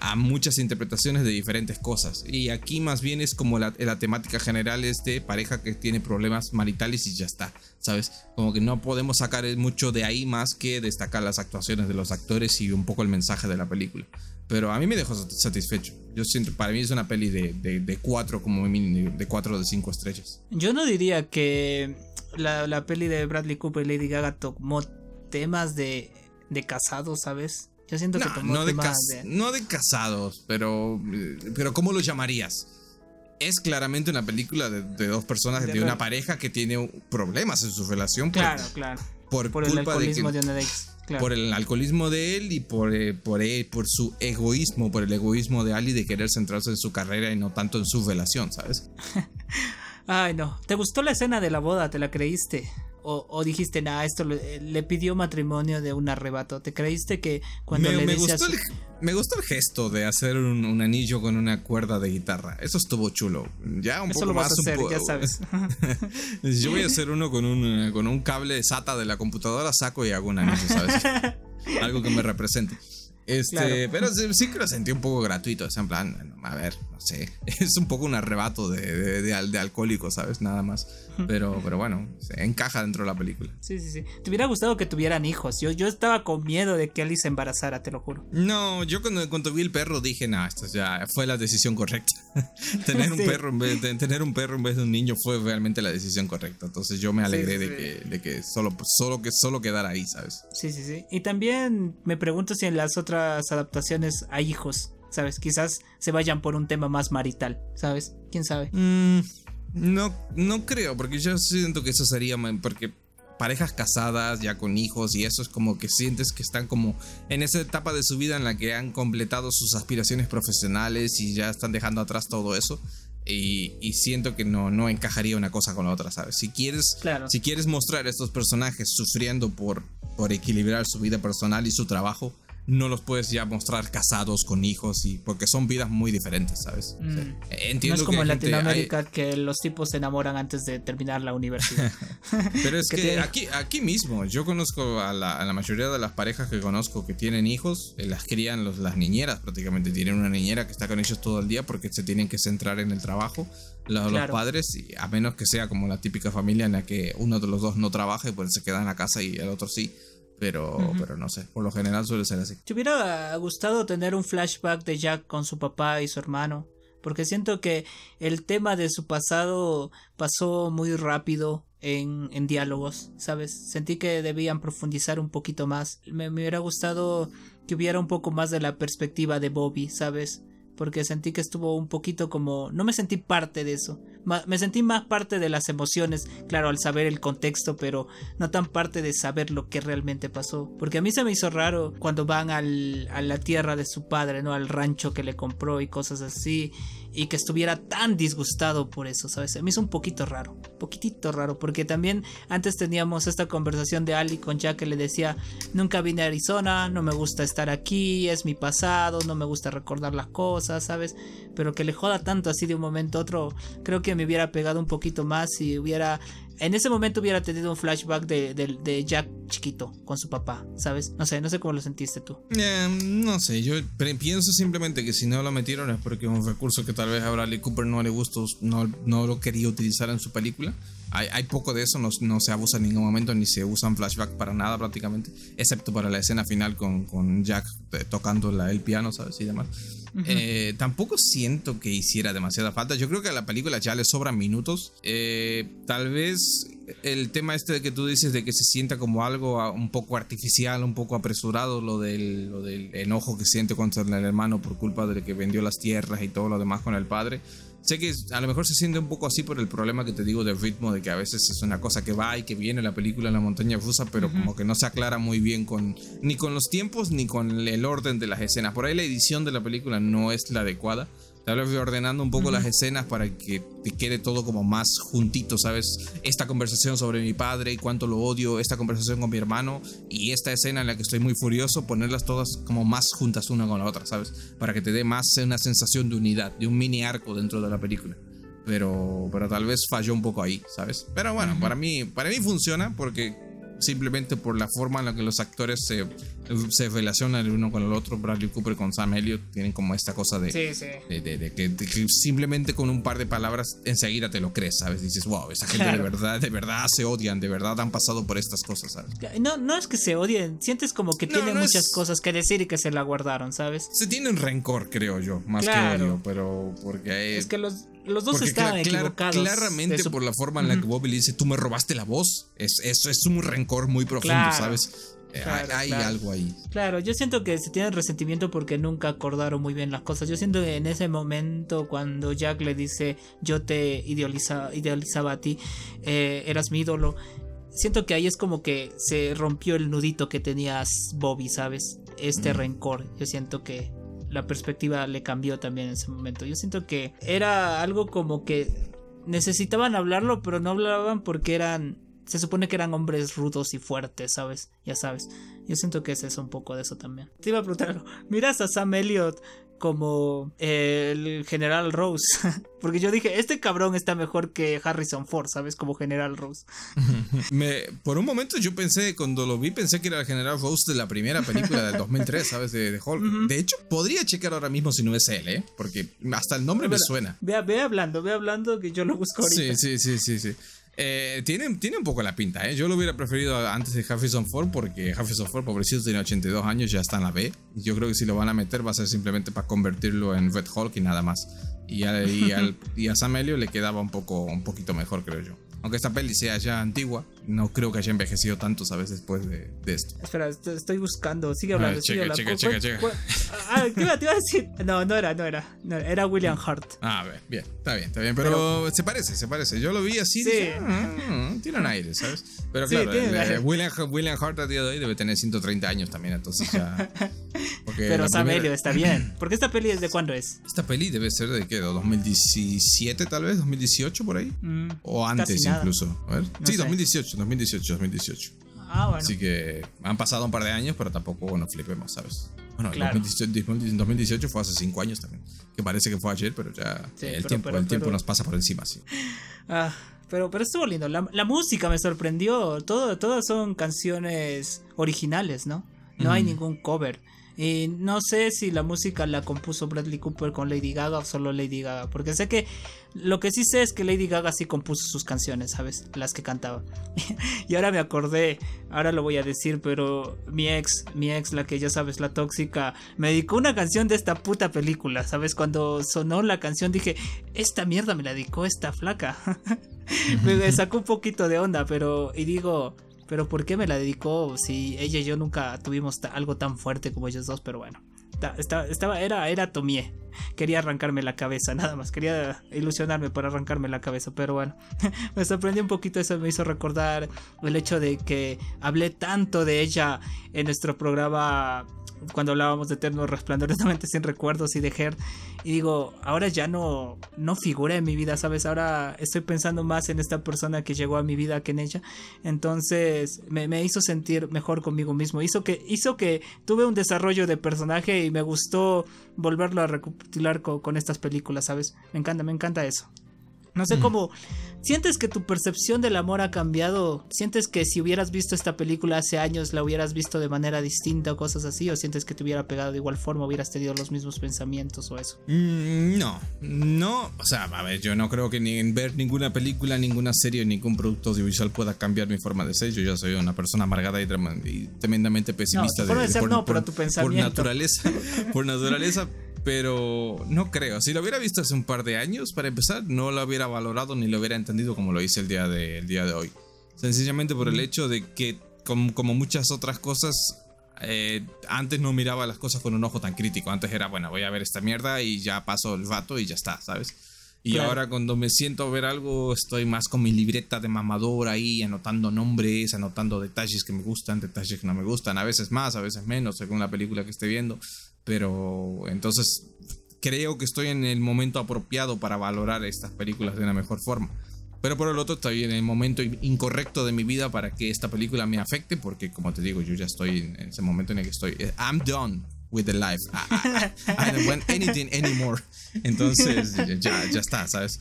a muchas interpretaciones de diferentes cosas. Y aquí más bien es como la, la, temática general es de pareja que tiene problemas maritales y ya está, ¿sabes? Como que no podemos sacar mucho de ahí más que destacar las actuaciones de los actores y un poco el mensaje de la película. Pero a mí me dejó satisfecho. Yo siento, para mí es una peli de, de, cuatro, como de cuatro de cinco estrellas. Yo no diría que la, la peli de Bradley Cooper y Lady Gaga tomó temas de, de casados, ¿sabes? Yo siento que tomó no temas de, No de casados, pero, pero ¿cómo lo llamarías? Es claramente una película de, dos personas, de, una pareja que tiene problemas en su relación. Claro, claro. Por, culpa el alcoholismo de, de por el alcoholismo de él y por, eh, por, él, por su egoísmo, por el egoísmo de Ali de querer centrarse en su carrera y no tanto en su relación, ¿sabes? Ay, no. ¿Te gustó la escena de la boda? ¿Te la creíste? O, dijiste, nada, esto le, pidió matrimonio de un arrebato. ¿Te creíste que cuando le me gustó, el, me gustó el gesto de hacer un, anillo con una cuerda de guitarra. Eso estuvo chulo. Ya un Eso poco lo vas más. a hacer, ya sabes. Yo voy a hacer uno con un, con un cable SATA de la computadora, saco y hago un anillo, ¿sabes? Algo que me represente. Este, pero sí que lo sentí un poco gratuito. Es en plan, a ver, no sé. Es un poco un arrebato de, de, de, alcohólico, ¿sabes? Nada más. Pero, pero bueno, se encaja dentro de la película. Sí, sí, sí. Te hubiera gustado que tuvieran hijos. Yo, yo estaba con miedo de que Alice se embarazara, te lo juro. No, yo cuando, cuando vi el perro dije, no, esto ya fue la decisión correcta. tener un perro en vez de tener un perro en vez de un niño fue realmente la decisión correcta. Entonces yo me alegré de que, de que solo, solo que solo quedara ahí, ¿sabes? Sí, sí, sí. Y también me pregunto si en las otras adaptaciones hay hijos. ¿Sabes? Quizás se vayan por un tema más marital, ¿sabes? ¿Quién sabe? Mmm no, no creo, porque yo siento que eso sería porque parejas casadas ya con hijos y eso es como que sientes que están como en esa etapa de su vida en la que han completado sus aspiraciones profesionales y ya están dejando atrás todo eso. Y, siento que no, no encajaría una cosa con la otra, ¿sabes? Si quieres, si quieres mostrar a estos personajes sufriendo por, por equilibrar su vida personal y su trabajo, no los puedes ya mostrar casados con hijos y porque son vidas muy diferentes, ¿sabes? Mm. entiendo no es como en Latinoamérica que los tipos se enamoran antes de terminar la universidad. Pero es que, aquí, aquí mismo, yo conozco a la, mayoría de las parejas que conozco que tienen hijos, eh, las crían los, las niñeras prácticamente, tienen una niñera que está con ellos todo el día porque se tienen que centrar en el trabajo, los, los padres, y a menos que sea como la típica familia en la que uno de los dos no trabaja y pues se queda en la casa y el otro sí pero, pero no sé, por lo general suele ser así. ¿Te hubiera gustado tener un flashback de Jack con su papá y su hermano? porque siento que el tema de su pasado pasó muy rápido en, en diálogos, ¿sabes? Sentí que debían profundizar un poquito más. Me, me hubiera gustado que hubiera un poco más de la perspectiva de Bobby, ¿sabes? Porque sentí que estuvo un poquito como... No me sentí parte de eso me sentí más parte de las emociones, claro, al saber el contexto, pero no tan parte de saber lo que realmente pasó. Porque a mí se me hizo raro cuando van al, a la tierra de su padre, ¿no? Al rancho que le compró y cosas así. Y que estuviera tan disgustado por eso, ¿sabes? Se me hizo un poquito raro, poquitito raro, porque también antes teníamos esta conversación de Ali con Jack que le decía, nunca vine a Arizona, no me gusta estar aquí, es mi pasado, no me gusta recordar las cosas, ¿sabes? Pero que le joda tanto así de un momento a otro, creo que me hubiera pegado un poquito más y hubiera en ese momento hubiera tenido un flashback de, de, Jack chiquito con su papá, ¿sabes? No sé, no sé cómo lo sentiste tú. Em, no sé, yo pienso simplemente que si no lo metieron es porque es un recurso que tal vez a Bradley Cooper no le gustó, no, no lo quería utilizar en su película. Hay, hay poco de eso, no, no, se abusa en ningún momento, ni se usan flashback para nada prácticamente, excepto para la escena final con, con Jack eh, tocando la, el piano, ¿sabes? Y demás. Eh, tampoco siento que hiciera demasiada falta. Yo creo que a la película ya le sobran minutos. Eh, tal vez el tema este de que tú dices de que se sienta como algo un poco artificial, un poco apresurado, lo del, lo del enojo que siente contra el hermano por culpa de que vendió las tierras y todo lo demás con el padre. Sé que a lo mejor se siente un poco así por el problema que te digo del ritmo, de que a veces es una cosa que va y que viene la película en la montaña rusa, pero como que no se aclara muy bien con ni con los tiempos ni con el orden de las escenas. Por ahí la edición de la película no es la adecuada. Tal vez ordenando un poco las escenas para que te quede todo como más juntito, ¿sabes? Esta conversación sobre mi padre y cuánto lo odio, esta conversación con mi hermano y esta escena en la que estoy muy furioso, ponerlas todas como más juntas una con la otra, ¿sabes? Para que te dé más una sensación de unidad, de un mini arco dentro de la película. Pero, pero tal vez falló un poco ahí, ¿sabes? Pero bueno, para, mí, para mí funciona porque simplemente por la forma en la que los actores se, se relacionan el uno con el otro. Bradley Cooper con Sam Elliott tienen como esta cosa de, de, que, simplemente con un par de palabras enseguida te lo crees, ¿sabes? Dices, wow, esa gente de verdad, de verdad se odian, de verdad han pasado por estas cosas, ¿sabes? No, no es que se odien, sientes como que tienen muchas cosas que decir y que se la guardaron, ¿sabes? Se tienen rencor, creo yo, más que odio, pero porque es que los los dos estaban equivocados. Claramente por la forma en la que Bobby le dice, tú me robaste la voz. Es, es, es un rencor muy profundo, ¿sabes? Eh, hay, algo ahí. Claro, yo siento que se tiene resentimiento porque nunca acordaron muy bien las cosas. Yo siento que en ese momento cuando Jack le dice yo te idealiza, idealizaba a ti, eh, eras mi ídolo, siento que ahí es como que se rompió el nudito que tenías Bobby, ¿sabes? Este rencor. Yo siento que la perspectiva le cambió también en ese momento. Yo siento que era algo como que necesitaban hablarlo, pero no hablaban porque eran se supone que eran hombres rudos y fuertes, ¿sabes? Ya sabes. Yo siento que es eso un poco de eso también. Te iba a preguntar, ¿miras a Sam Elliott como el general Rose? Porque yo dije, este cabrón está mejor que Harrison Ford, ¿sabes? Como general Rose. Me, por un momento yo pensé, cuando lo vi, pensé que era el general Rose de la primera película del 2003, ¿sabes? De, Hulk. De hecho, podría checar ahora mismo si no es él, ¿eh? Porque hasta el nombre me suena. Ve, ve hablando, ve hablando que yo lo busco ahorita. Sí, sí, sí, sí, sí. Eh, tiene, tiene un poco la pinta, ¿eh? Yo lo hubiera preferido antes de Harrison Ford porque Harrison Ford, pobrecito, tiene 82 años, ya está en la B. Yo creo que si lo van a meter va a ser simplemente para convertirlo en Red Hulk y nada más. Y a, y, le quedaba un, poco, un poquito mejor, creo yo. Aunque esta peli sea ya antigua, no creo que haya envejecido tanto, ¿sabes? Después de, esto. Espera, estoy buscando. Sigue hablando. sigue hablando. Checa, checa, checa. Ah, ¿qué iba, te iba a decir? No, no era, no era. era William Hart. Ah, ver, bien, está bien, está bien. Pero, se parece, se parece. Yo lo vi así. Sí. Dije, ah, tiene un aire, ¿sabes? Pero claro, eh, William, William Hart a día de hoy debe tener 130 años también, entonces ya. Pero Sam primera... está bien. Porque esta peli es de cuándo es? Esta peli debe ser de qué, 2017 tal vez, 2018 por ahí. Mm, o antes incluso. A ver. sí, 2018, 2018, 2018. Ah, bueno. Así que han pasado un par de años, pero tampoco nos flipemos, ¿sabes? Bueno, claro. 2018, fue hace 5 años también. Que parece que fue ayer, pero ya el, tiempo, el tiempo nos pasa por encima, sí. Ah, pero, pero estuvo lindo. La, la música me sorprendió. Todo, todas son canciones originales, ¿no? No hay ningún cover. Y no sé si la música la compuso Bradley Cooper con Lady Gaga o solo Lady Gaga. Porque sé que lo que sí sé es que Lady Gaga sí compuso sus canciones, ¿sabes? Las que cantaba. y ahora me acordé, ahora lo voy a decir, pero mi ex, mi ex, la que ya sabes, la tóxica, me dedicó una canción de esta puta película, ¿sabes? Cuando sonó la canción dije, esta mierda me la dedicó esta flaca. me sacó un poquito de onda, pero... Y digo... Pero ¿por qué me la dedicó si ella y yo nunca tuvimos algo tan fuerte como ellos dos? Pero bueno, estaba, era, era Tomie. Quería arrancarme la cabeza, nada más. Quería ilusionarme para arrancarme la cabeza. Pero bueno, me sorprendió un poquito eso. Me hizo recordar el hecho de que hablé tanto de ella en nuestro programa cuando hablábamos de Eterno Resplandor sin recuerdos y de Her y digo, ahora ya no no figura en mi vida, ¿sabes? Ahora estoy pensando más en esta persona que llegó a mi vida que en ella. Entonces, me, me hizo sentir mejor conmigo mismo. Hizo que hizo que tuve un desarrollo de personaje y me gustó volverlo a recapitular con estas películas, ¿sabes? Me encanta, me encanta eso. No sé mm. cómo. ¿Sientes que tu percepción del amor ha cambiado? ¿Sientes que si hubieras visto esta película hace años la hubieras visto de manera distinta o cosas así? ¿O sientes que te hubiera pegado de igual forma, hubieras tenido los mismos pensamientos o eso? Mm, no, no. O sea, a ver, yo no creo que ni en ver ninguna película, ninguna serie, ningún producto audiovisual pueda cambiar mi forma de ser. Yo ya soy una persona amargada y, tremendamente pesimista. No, de, ser no, pero tu pensamiento. Por naturaleza. por naturaleza pero no creo. Si lo hubiera visto hace un par de años, para empezar, no lo hubiera valorado ni lo hubiera entendido como lo hice el día de, día de hoy. Sencillamente por el mm. hecho de que, como, muchas otras cosas, eh, antes no miraba las cosas con un ojo tan crítico. Antes era, bueno, voy a ver esta mierda y ya paso el vato y ya está, ¿sabes? Y ahora cuando me siento a ver algo, estoy más con mi libreta de mamador ahí, anotando nombres, anotando detalles que me gustan, detalles que no me gustan, a veces más, a veces menos, según la película que esté viendo. Pero entonces creo que estoy en el momento apropiado para valorar estas películas de una mejor forma. Pero por el otro estoy en el momento incorrecto de mi vida para que esta película me afecte porque como te digo yo ya estoy en ese momento en el que estoy eh, I'm done with the life. I, don't want anything anymore. Entonces ya, ya está sabes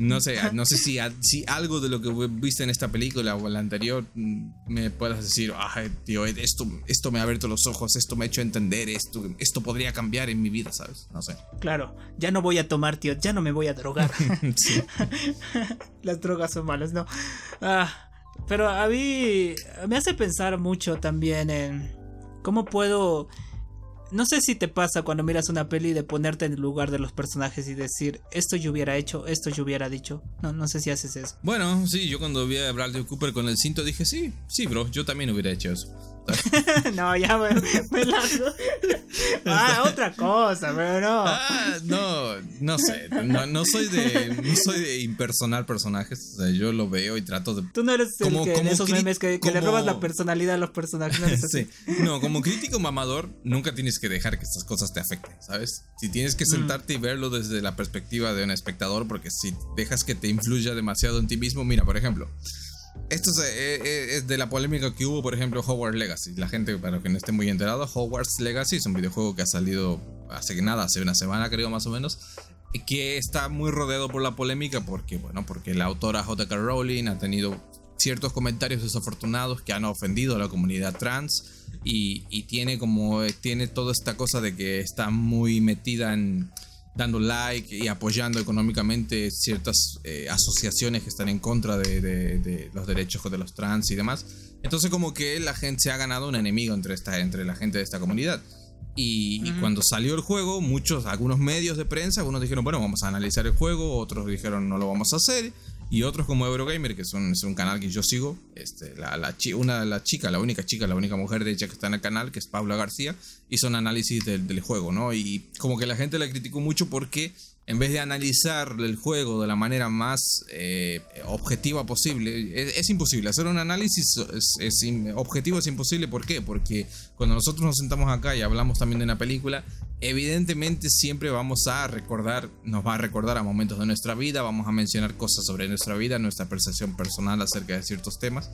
no sé, no sé si, si algo de lo que viste en esta película o en la anterior mm, me puedas decir, ay, tío, esto, esto me ha abierto los ojos, esto me ha hecho entender, esto, esto podría cambiar en mi vida, ¿sabes? No sé. Claro, ya no voy a tomar, tío, ya no me voy a drogar. Las drogas son malas, ¿no? Ah, pero a mí me hace pensar mucho también en cómo puedo no sé si te pasa cuando miras una peli de ponerte en el lugar de los personajes y decir, esto yo hubiera hecho, esto yo hubiera dicho. No, no sé si haces eso. Bueno, sí, yo cuando vi a Bradley Cooper con el cinto dije, sí, sí, bro, yo también hubiera hecho eso. no, ya me, me Ah, otra cosa, pero no. Ah, no, no sé. No, soy de no soy de impersonar personajes. O sea, yo lo veo y trato de. Tú no eres como, el que, esos memes que, le robas la personalidad a los personajes. No, sí. no, como crítico mamador, nunca tienes que dejar que estas cosas te afecten, ¿sabes? Si tienes que mm. sentarte y verlo desde la perspectiva de un espectador, porque si dejas que te influya demasiado en ti mismo, mira, por ejemplo. Esto eh, eh, es, de la polémica que hubo, por ejemplo, Hogwarts Legacy. La gente, para que no esté muy enterado, Hogwarts Legacy es un videojuego que ha salido hace nada, hace una semana creo más o menos, que está muy rodeado por la polémica porque, bueno, porque la autora J.K. Rowling ha tenido ciertos comentarios desafortunados que han ofendido a la comunidad trans y, y tiene como, tiene toda esta cosa de que está muy metida en dando like y apoyando económicamente ciertas eh, asociaciones que están en contra de, los derechos de los trans y demás. Entonces como que la gente se ha ganado un enemigo entre, esta, entre la gente de esta comunidad. Y, y, cuando salió el juego, muchos, algunos medios de prensa, algunos dijeron, bueno, vamos a analizar el juego, otros dijeron, no lo vamos a hacer. Y otros como Eurogamer, que son, es un canal que yo sigo, este, la, la una de las chicas, la única chica, la única mujer de hecho que está en el canal, que es Paula García, hizo un análisis del, del juego, ¿no? Y como que la gente la criticó mucho porque en vez de analizar el juego de la manera más eh, objetiva posible, es, imposible. Hacer un análisis objetivo, es imposible. ¿Por qué? Porque cuando nosotros nos sentamos acá y hablamos también de una película, evidentemente siempre vamos a recordar, nos va a recordar a momentos de nuestra vida, vamos a mencionar cosas sobre nuestra vida, nuestra percepción personal acerca de ciertos temas,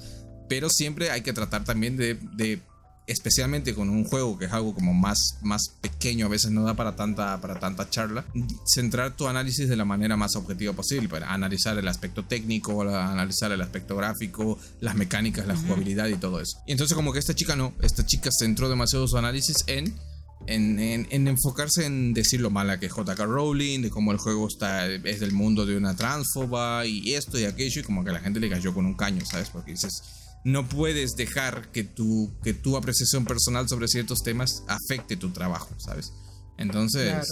pero siempre hay que tratar también de especialmente con un juego que es algo como más, más pequeño, a veces no da para tanta, para tanta charla, centrar tu análisis de la manera más objetiva posible, para analizar el aspecto técnico, analizar el aspecto gráfico, las mecánicas, la jugabilidad y todo eso. Y entonces como que esta chica no, esta chica centró demasiado su análisis en en, en, enfocarse en decir lo mala que es JK Rowling, de cómo el juego está, es del mundo de una transfoba y esto y aquello, y como que la gente le cayó con un caño, ¿sabes? Porque dices, no puedes dejar que tu, que tu apreciación personal sobre ciertos temas afecte tu trabajo, ¿sabes? Entonces,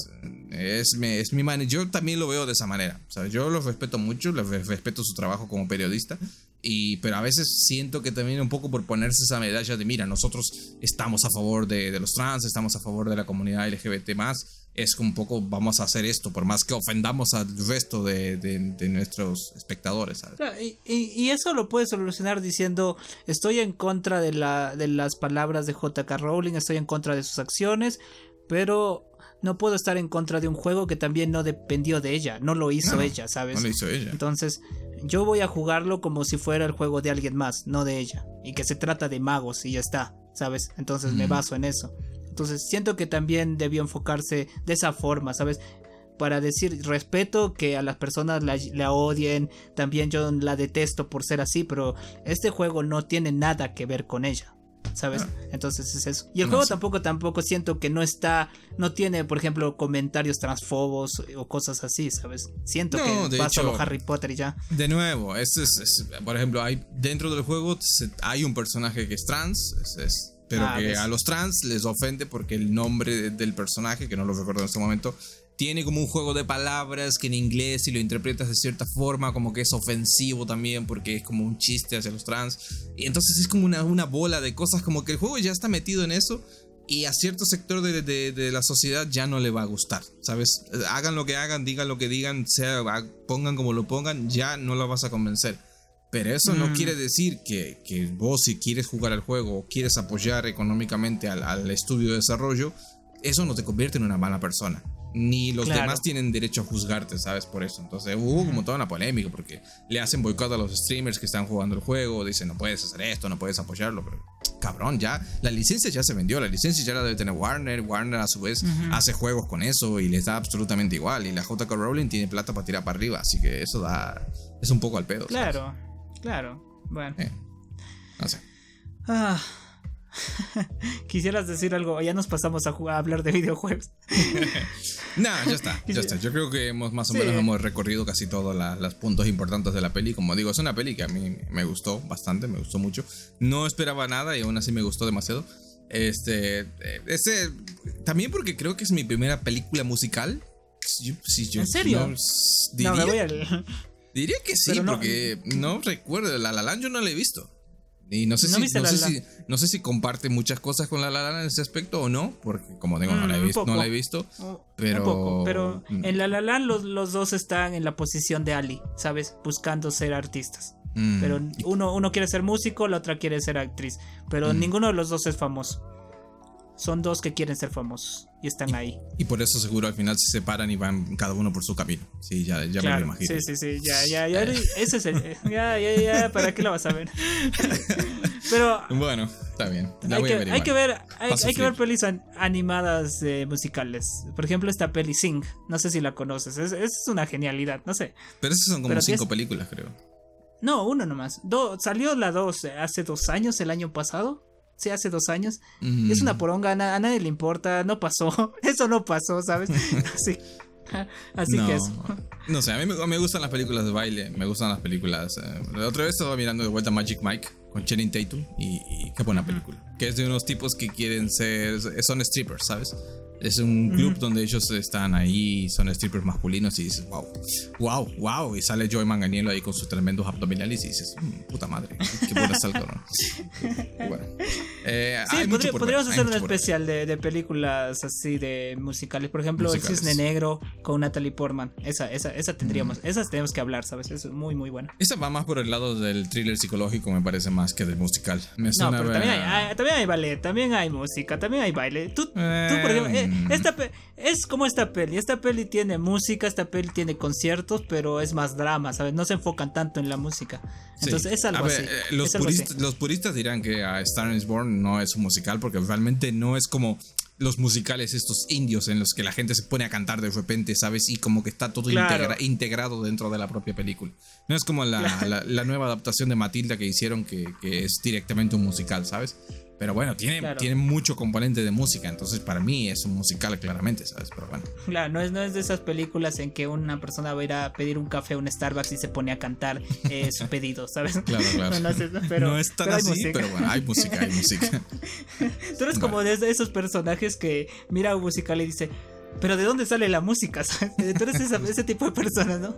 es, es, mi manera. Yo también lo veo de esa manera. Yo los respeto mucho, los respeto su trabajo como periodista. Y, pero a veces siento que también un poco por ponerse esa medalla de, mira, nosotros estamos a favor de, de los trans, estamos a favor de la comunidad LGBT es un poco vamos a hacer esto, por más que ofendamos al resto de, de, nuestros espectadores. Y, y, eso lo puedes solucionar diciendo, estoy en contra de, la, de las palabras de JK Rowling, estoy en contra de sus acciones, pero no puedo estar en contra de un juego que también no dependió de ella, no lo hizo ella, ¿sabes? No lo hizo ella. Entonces, yo voy a jugarlo como si fuera el juego de alguien más, no de ella, y que se trata de magos y ya está, ¿sabes? Entonces me baso en eso. Entonces, siento que también debió enfocarse de esa forma, ¿sabes? Para decir respeto que a las personas la, la odien, también yo la detesto por ser así, pero este juego no tiene nada que ver con ella. ¿sabes? Ah. Entonces es eso. Y el juego tampoco, tampoco siento que no está, no tiene, por ejemplo, comentarios transfobos o cosas así, ¿sabes? Siento que pasa lo Harry Potter y ya. De nuevo, es, es, por ejemplo, hay dentro del juego hay un personaje que es trans, es, pero ah, que a los trans les ofende porque el nombre del personaje, que no lo recuerdo en este momento, tiene como un juego de palabras que en inglés si lo interpretas de cierta forma como que es ofensivo también porque es como un chiste hacia los trans. Y entonces es como una, una bola de cosas como que el juego ya está metido en eso y a cierto sector de, de, la sociedad ya no le va a gustar, ¿sabes? Hagan lo que hagan, digan lo que digan, sea, pongan como lo pongan, ya no lo vas a convencer. Pero eso no mm. quiere decir que, que, vos si quieres jugar al juego o quieres apoyar económicamente al, al estudio de desarrollo, eso no te convierte en una mala persona ni los demás tienen derecho a juzgarte, ¿sabes? Por eso. Entonces hubo como toda una polémica porque le hacen boicot a los streamers que están jugando el juego, dicen no puedes hacer esto, no puedes apoyarlo, pero cabrón, ya la licencia ya se vendió, la licencia ya la debe tener Warner, Warner a su vez hace juegos con eso y les da absolutamente igual y la JK Rowling tiene plata para tirar para arriba, así que eso da es un poco al pedo. Claro, claro, bueno. Eh, no sé. Ah. Quisieras decir algo, ya nos pasamos a, jugar, a hablar de videojuegos. no, ya está, ya está. Yo creo que hemos más o menos hemos recorrido casi todos los puntos importantes de la peli. Como digo, es una peli que a mí me gustó bastante, me gustó mucho. No esperaba nada y aún así me gustó demasiado. Este, ese, también porque creo que es mi primera película musical. ¿En serio? diría, diría que sí, porque no recuerdo. La La Land yo no la he visto. Y no sé, si, no, sé si, no sé si comparte muchas cosas con la La en ese aspecto o no, porque como digo, no, la he mm, visto, no la he visto. Pero, pero mm. en La La los, los, dos están en la posición de Ali, ¿sabes? Buscando ser artistas. Mm. Pero uno, uno quiere ser músico, la otra quiere ser actriz. Pero ninguno de los dos es famoso. Son dos que quieren ser famosos y están ahí. Y por eso seguro al final se separan y van cada uno por su camino. Sí, ya, ya me lo imagino. Sí, sí, sí, ya, ya, ya. Eh. Ese es el. Ya, ya, ya, ¿para qué lo vas a ver? Pero. Bueno, está bien. hay, que, hay, que, ver, hay, hay que ver pelis animadas eh, musicales. Por ejemplo, esta peli Sing. No sé si la conoces. Es, es una genialidad, no sé. Pero esas son como cinco películas, creo. No, uno nomás. Do, salió la dos hace dos años, el año pasado sí, hace dos años. Es una poronga, a, nadie le importa, no pasó, eso no pasó, ¿sabes? Así, así que eso. No sé, a mí me, gustan las películas de baile, me gustan las películas. Eh, la otra vez estaba mirando de vuelta Magic Mike con Channing Tatum y, y qué buena película. Que es de unos tipos que quieren ser, son strippers, ¿sabes? Es un club donde ellos están ahí, son strippers masculinos y dices, wow, wow, wow. Y sale Joey Manganiello ahí con sus tremendos abdominales y dices, mm, puta madre, qué buena está el bueno. Eh, sí, podríamos hacer un especial de, películas así de musicales. Por ejemplo, El Cisne Negro con Natalie Portman. Esa, esa, esa tendríamos, mm. esas tenemos que hablar, ¿sabes? Es muy, muy buena. Esa va más por el lado del thriller psicológico, me parece más que del musical. Me no, pero también hay, también hay ballet, también hay música, también hay baile. Tú, tú por ejemplo, eh, esta es como esta peli. Esta peli tiene música, esta peli tiene conciertos, pero es más drama, ¿sabes? No se enfocan tanto en la música. Entonces es algo así. Eh, los, puristas, los, puristas, dirán que a Star is Born no es un musical porque realmente no es como los musicales estos indios en los que la gente se pone a cantar de repente, ¿sabes? Y como que está todo integrado dentro de la propia película. No es como la, nueva adaptación de Matilda que hicieron que, que, es directamente un musical, ¿sabes? Pero bueno, tiene, tiene mucho componente de música, entonces para mí es un musical claramente, ¿sabes? Pero bueno. Claro, no es, no es de esas películas en que una persona va a ir a pedir un café a un Starbucks y se pone a cantar eh, su pedido, ¿sabes? Claro, claro. No, pero, no es tan así, pero bueno, hay música, hay música. Tú eres como de esos personajes que mira un musical y dice, pero ¿de dónde sale la música? Tú eres ese tipo de persona, ¿no?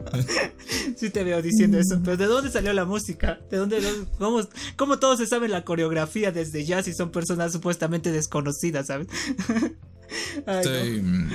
sí te veo diciendo eso. Pero ¿de dónde salió la música? ¿De dónde? ¿Cómo, cómo todos se saben la coreografía desde ya si son personas supuestamente desconocidas, ¿sabes? estoy, mm,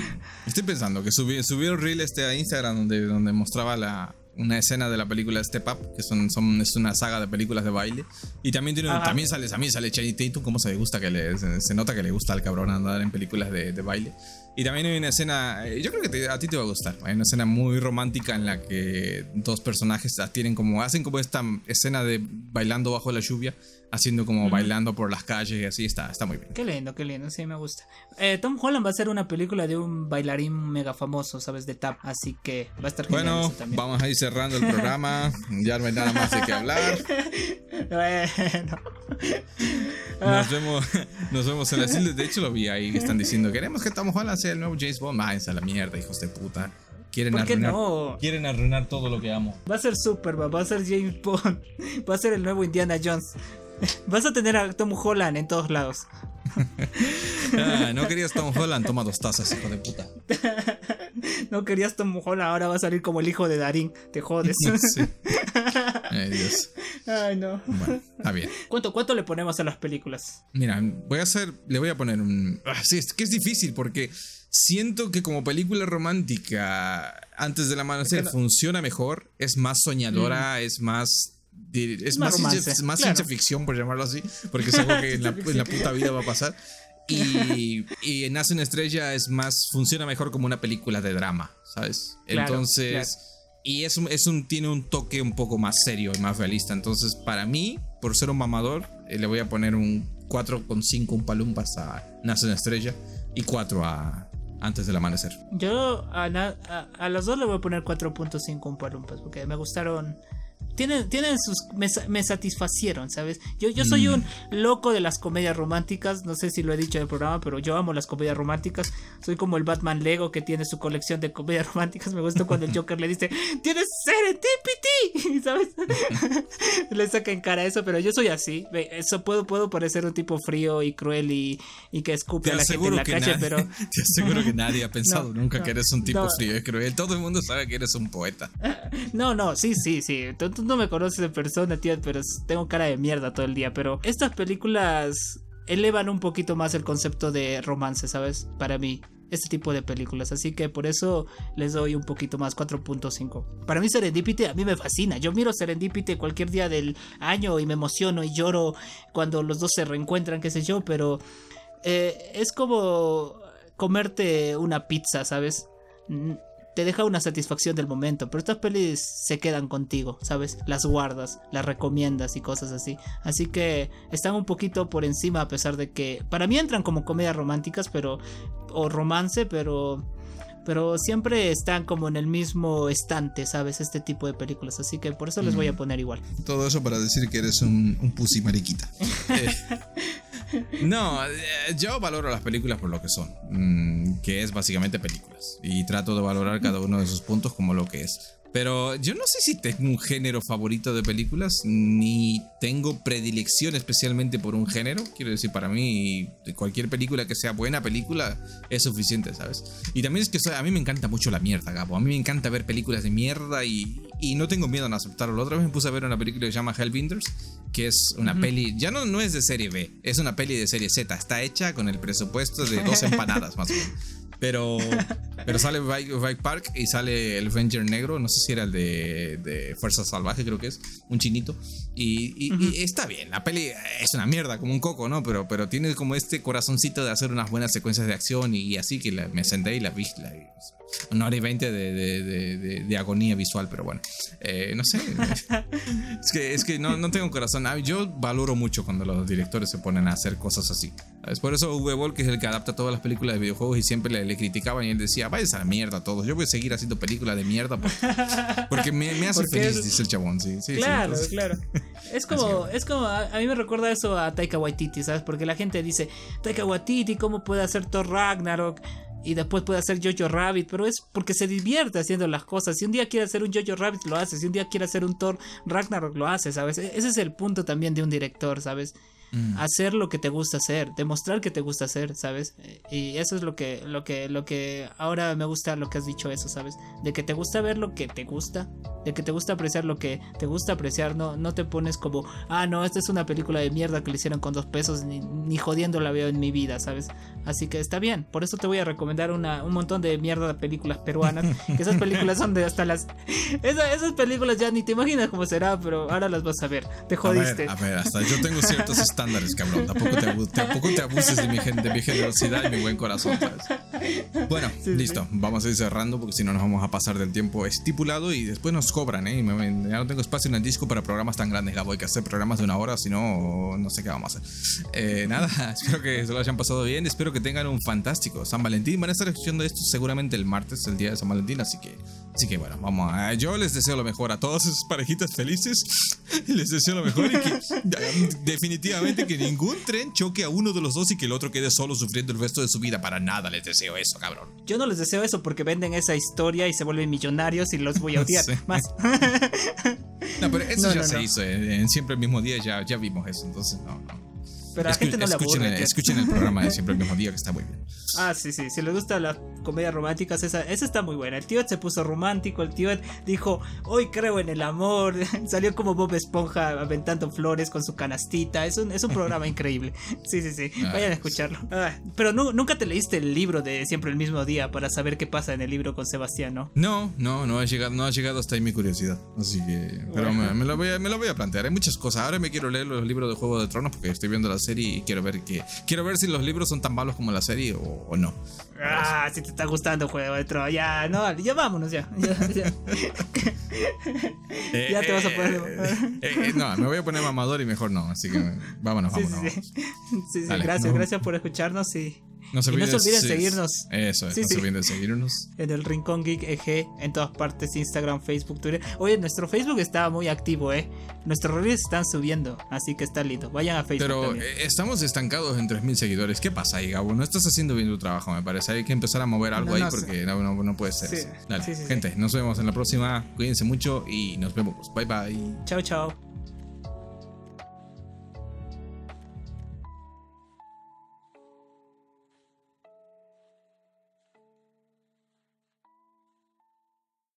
estoy, pensando que subí, subieron reel este a Instagram donde, donde mostraba la, una escena de la película Step Up, que son, son, es una saga de películas de baile. Y también tiene, también sale, también sale Channing Tatum, como se gusta que le, se, nota que le gusta al cabrón andar en películas de, de baile. Y también hay una escena, eh, yo creo que a ti te va a gustar. Hay una escena muy romántica en la que dos personajes tienen como, hacen como esta escena de bailando bajo la lluvia, haciendo como bailando por las calles y así, está, está muy bien. Qué lindo, qué lindo, sí me gusta. Eh, Tom Holland va a hacer una película de un bailarín mega famoso, ¿sabes? De tap, así que va a estar genial Bueno, vamos a ir cerrando el programa, ya no hay nada más de qué hablar. bueno. Nos vemos, nos vemos en la De hecho, lo vi ahí. Están diciendo: Queremos que Tom Holland sea el nuevo James Bond. Váyanse a la mierda, hijos de puta. Quieren arruinar, no? quieren arruinar todo lo que amo. Va a ser Superman, va a ser James Bond, va a ser el nuevo Indiana Jones. Vas a tener a Tom Holland en todos lados. Ah, no querías Tom Holland, toma dos tazas, hijo de puta. no querías Tom Holland, ahora va a salir como el hijo de Darín. Te jodes. Ay, Dios. Ay, no. Bueno, está bien. ¿Cuánto, ¿Cuánto le ponemos a las películas? Mira, voy a hacer. Le voy a poner un. Ah, sí, es que es difícil porque siento que como película romántica, antes del amanecer, funciona mejor. Es más soñadora, mm. es más es, más, ciencia, ficción, por llamarlo así, porque es algo que en la, puta vida va a pasar. Y, y Nace una estrella es más, funciona mejor como una película de drama, ¿sabes? Entonces, y es, es un, tiene un toque un poco más serio y más realista. Entonces, para mí, por ser un mamador, eh, le voy a poner un 4,5 un palumpas a Nace una estrella y 4 a Antes del amanecer. Yo a, a, a los dos le voy a poner 4.5 un palumpas porque me gustaron tienen, tienen sus. Me, satisfacieron, ¿sabes? Yo, yo soy mm. un loco de las comedias románticas. No sé si lo he dicho en el programa, pero yo amo las comedias románticas. Soy como el Batman Lego que tiene su colección de comedias románticas. Me gusta cuando el Joker le dice: ¡Tienes serendipity! ¿Sabes? le saca en cara eso, pero yo soy así. Eso puedo, puedo parecer un tipo frío y cruel y, y que escupe a la gente en la calle, pero. Te aseguro que nadie ha pensado nunca que eres un tipo frío y cruel. Todo el mundo sabe que eres un poeta. No, no, sí, sí, sí no me conoces de persona, tío, pero tengo cara de mierda todo el día. Pero estas películas elevan un poquito más el concepto de romance, ¿sabes? Para mí, este tipo de películas. Así que por eso les doy un poquito más, 4.5. Para mí Serendipity a mí me fascina. Yo miro Serendipity cualquier día del año y me emociono y lloro cuando los dos se reencuentran, qué sé yo, pero eh, es como comerte una pizza, ¿sabes? Te deja una satisfacción del momento, pero estas pelis se quedan contigo, ¿sabes? Las guardas, las recomiendas y cosas así. Así que están un poquito por encima a pesar de que para mí entran como comedias románticas, pero o romance, pero pero siempre están como en el mismo estante, ¿sabes? Este tipo de películas, así que por eso les voy a poner igual. Todo eso para decir que eres un, un pussy mariquita. No, eh, yo valoro las películas por lo que son, mm, que es básicamente películas. Y trato de valorar cada uno de sus puntos como lo que es. Pero yo no sé si tengo un género favorito de películas, ni tengo predilección especialmente por un género. Quiero decir, para mí, cualquier película que sea buena película es suficiente, ¿sabes? Y también es que a mí me encanta mucho la mierda, Gabo. A mí me encanta ver películas de mierda y, y no tengo miedo en aceptarlo. La otra vez me puse a ver una película que se llama Hellbinders, que es una peli, ya no, no es de serie B, es una peli de serie Z. Está hecha con el presupuesto de dos empanadas, más o menos. Pero, pero sale Bike, Park y sale el Ranger negro, no sé si era el de, de Fuerza Salvaje, creo que es, un chinito. Y, está bien, la peli es una mierda, como un coco, ¿no? Pero, pero tiene como este corazoncito de hacer unas buenas secuencias de acción y, así que me senté y la vi. Una hora y veinte de, de, agonía visual, pero bueno, eh, no sé. es que, es que no, no tengo corazón. Ah, yo valoro mucho cuando los directores se ponen a hacer cosas así. ¿sabes? Por eso V. Que es el que adapta todas las películas de videojuegos y siempre le, le criticaban y él decía, vaya a la mierda a todos, yo voy a seguir haciendo películas de mierda porque, me, me, hace feliz, dice el chabón, sí. sí claro, claro. Es como, es como, a, a, mí me recuerda eso a Taika Waititi, ¿sabes? Porque la gente dice, Taika Waititi, ¿cómo puede hacer Thor Ragnarok? Y después puede hacer Jojo Rabbit, pero es porque se divierte haciendo las cosas. Si un día quiere hacer un Jojo Rabbit, lo hace. Si un día quiere hacer un Thor Ragnarok, lo hace, ¿sabes? E-, ese es el punto también de un director, ¿sabes? Mm. hacer lo que te gusta hacer, demostrar que te gusta hacer, ¿sabes? Y eso es lo que, lo que, lo que ahora me gusta lo que has dicho eso, ¿sabes? De que te gusta ver lo que te gusta, de que te gusta apreciar lo que te gusta apreciar, no, no te pones como, ah, no, esta es una película de mierda que le hicieron con dos pesos, ni, ni jodiendo la veo en mi vida, ¿sabes? Así que está bien, por eso te voy a recomendar una, un montón de mierda de películas peruanas, que esas películas son de hasta las... esas películas ya ni te imaginas cómo será, pero ahora las vas a ver, te jodiste. A ver, hasta yo tengo ciertos estándares, cabrón, tampoco te, abuses de mi, de mi generosidad y mi buen corazón, ¿sabes? Bueno, listo, vamos a ir cerrando porque si no nos vamos a pasar del tiempo estipulado y después nos cobran, ¿eh? Ya no tengo espacio en el disco para programas tan grandes, la voy a hacer programas de una hora, si no, no sé qué vamos a hacer. Eh, nada, espero que se lo hayan pasado bien, espero que tengan un fantástico San Valentín. Van a estar escuchando esto seguramente el martes, el día de San Valentín, así que, así que bueno, vamos a. Yo les deseo lo mejor a todas esas parejitas felices. Les deseo lo mejor y que definitivamente que ningún tren choque a uno de los dos y que el otro quede solo sufriendo el resto de su vida. Para nada les deseo eso, cabrón. Yo no les deseo eso porque venden esa historia y se vuelven millonarios y los voy a odiar más. no, pero eso ya se hizo en, en, siempre el mismo día, ya, ya vimos eso, entonces no, no. Pero a la gente no le aburre. escuchen el programa de Siempre el mismo día que está muy bien. Ah, sí, sí. Si les gustan las comedias románticas, esa, esa está muy buena. El tío se puso romántico. El tío dijo: Hoy creo en el amor. Salió como Bob Esponja aventando flores con su canastita. Es un, es un programa increíble. Sí, sí, sí. Vayan a escucharlo. Ah, pero nunca te leíste el libro de Siempre el mismo día para saber qué pasa en el libro con Sebastián, ¿no? No, no, no ha llegado, no ha llegado hasta ahí mi curiosidad. Así que. Pero me, lo voy a, me lo voy a plantear. Hay muchas cosas. Ahora me quiero leer los libros de Juego de Tronos porque estoy viendo la serie y quiero ver que. Quiero ver si los libros son tan malos como la serie o no. Ah, si te está gustando Juego de Tronos. Ya, no, ya vámonos ya. Ya, eh, te vas a poner. Eh, eh, no, me voy a poner mamador y mejor no. Así que vámonos, vámonos. Sí, sí, sí. gracias, gracias por escucharnos y no se olviden, seguirnos. Eso, no se olviden seguirnos. En el Rincón Geek EG, en todas partes, Instagram, Facebook, Twitter. Oye, nuestro Facebook está muy activo, ¿eh? Nuestros reviews están subiendo, así que está lindo. Vayan a Facebook. Pero eh, estamos estancados en 3.000 seguidores. ¿Qué pasa ahí, Gabo? No estás haciendo bien tu trabajo, me parece. Hay que empezar a mover algo ahí porque no, no, puede ser. Dale, gente, nos vemos en la próxima. Cuídense mucho y nos vemos. Bye bye. Chao, chao.